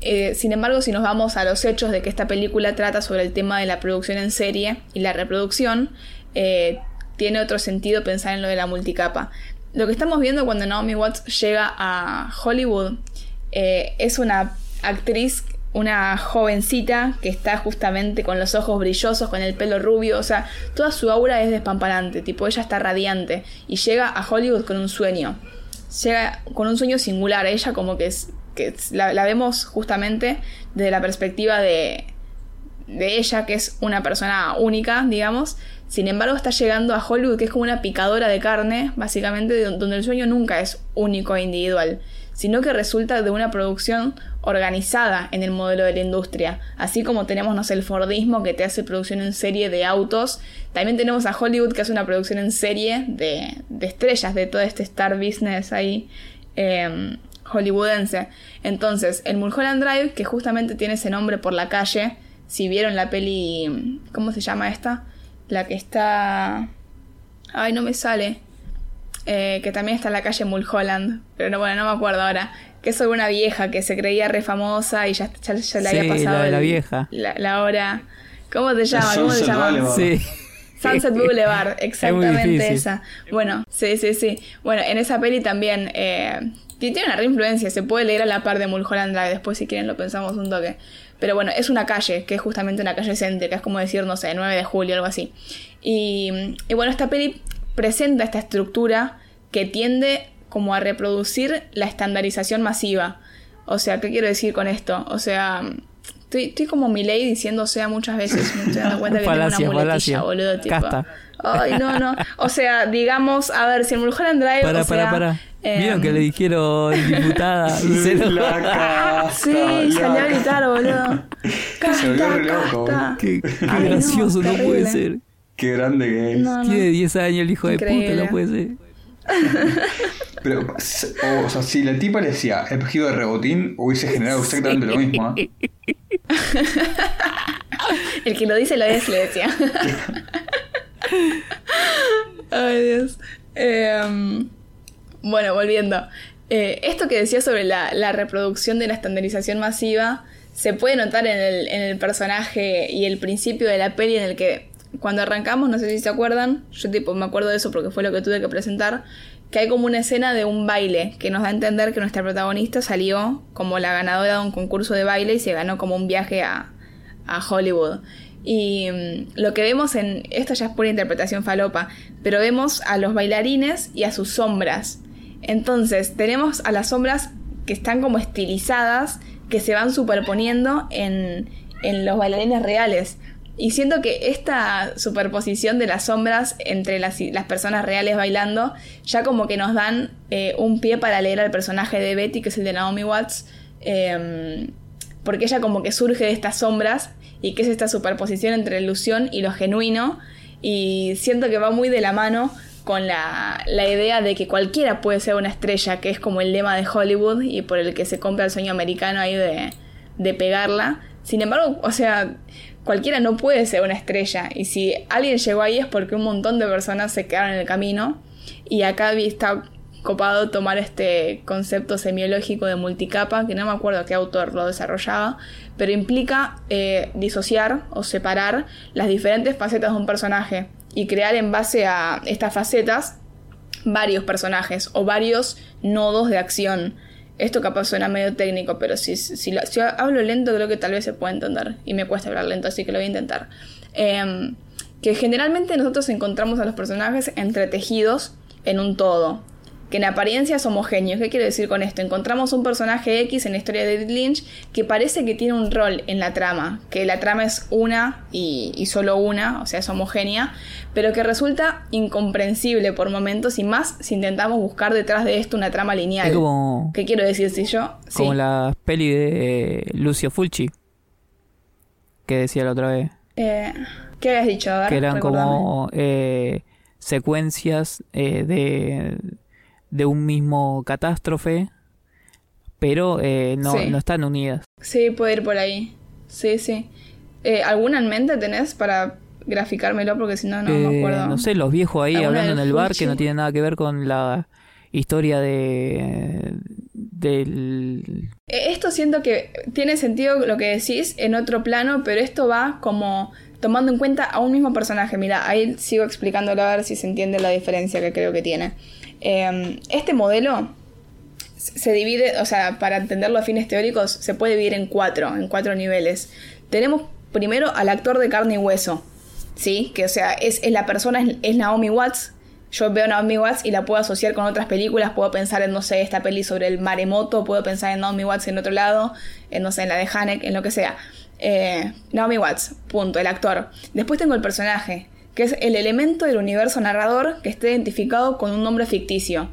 eh, sin embargo, si nos vamos a los hechos de que esta película trata sobre el tema de la producción en serie y la reproducción, eh, tiene otro sentido pensar en lo de la multicapa. Lo que estamos viendo cuando Naomi Watts llega a Hollywood eh, es una actriz, una jovencita que está justamente con los ojos brillosos, con el pelo rubio, o sea, toda su aura es despamparante, tipo ella está radiante y llega a Hollywood con un sueño, llega con un sueño singular, ella como que es, que la, la vemos justamente desde la perspectiva de, de ella, que es una persona única, digamos. Sin embargo, está llegando a Hollywood, que es como una picadora de carne, básicamente, donde el sueño nunca es único e individual, sino que resulta de una producción organizada en el modelo de la industria. Así como tenemos, no el Fordismo que te hace producción en serie de autos, también tenemos a Hollywood que hace una producción en serie de, de estrellas, de todo este star business ahí. Eh, hollywoodense. Entonces, el Mulholland Drive, que justamente tiene ese nombre por la calle, si vieron la peli, ¿cómo se llama esta? La que está... Ay, no me sale. Eh, que también está en la calle Mulholland, pero no, bueno, no me acuerdo ahora. Que es sobre una vieja que se creía re famosa y ya, ya, ya le Sí, había pasado la de la vieja. La, la hora. ¿Cómo te llama? ¿Cómo te Sunset llama? Boulevard. Sí. Sunset Boulevard, exactamente esa. Bueno, sí, sí, sí. Bueno, en esa peli también eh, ti- tiene una reinfluencia, se puede leer a la par de Mulholland Drive, después si quieren lo pensamos un toque. Pero bueno, es una calle, que es justamente una calle céntrica, es como decir, no sé, 9 de julio, algo así. Y, y bueno, esta peli presenta esta estructura que tiende como a reproducir la estandarización masiva. O sea, ¿qué quiero decir con esto? O sea, estoy, estoy como mi ley diciendo sea muchas veces, me estoy dando cuenta que Falacia, tengo una muletilla, boludo, tipo. Casta. Ay, no, no. O sea, digamos, a ver, si en Mulholland Drive. Para, o sea, para, para. eh, ¿Vieron que le dijeron diputada? Y se lo- La casta, Sí, salió a gritar, boludo. Se volvió Casta, loco. casta. Qué, qué Ay, no, gracioso, no, puede ser. Qué grande que es. No, no. Tiene 10 años el hijo de puta, no puede ser. Pero, o, o sea, si la tipa le decía espejido de rebotín, hubiese generado exactamente lo mismo. ¿eh? El que lo dice lo es, le decía. Ay, Dios. Em, bueno, volviendo. Eh, esto que decía sobre la, la reproducción de la estandarización masiva se puede notar en el, en el personaje y el principio de la peli en el que cuando arrancamos, no sé si se acuerdan, yo tipo me acuerdo de eso porque fue lo que tuve que presentar, que hay como una escena de un baile que nos da a entender que nuestra protagonista salió como la ganadora de un concurso de baile y se ganó como un viaje a, Hollywood. Y mm, lo que vemos en. Esto ya es pura interpretación falopa, pero vemos a los bailarines y a sus sombras. Entonces, tenemos a las sombras que están como estilizadas, que se van superponiendo en, en los bailarines reales. Y siento que esta superposición de las sombras entre las, personas reales bailando ya como que nos dan eh, un pie para leer al personaje de Betty, que es el de Naomi Watts, em, porque ella como que surge de estas sombras y que es esta superposición entre la ilusión y lo genuino. Y siento que va muy de la mano con la, la, idea de que cualquiera puede ser una estrella, que es como el lema de Hollywood y por el que se compra el sueño americano ahí de pegarla. Sin embargo, o sea, cualquiera no puede ser una estrella. Y si alguien llegó ahí es porque un montón de personas se quedaron en el camino. Y acá está copado tomar este concepto semiológico de multicapa, que no me acuerdo qué autor lo desarrollaba, pero implica eh, disociar o separar las diferentes facetas de un personaje y crear en base a estas facetas varios personajes o varios nodos de acción. Esto capaz suena medio técnico, pero si, si, hablo lento creo que tal vez se pueda entender. Y me cuesta hablar lento, así que lo voy a intentar. Em, que generalmente nosotros encontramos a los personajes entretejidos en un todo que en apariencia es homogéneo. ¿Qué quiero decir con esto? Encontramos un personaje X en la historia de David Lynch que parece que tiene un rol en la trama, que la trama es una y, solo una, o sea, es homogénea, pero que resulta incomprensible por momentos y más si intentamos buscar detrás de esto una trama lineal. como, ¿Qué quiero decir si yo? Como la peli de Lucio Fulci, que decía la otra vez. Eh, ¿Qué habías dicho? que eran como eh, secuencias eh, de de un mismo catástrofe, pero eh, no, no están unidas. Sí, puede ir por ahí. Sí, sí. Eh, ¿Alguna en mente tenés para graficármelo? Porque si no, no me eh, acuerdo. No sé, los viejos ahí hablando en el bar que no tienen nada que ver con la historia de del esto siento que tiene sentido lo que decís en otro plano pero esto va como tomando en cuenta a un mismo personaje mira ahí sigo explicándolo a ver si se entiende la diferencia que creo que tiene Em, este modelo se divide, o sea, para entenderlo a fines teóricos, se puede dividir en cuatro, en cuatro niveles. Tenemos primero al actor de carne y hueso, ¿sí? Que, o sea, es, la persona, es, Naomi Watts. Yo veo a Naomi Watts y la puedo asociar con otras películas. Puedo pensar en, no sé, esta peli sobre el maremoto. Puedo pensar en Naomi Watts en otro lado. En, no sé, en la de Hanek, en lo que sea. Eh, Naomi Watts, punto, el actor. Después tengo el personaje, que es el elemento del universo narrador que esté identificado con un nombre ficticio.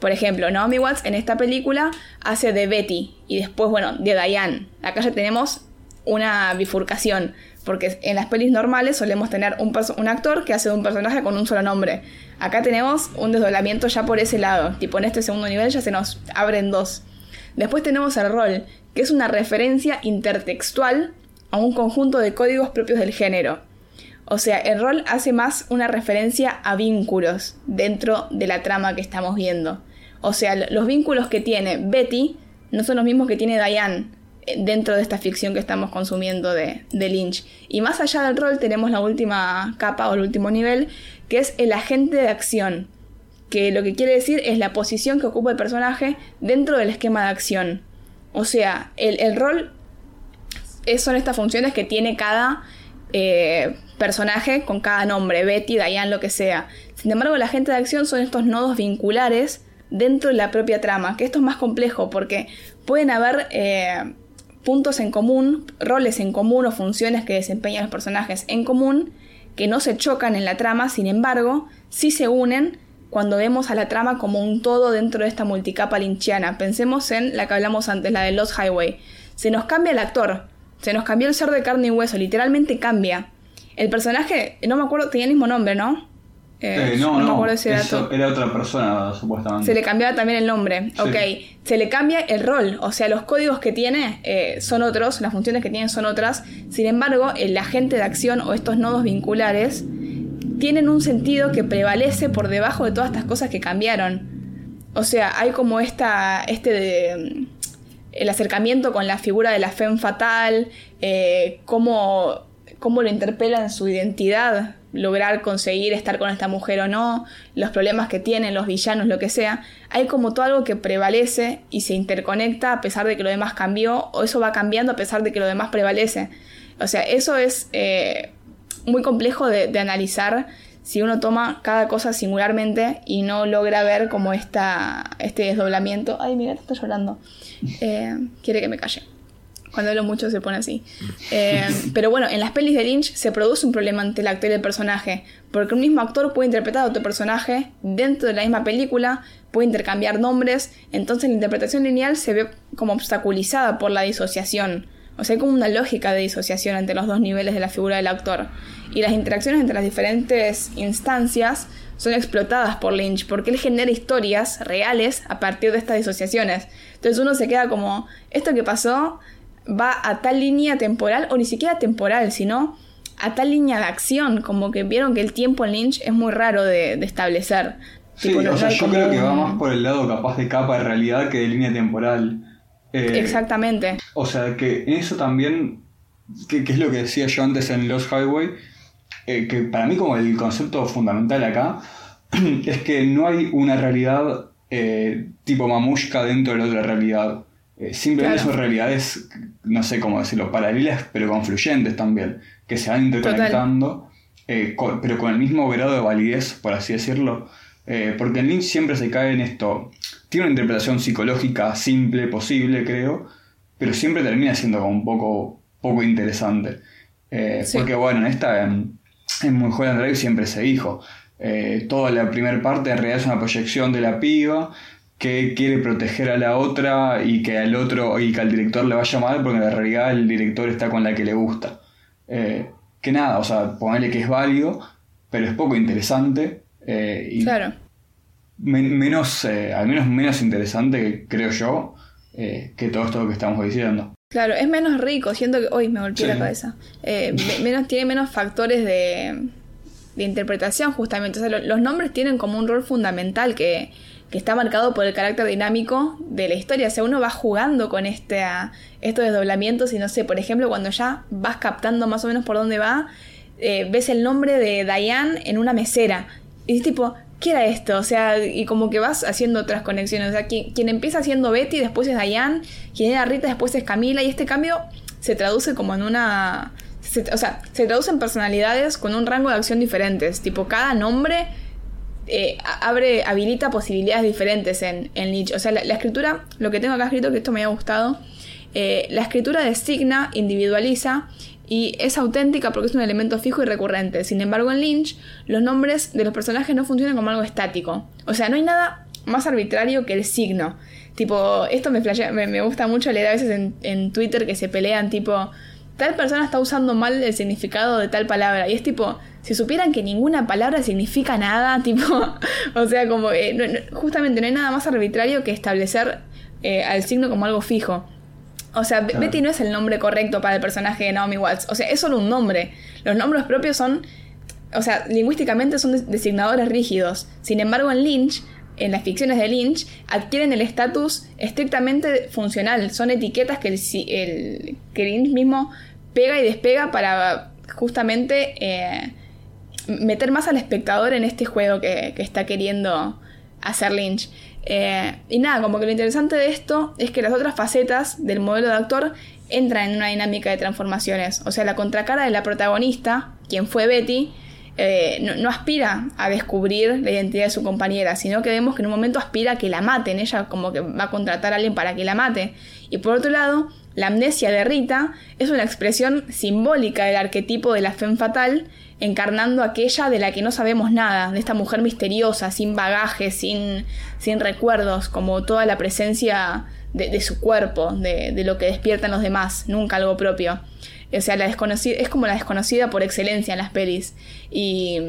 Por ejemplo, Naomi Watts en esta película hace de Betty y después, bueno, de Diane. Acá ya tenemos una bifurcación, porque en las pelis normales solemos tener un, actor que hace de un personaje con un solo nombre. Acá tenemos un desdoblamiento ya por ese lado, tipo en este segundo nivel ya se nos abren dos. Después tenemos el rol, que es una referencia intertextual a un conjunto de códigos propios del género. O sea, el rol hace más una referencia a vínculos dentro de la trama que estamos viendo. O sea, los vínculos que tiene Betty no son los mismos que tiene Diane eh, dentro de esta ficción que estamos consumiendo de, Lynch. Y más allá del rol tenemos la última capa o el último nivel, que es el agente de acción, que lo que quiere decir es la posición que ocupa el personaje dentro del esquema de acción. O sea, el, rol son estas funciones que tiene cada eh, personaje con cada nombre, Betty, Diane, lo que sea. Sin embargo, la gente de acción son estos nodos vinculares dentro de la propia trama, que esto es más complejo porque pueden haber eh, puntos en común, roles en común o funciones que desempeñan los personajes en común que no se chocan en la trama, sin embargo, sí se unen cuando vemos a la trama como un todo dentro de esta multicapa linchiana. Pensemos en la que hablamos antes, la de Lost Highway. Se nos cambia el actor, se nos cambió el ser de carne y hueso, literalmente cambia. El personaje, no me acuerdo, tenía el mismo nombre, ¿no? Eh, no, no, me acuerdo ese dato. Era otra persona, supuestamente. Se le cambiaba también el nombre. Ok. Se le cambia el rol. O sea, los códigos que tiene eh, son otros, las funciones que tienen son otras. Sin embargo, el agente de acción o estos nodos vinculares tienen un sentido que prevalece por debajo de todas estas cosas que cambiaron. O sea, hay como esta. este de, el acercamiento con la figura de la femme fatal, eh, cómo cómo lo interpela en su identidad, lograr conseguir estar con esta mujer o no, los problemas que tienen, los villanos, lo que sea, hay como todo algo que prevalece y se interconecta a pesar de que lo demás cambió, o eso va cambiando a pesar de que lo demás prevalece. O sea, eso es eh, muy complejo de, analizar si uno toma cada cosa singularmente y no logra ver como esta, este desdoblamiento. Ay, mi gato está llorando. Eh, quiere que me calle. Cuando hablo mucho se pone así. Eh, pero bueno, en las pelis de Lynch se produce un problema ante el actor y el personaje, porque un mismo actor puede interpretar a otro personaje dentro de la misma película, puede intercambiar nombres, entonces la interpretación lineal se ve como obstaculizada por la disociación. O sea, hay como una lógica de disociación entre los dos niveles de la figura del actor. Y las interacciones entre las diferentes instancias son explotadas por Lynch, porque él genera historias reales a partir de estas disociaciones. Entonces uno se queda como, esto que pasó va a tal línea temporal, o ni siquiera temporal, sino a tal línea de acción, como que vieron que el tiempo en Lynch es muy raro de, de establecer. Sí, Tipo, no- o sea, yo como creo que va más por el lado capaz de capa de realidad que de línea temporal. Eh, Exactamente. O sea, que en eso también, que, que es lo que decía yo antes en Lost Highway, eh, que para mí como el concepto fundamental acá es que no hay una realidad eh, tipo mamushka dentro de la otra realidad. Eh, simplemente Claro. son realidades, no sé cómo decirlo, paralelas pero confluyentes también, que se van interconectando, eh, con- pero con el mismo grado de validez, por así decirlo. Eh, porque el Lynch siempre se cae en esto. Tiene una interpretación psicológica simple, posible, creo, pero siempre termina siendo como un poco, poco interesante. Eh, Sí. Porque bueno, en esta, en, en Mulholland Drive siempre se dijo, eh, toda la primera parte en realidad es una proyección de la piba que quiere proteger a la otra y que al otro y que al director le vaya mal porque en realidad el director está con la que le gusta. Eh, que nada, o sea, ponerle que es válido, pero es poco interesante. eh, y Claro. men- menos, eh, al menos menos interesante, creo yo, que todo esto que estamos diciendo. Claro, es menos rico, siento que... Hoy me golpeé Sí. la cabeza. Me- menos, tiene menos factores de, de interpretación justamente. O sea, lo- los nombres tienen como un rol fundamental que, que está marcado por el carácter dinámico de la historia. O sea, uno va jugando con este, a- estos desdoblamientos y no sé, por ejemplo, cuando ya vas captando más o menos por dónde va, eh, ves el nombre de Diane en una mesera. Y es tipo, ¿qué era esto? O sea, y como que vas haciendo otras conexiones. O sea, quien, empieza siendo Betty, después es Diane, quien era Rita, después es Camila, y este cambio se traduce como en una. se- o sea, se traduce en personalidades con un rango de acción diferentes. Tipo, cada nombre eh, abre, habilita posibilidades diferentes en, en Lynch. O sea, la, escritura, lo que tengo acá escrito, que esto me ha gustado, eh, la escritura designa, individualiza y es auténtica porque es un elemento fijo y recurrente. Sin embargo, en Lynch, los nombres de los personajes no funcionan como algo estático. O sea, no hay nada más arbitrario que el signo. Tipo, esto me, flashea- me, gusta mucho leer a veces en Twitter que se pelean, tipo, tal persona está usando mal el significado de tal palabra. Y es tipo, si supieran que ninguna palabra significa nada, tipo, o sea, como, eh, no- no- justamente no hay nada más arbitrario que establecer eh, al signo como algo fijo. O sea, Claro. Betty no es el nombre correcto para el personaje de Naomi Watts. O sea, es solo un nombre. Los nombres propios son, o sea, lingüísticamente son des- designadores rígidos. Sin embargo, en Lynch, en las ficciones de Lynch, adquieren el estatus estrictamente funcional. Son etiquetas que el, el- que Lynch mismo pega y despega para justamente eh, meter más al espectador en este juego que, está queriendo hacer Lynch. Eh, y nada, como que lo interesante de esto es que las otras facetas del modelo de actor entran en una dinámica de transformaciones. O sea, la contracara de la protagonista, quien fue Betty, eh, no, aspira a descubrir la identidad de su compañera, sino que vemos que en un momento aspira a que la maten. Ella como que va a contratar a alguien para que la mate. Y por otro lado, la amnesia de Rita es una expresión simbólica del arquetipo de la femme fatal, encarnando aquella de la que no sabemos nada, de esta mujer misteriosa, sin bagaje, sin, sin recuerdos, como toda la presencia de, su cuerpo, de, de lo que despiertan los demás, nunca algo propio. O sea, la desconocida, es como la desconocida por excelencia en las pelis. Y,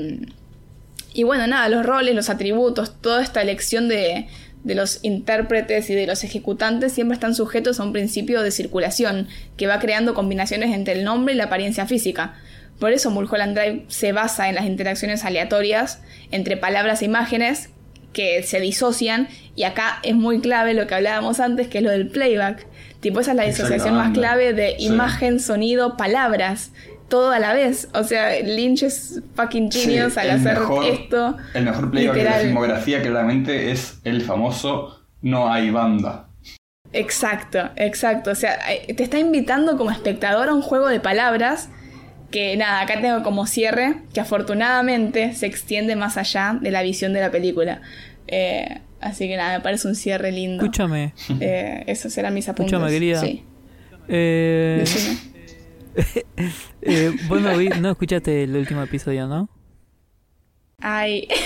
y bueno, nada, los roles, los atributos, toda esta elección de, de los intérpretes y de los ejecutantes siempre están sujetos a un principio de circulación que va creando combinaciones entre el nombre y la apariencia física. Por eso Mulholland Drive se basa en las interacciones aleatorias entre palabras e imágenes que se disocian y acá es muy clave lo que hablábamos antes que es lo del playback. Tipo, esa es la disociación más clave de Sí. imagen, sonido, palabras, todo a la vez. O sea, Lynch es fucking genius Sí, al hacer mejor- esto. El mejor playback de la filmografía claramente es el famoso No hay banda. Exacto, exacto. O sea, eh, te está invitando como espectador a un juego de palabras Que nada, acá tengo como cierre que afortunadamente se extiende más allá de la visión de la película. Eh, así que nada, me parece un cierre lindo. Escúchame. Eh, esos serán mis apuntes. Escúchame, querida. Sí. Eh, eh, vos no, vi- no escuchaste el último episodio, ¿no? Ay.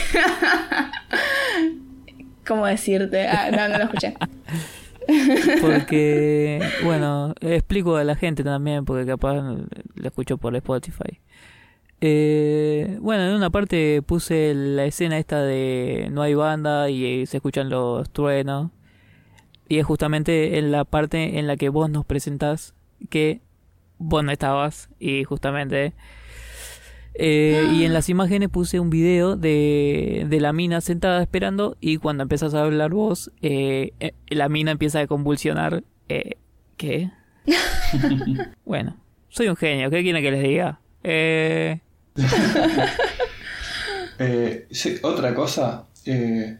¿Cómo decirte? Ah, no, no lo escuché. Porque, bueno, explico a la gente también, porque capaz lo escucho por Spotify. Eh, bueno, en una parte puse la escena esta de no hay banda y se escuchan los truenos. Y es justamente en la parte en la que vos nos presentás que vos no estabas y justamente... eh, y en las imágenes puse un video de, de la mina sentada esperando y cuando empezás a hablar vos, eh, eh, la mina empieza a convulsionar. Eh, ¿Qué? bueno, soy un genio, ¿qué quieren que les diga? Eh, Eh, sí, otra cosa, eh,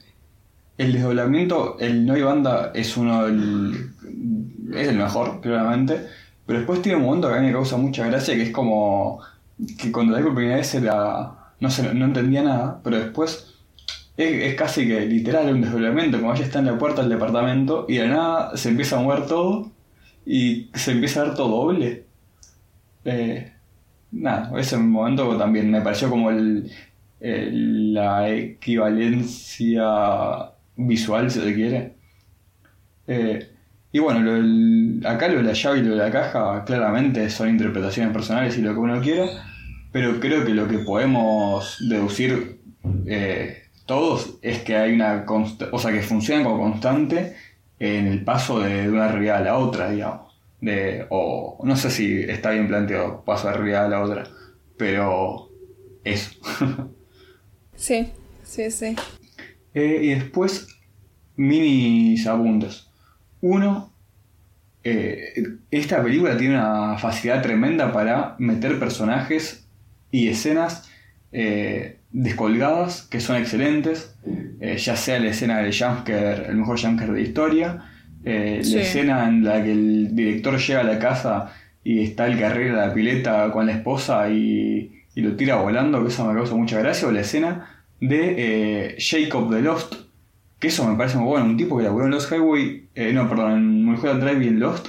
el desdoblamiento, el no hay banda es uno del, es el mejor, claramente, pero después tiene un momento que a mí me causa mucha gracia que es como que vi por primera vez era, no sé, no entendía nada, pero después es, casi que literal un desdoblamiento, como ella está en la puerta del departamento y de nada se empieza a mover todo y se empieza a ver todo doble. Eh, nada, ese momento también me pareció como el, el- la equivalencia visual, si se quiere. Eh, y bueno, lo acá lo de la llave y lo de la caja claramente son interpretaciones personales y lo que uno quiera, pero creo que lo que podemos deducir eh, todos es que hay una o sea que funciona como constante en el paso de, una realidad a la otra, digamos. De, o no sé si está bien planteado paso de realidad a la otra, pero eso. Sí, sí, sí. Eh, y después, minis apuntes. Uno, eh, esta película tiene una facilidad tremenda para meter personajes y escenas eh, descolgadas que son excelentes. Eh, ya sea la escena del jumpscare, el mejor jumpscare de la historia. eh, Sí. La escena en la que el director llega a la casa y está el carrera de la pileta con la esposa y, y lo tira volando, que eso me causa mucha gracia. O la escena de Jacob the Lost, que eso me parece muy bueno. Un tipo que laburó en Lost Highway, eh, no, perdón, en Mulholland Drive y en Lost.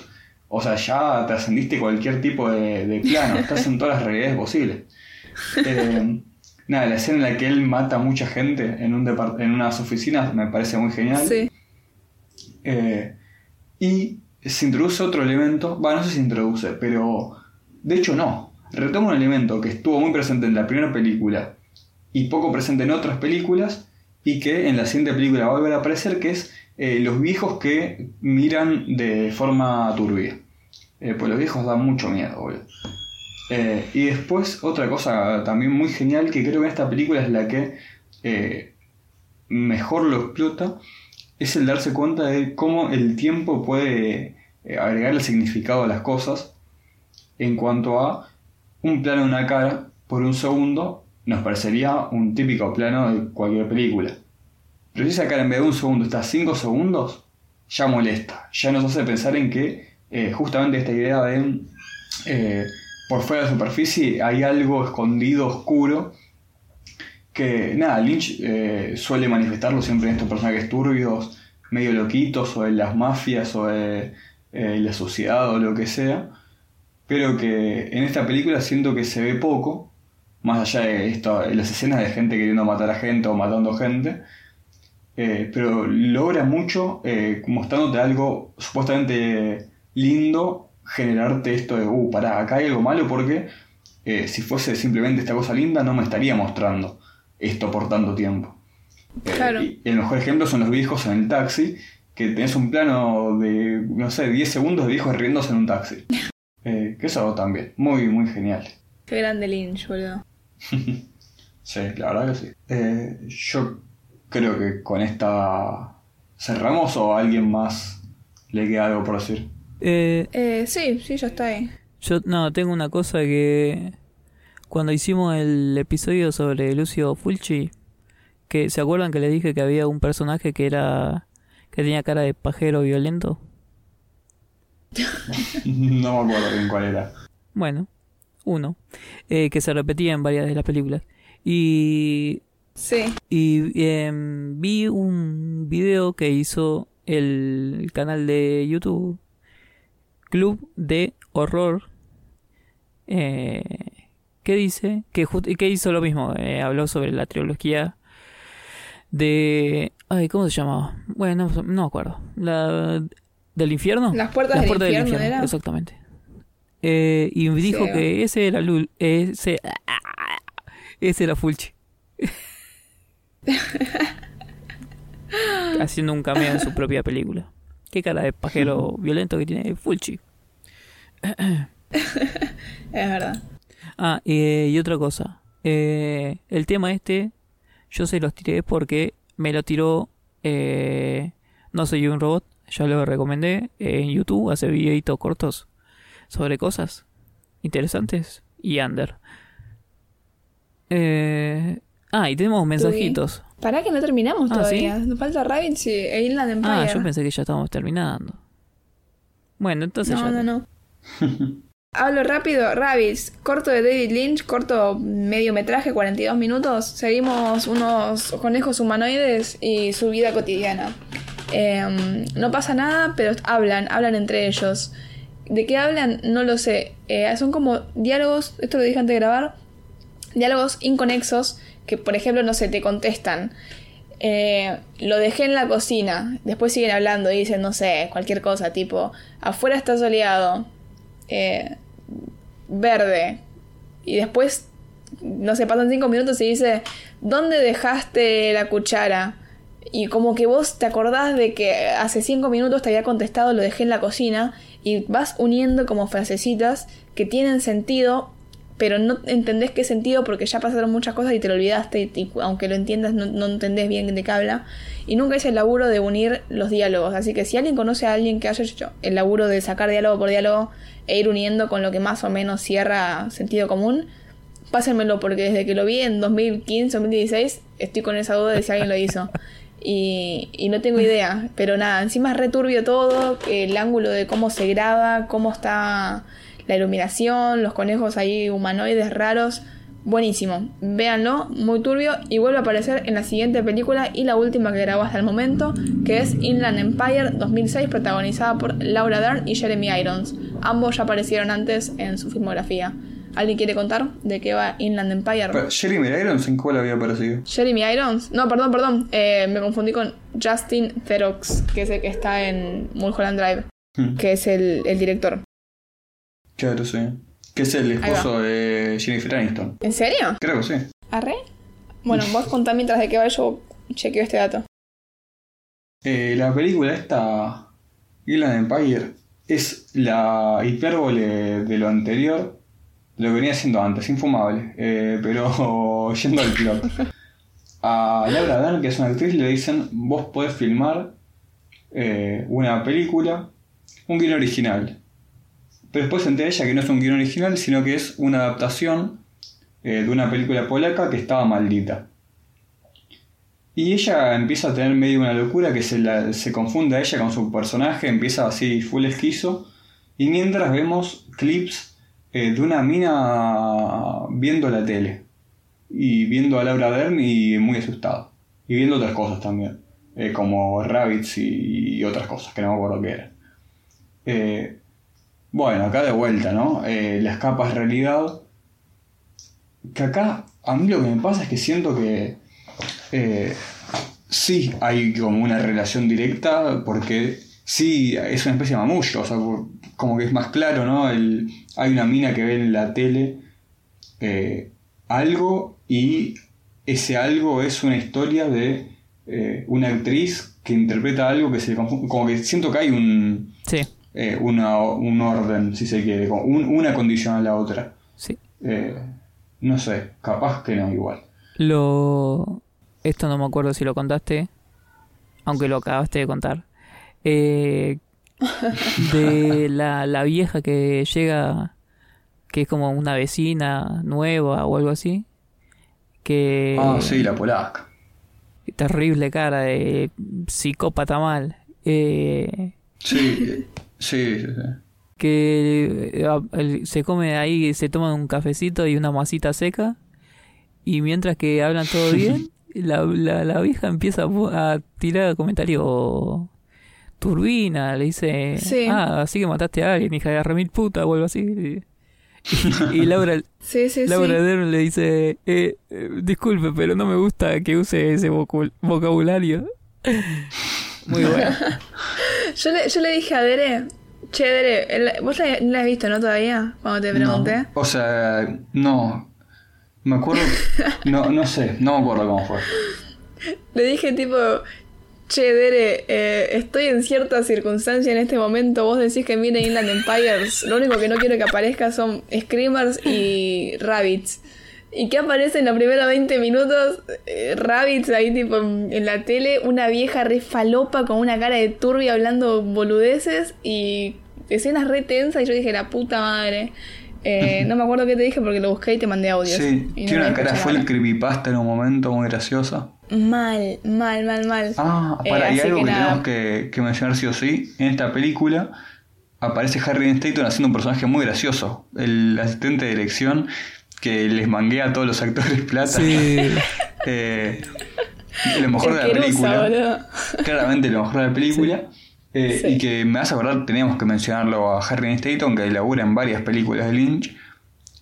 O sea, ya trascendiste cualquier tipo de, de plano, estás en todas las realidades posibles. Eh, nada, la escena en la que él mata a mucha gente en, un en unas oficinas me parece muy genial. Sí. Eh, y se introduce otro elemento, bueno, no sé si se introduce, pero de hecho no. Retoma un elemento que estuvo muy presente en la primera película y poco presente en otras películas y que en la siguiente película va a volver a aparecer, que es eh, los viejos que miran de forma turbia. Eh, pues los viejos dan mucho miedo, boludo. Eh, y después otra cosa también muy genial que creo que esta película es la que mejor lo explota, es el darse cuenta de cómo el tiempo puede eh, agregarle significado a las cosas en cuanto a un plano de una cara por un segundo nos parecería un típico plano de cualquier película. Pero si esa cara en vez de un segundo está 5 segundos, ya molesta, ya nos hace pensar en que eh, justamente esta idea de eh, por fuera de la superficie hay algo escondido, oscuro, que nada, Lynch eh, suele manifestarlo siempre en estos personajes turbios, medio loquitos, o en las mafias, o en la sociedad, o lo que sea, pero que en esta película siento que se ve poco, más allá de esto, las escenas de gente queriendo matar a gente o matando gente, eh, pero logra mucho eh, mostrándote algo supuestamente lindo, generarte esto de, uh, pará, acá hay algo malo porque eh, si fuese simplemente esta cosa linda no me estaría mostrando esto por tanto tiempo. Claro. y el mejor ejemplo son los viejos en el taxi, que tenés un plano de, no sé, 10 segundos de viejos riéndose en un taxi. Que eso también, muy, muy genial. Qué grande Lynch, boludo. Sí, la verdad que sí. Eh, yo creo que con esta cerramos o a alguien más le queda algo por decir. eh, Eh, sí, sí, ya está ahí. yo no, tengo una cosa que cuando hicimos el episodio sobre Lucio Fulci, que se acuerdan que les dije que había un personaje que era que tenía cara de pajero violento. no me acuerdo bien cuál era. Bueno, uno, eh, que se repetía en varias de las películas. Y Sí. y em, vi un video que hizo el canal de YouTube Club de Horror eh, que dice que, hizo lo mismo eh, habló sobre la trilogía de ay cómo se llamaba bueno no, no me acuerdo la del infierno Las puertas del infierno, ¿era? exactamente Eh, y dijo Sí. que ese era Lul ese ese era Fulci haciendo un cameo en su propia película. Qué cara de pajero violento que tiene Fulci. Es verdad. Ah, eh, y otra cosa. Eh, el tema este, yo se los tiré porque me lo tiró eh, No soy un robot. Ya lo recomendé en YouTube. Hace videitos cortos sobre cosas interesantes y under. Eh, ah, y tenemos mensajitos. Pará que no terminamos Ah, todavía. Nos falta Rabbids e Inland Empire. Ah, yo pensé que ya estábamos terminando. Bueno, entonces no, ya. no, no. Hablo rápido. Rabbids, corto de David Lynch, corto mediometraje, 42 minutos. Seguimos unos conejos humanoides y su vida cotidiana. Em, no pasa nada, pero hablan, hablan entre ellos. ¿De qué hablan? No lo sé. Eh, son como diálogos, esto lo dije antes de grabar, diálogos inconexos que, por ejemplo, no se te contestan. Eh, lo dejé en la cocina. Después siguen hablando y dicen, no sé, cualquier cosa, tipo, afuera está soleado, eh, verde. Y después, no sé, pasan cinco minutos y dice, ¿dónde dejaste la cuchara? Y como que vos te acordás de que hace cinco minutos te había contestado, lo dejé en la cocina, y vas uniendo como frasecitas que tienen sentido, pero no entendés qué sentido porque ya pasaron muchas cosas y te lo olvidaste, y, aunque lo entiendas no, no entendés bien de qué habla. Y nunca hice el laburo de unir los diálogos, así que si alguien conoce a alguien que haya hecho el laburo de sacar diálogo por diálogo e ir uniendo con lo que más o menos cierra sentido común, pásenmelo porque desde que lo vi en 2015, 2016, estoy con esa duda de si alguien lo hizo. Y, y no tengo idea, pero nada, encima es returbio todo, el ángulo de cómo se graba, cómo está la iluminación, los conejos ahí humanoides raros, buenísimo. Véanlo, muy turbio y vuelve a aparecer en la siguiente película y la última que grabó hasta el momento, que es Inland Empire 2006, protagonizada por Laura Dern y Jeremy Irons. Ambos ya aparecieron antes en su filmografía. ¿Alguien quiere contar de qué va Inland Empire? Pero, Jeremy Irons, ¿en cuál había aparecido? Jeremy Irons. No, perdón, perdón. Eh, me confundí con Justin Theroux, que es el que está en Mulholland Drive, Hmm. que es el, el director. Claro, sí. Que es el esposo de Jennifer Aniston. ¿En serio? Creo que sí. ¿Arre? Bueno, vos contá mientras de qué va yo chequeo este dato. Eh, la película esta, Inland Empire, es la hipérbole de lo anterior, lo que venía haciendo antes, infumable. Eh, pero yendo al plot. A Laura Dern, que es una actriz, le dicen, vos podés filmar eh, una película, un guion original. Pero después se entera ella que no es un guion original, sino que es una adaptación eh, de una película polaca que estaba maldita. Y ella empieza a tener medio una locura que se, se confunde a ella con su personaje, empieza así full esquizo. Y mientras vemos clips eh, de una mina viendo la tele. Y viendo a Laura Dern y muy asustado. Y viendo otras cosas también. eh, como Rabbits y, otras cosas que no me acuerdo qué eran. Eh, bueno, acá de vuelta, ¿no? La escapa es realidad. Que acá a mí lo que me pasa es que siento que sí hay como una relación directa porque sí es una especie de mamullo, o sea, como que es más claro, ¿no? El, hay una mina que ve en la tele eh, algo y ese algo es una historia de eh, una actriz que interpreta algo que se le confunde, como que siento que hay un, Sí. eh, una- un orden, si se quiere, un- una condición a la otra. Sí. Eh, no sé, capaz que no igual. Lo. Esto no me acuerdo si lo contaste. Aunque lo acabaste de contar. Eh, de la, la vieja que llega. Que es como una vecina nueva o algo así. Que. Ah, sí, la polaca. Terrible cara de psicópata mal. Eh, Sí, sí, sí, sí. que eh, se come ahí, se toman un cafecito y una masita seca y mientras que hablan todo bien, la, la, la vieja empieza a tirar comentarios turbina, le dice, Sí. ah, así que mataste a alguien, hija de remil puta o algo así. Y, y Laura, Sí, sí, Laura sí. Dern le dice, eh, eh, disculpe, pero no me gusta que use ese vocabulario. Muy bueno. Yo le, yo le dije a Dere, che, Dere, vos la has visto, ¿no? Todavía, cuando te pregunté. No, o sea, no. Me acuerdo. No, no sé, no me acuerdo cómo fue. Le dije tipo, che, Dere, eh, estoy en cierta circunstancia en este momento, vos decís que viene Inland Empires, lo único que no quiero que aparezca son Screamers y Rabbits. ¿Y qué aparece en los primeros 20 minutos? Eh, Rabbits ahí tipo en la tele, una vieja re falopa con una cara de turbia hablando boludeces y escenas re tensas y yo dije, la puta madre. Eh, no me acuerdo qué te dije porque lo busqué y te mandé audios. Sí, Y no tiene una cara escuché fue el nada. creepypasta en un momento muy graciosa. Mal, mal, mal, mal. Ah, Eh, para, y así algo que, tenemos que, que mencionar sí o sí. En esta película aparece Harry Staton haciendo un personaje muy gracioso. El asistente de elección que les manguea a todos los actores plata. Sí. Eh, lo mejor de la película. boludo. Claramente lo mejor de la película. Eh, Sí. Y que me hace acordar, teníamos que mencionarlo a Harry Staton, que labura en varias películas de Lynch.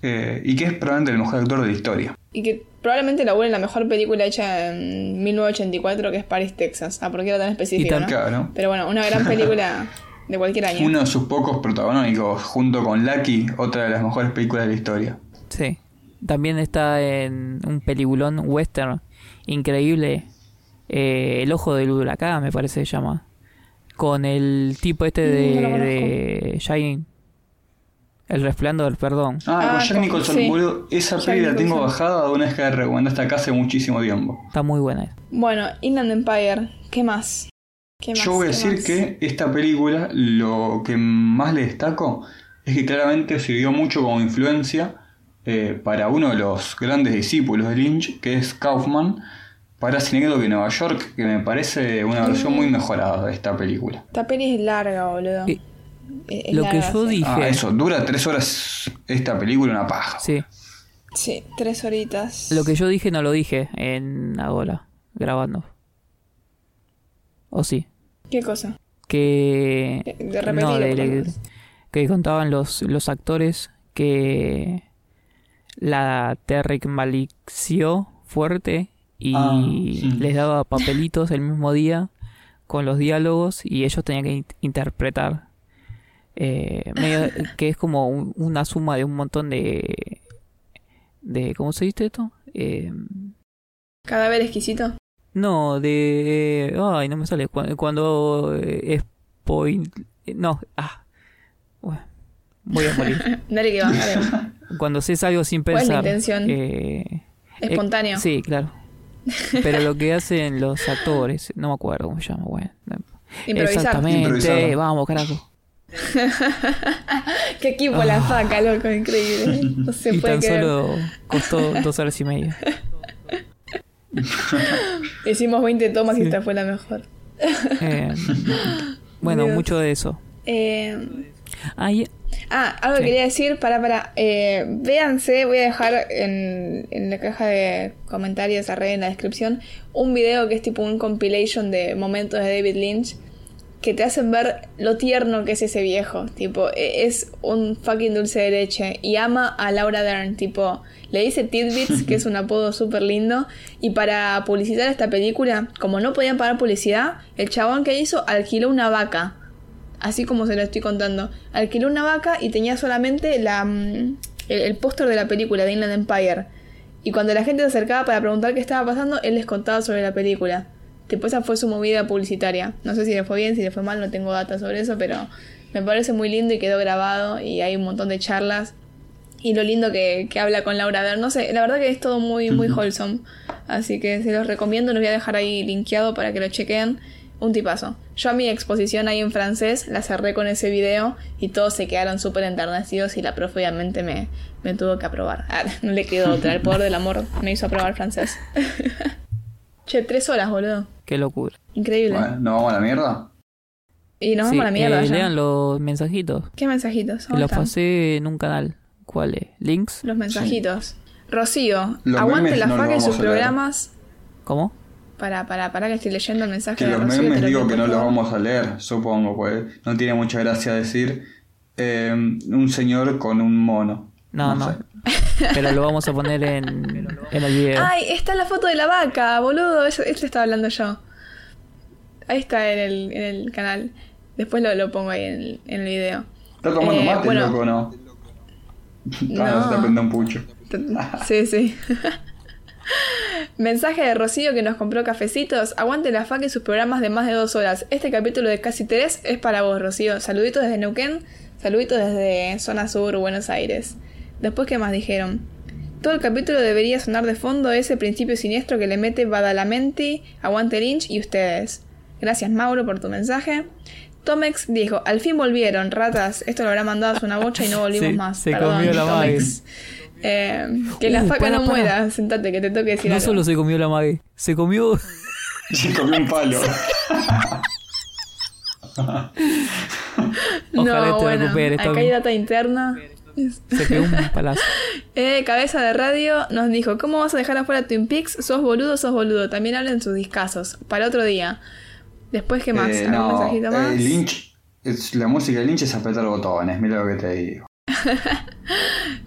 eh, y que es probablemente el mejor actor de la historia. Y que probablemente en la mejor película hecha en 1984, que es Paris, Texas. Ah, porque era tan específico, Y tan- ¿no? claro. Pero bueno, una gran película de cualquier año. Uno de sus pocos protagónicos, junto con Lucky, otra de las mejores películas de la historia. Sí. También está en un peliculón western increíble. eh, el ojo del huracán, me parece que se llama. Con el tipo este de, no de Shining. El resplandor, perdón. Ah, Ah, con Jack Nicholson, sí. boludo. Esa Jack peli la tengo bajada de una vez que la recomendaste acá hace muchísimo tiempo. Está muy buena. Bueno, Inland Empire. ¿Qué más? ¿Qué más? Yo voy a ¿Qué decir más? que esta película lo que más le destaco es que claramente sirvió mucho como influencia eh, para uno de los grandes discípulos de Lynch, que es Kaufman, para Cinecdoque de Nueva York, que me parece una versión muy mejorada de esta película. Esta peli es larga, boludo. Eh, Es- es lo que yo dije. Ah, eso, dura tres horas esta película, una paja. Sí. Sí, tres horitas. Lo que yo dije no lo dije en ahora, grabando. ¿O sí? ¿Qué cosa? Que. De repetir, no, de- de- que contaban los, los actores que la Terrick malició fuerte y Ah, sí. les daba papelitos el mismo día con los diálogos y ellos tenían que in- interpretar. Eh, medio- que es como un- una suma de un montón de. de ¿Cómo se dice esto? Eh, Cadáver exquisito. no, de. Ay, no me sale. Cuando, cuando eh, spoil. No, ah. Bueno, voy a morir. Dale que va, dale. Cuando haces algo sin ¿Cuál es la pensar. intención? eh, Espontáneo. eh, sí, claro. Pero lo que hacen los actores, no me acuerdo cómo se llama, bueno. Improvisar. Exactamente, Improvisar. vamos, carajo. Qué equipo la saca, loco, increíble. No se Ah. y puede tan creer. solo costó dos horas y media. Hicimos 20 tomas y esta fue la mejor. Eh, bueno, Dios. mucho de eso. Eh, Ah, y- ah, algo que quería decir, para, para. Eh, véanse, voy a dejar en, en la caja de comentarios a en la descripción un video que es tipo un compilation de momentos de David Lynch que te hacen ver lo tierno que es ese viejo. Tipo, e- es un fucking dulce de leche. Y ama a Laura Dern. Tipo, le dice Tidbits, que es un apodo súper lindo. Y para publicitar esta película, como no podían pagar publicidad, el chabón que hizo alquiló una vaca. Así como se lo estoy contando. Alquiló una vaca y tenía solamente la, mm, el, póster de la película de Inland Empire. Y cuando la gente se acercaba para preguntar qué estaba pasando, él les contaba sobre la película. Tipo, esa fue su movida publicitaria. No sé si le fue bien, si le fue mal, no tengo data sobre eso, pero me parece muy lindo y quedó grabado y hay un montón de charlas. Y lo lindo que, que habla con Laura Dern. No sé, la verdad que es todo muy, muy wholesome. Así que se los recomiendo, los voy a dejar ahí linkeado para que lo chequen. Un tipazo. Yo a mi exposición ahí en francés la cerré con ese video y todos se quedaron súper enternecidos y la profe obviamente me, me tuvo que aprobar. Ah, no le quedó otra, el poder del amor me hizo aprobar francés. che, tres horas, boludo. qué locura. Increíble. Bueno, ¿no vamos a la mierda? Y nos Sí, vamos a la mierda. eh, ya. lean los mensajitos. ¿Qué mensajitos? Que ¿Dónde los están? pasé en un canal. ¿Cuál es? ¿Links? Los mensajitos. Rocío, Los aguante la no faca y sus programas. ¿Cómo? Para, para, para que estoy leyendo el mensaje Que de los Rocío. memes lo digo que no los vamos a leer, supongo, pues no tiene mucha gracia decir eh, un señor con un mono. No, no. Pero lo vamos a poner en, en el video. Ay, está la foto de la vaca, boludo. Eso, esto estaba hablando yo. Ahí está en el, en el canal. Después lo, lo pongo ahí en el, en el video. ¿Está tomando Eh, mate, bueno. loco, no? No. Ah, no, se está prendiendo un pucho. Sí, sí. Mensaje de Rocío que nos compró cafecitos. Aguante la faca y sus programas de más de dos horas. Este capítulo de casi tres es para vos, Rocío. Saluditos desde Neuquén. Saluditos desde zona sur, Buenos Aires. Después, ¿qué más dijeron? Todo el capítulo debería sonar de fondo ese principio siniestro que le mete Badalamenti, Aguante Lynch y ustedes. Gracias, Mauro, por tu mensaje. Tomex dijo, al fin volvieron, ratas. Esto lo habrá mandado a una bocha y no volvimos Se- más. se Perdón, comió la Tomex. Eh, que la faca para, no para. muera. Sentate, que te toque decir No algo. solo se comió la mague, se comió. Se comió un palo. Ojalá no, te bueno, recuperes, acá hay data interna. Se pegó un palazo. Eh, cabeza de radio nos dijo, ¿cómo vas a dejar afuera Twin Peaks? Sos boludo, sos boludo. También hablan sus discasos. Para otro día. Después, ¿qué más? Eh, ¿Algún no, mensajito eh, más? Lynch, es- la música de Lynch es apretar botones, mira lo que te digo.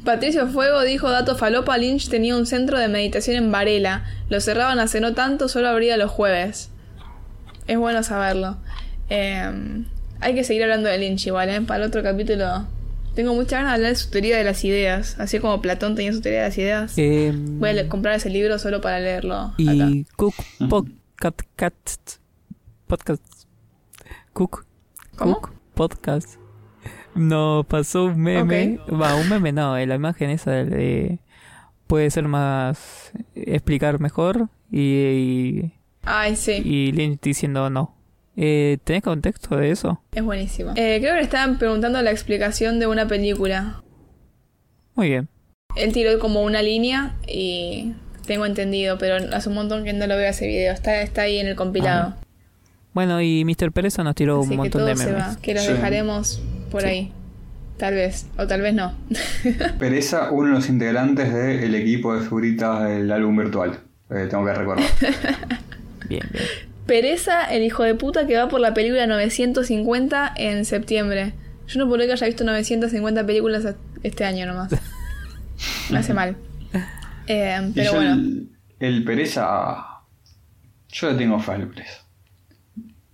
Patricio Fuego dijo, dato falopa, Lynch tenía un centro de meditación en Varela. Lo cerraban hace no tanto, solo abría los jueves. Es bueno saberlo. Eh, hay que seguir hablando de Lynch igual, ¿eh? Para el otro capítulo. Tengo mucha ganas de hablar de su teoría de las ideas. Así como Platón tenía su teoría de las ideas. Eh, Voy a comprar ese libro solo para leerlo. y Cook Podcast. Cat, podcast. Cook. ¿Cómo? Cook Podcast. No, pasó un meme. Va, un meme no, la imagen esa de. Puede ser más. explicar mejor. Y. y, Ay, sí. y Lynch diciendo no. Eh, ¿Tenés contexto de eso? Es buenísimo. Eh, creo que le estaban preguntando la explicación de una película. Muy bien. Él tiró como una línea y tengo entendido, pero hace un montón que no lo veo ese video. Está, está ahí en el compilado. Bueno, y Mr. Pereza nos tiró Así un que montón todo de se memes. va. Que los Sí. dejaremos por Sí. ahí. Tal vez. O tal vez no. Pereza, uno de los integrantes del equipo de figuritas del álbum virtual. Eh, tengo que recordar. Bien, bien. Pereza, el hijo de puta que va por la película 950 en septiembre. Yo no puedo creer que haya visto 950 películas este año nomás. Me hace mal. Eh, Y pero yo bueno. el, el Pereza. Yo le tengo fe al Pereza.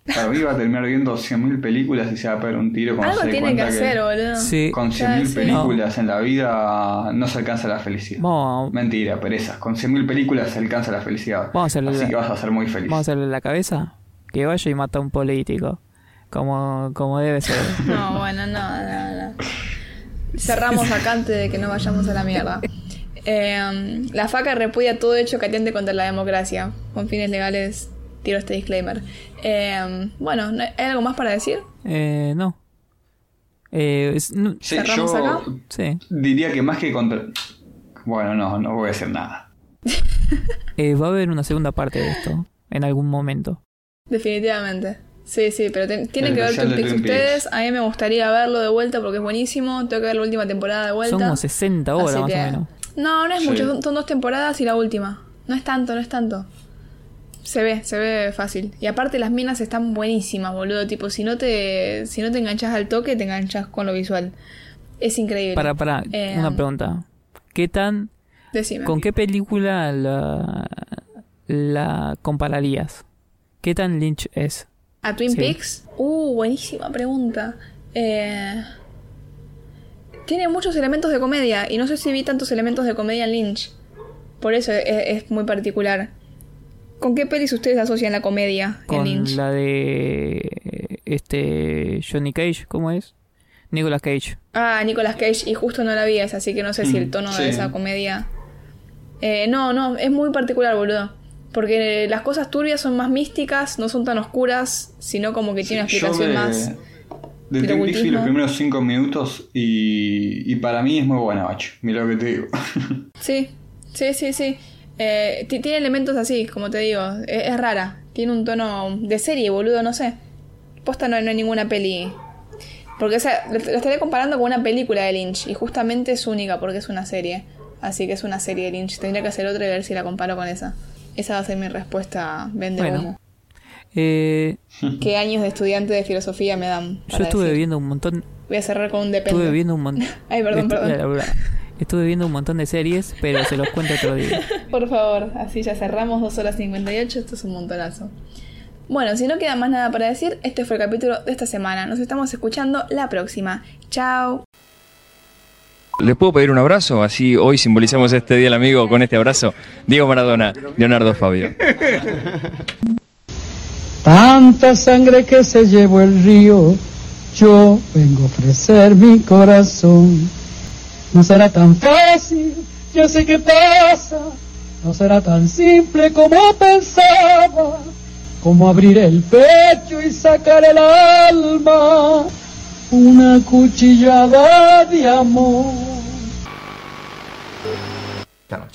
Para mí va a terminar viendo 100.000 películas y se va a pegar un tiro cuando Algo tiene que hacer, boludo. Sí. Con Ya, 100.000 sí. películas en la vida no se alcanza la felicidad. Mentira, pereza. Con 100.000 películas se alcanza la felicidad. Vamos a hacerle Así la- que vas a ser muy feliz. vamos a hacerle la cabeza. Que vaya y mata a un político. Como, como debe ser. No, bueno, no, no, no. Cerramos acá antes de que no vayamos a la mierda. Eh, la faca repudia todo hecho que atente contra la democracia. Con fines legales, tiro este disclaimer. Eh, bueno, ¿no- ¿hay algo más para decir? Eh, no. Eh, es- no- Sí, ¿Cerramos yo acá? Sí. diría que más que contra... Bueno, no, no voy a decir nada. Eh, va a haber una segunda parte de esto. En algún momento. Definitivamente. Sí, sí, pero tienen que ver Twin de Peaks ustedes. A mí me gustaría verlo de vuelta porque es buenísimo. Tengo que ver la última temporada de vuelta. Son como 60 horas Así más que- o menos. No, no es Sí. mucho, son dos temporadas y la última. No es tanto, no es tanto. Se ve, se ve fácil. Y aparte las minas están buenísimas, boludo. Tipo, si no te, si no te enganchas al toque, te enganchas con lo visual. Es increíble. Para, para, Eh, una pregunta. ¿Qué tan. Decime. ¿Con qué película la, la compararías? ¿Qué tan Lynch es? ¿A Twin Sí. Peaks? Uh, buenísima pregunta. Eh, tiene muchos elementos de comedia y no sé si vi tantos elementos de comedia en Lynch. Por eso es, es muy particular. ¿Con qué pelis ustedes asocian la comedia en Con Lynch? la de. Este. Johnny Cage, ¿cómo es? Nicolas Cage. Ah, Nicolas Cage, y justo no la vi esa, así que no sé si el tono sí. de esa comedia. Eh, no, no, es muy particular, boludo. Porque las cosas turbias son más místicas, no son tan oscuras, sino como que tiene una explicación de, más. de los primeros 5 minutos y, y para mí es muy buena, bacho. Mira lo que te digo. Sí, sí, sí, sí. Eh, ti- tiene elementos así, como te digo. Es, es rara. Tiene un tono de serie, boludo, no sé. posta no, no hay ninguna peli. Porque o sea, lo, lo estaría comparando con una película de Lynch. Y justamente es única porque es una serie. Así que es una serie de Lynch. Tendría que hacer otra y ver si la comparo con esa. Esa va a ser mi respuesta. Vende Bueno. humo. Eh, ¿Qué años de estudiante de filosofía me dan? yo estuve decir? viendo un montón. Voy a cerrar con un depende. Estuve viendo un montón. Ay, perdón, perdón. Estuve viendo un montón de series, pero se los cuento otro día. Por favor, así ya cerramos 2 horas 58. Esto es un montonazo. Bueno, si no queda más nada para decir, este fue el capítulo de esta semana. Nos estamos escuchando la próxima. Chao. ¿Les puedo pedir un abrazo? Así hoy simbolizamos este día del amigo con este abrazo. Diego Maradona, Leonardo Fabio. Tanta sangre que se llevó el río, yo vengo a ofrecer mi corazón. No será tan fácil, yo sé que pasa, no será tan simple como pensaba, como abrir el pecho y sacar el alma, una cuchillada de amor.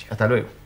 Hasta luego.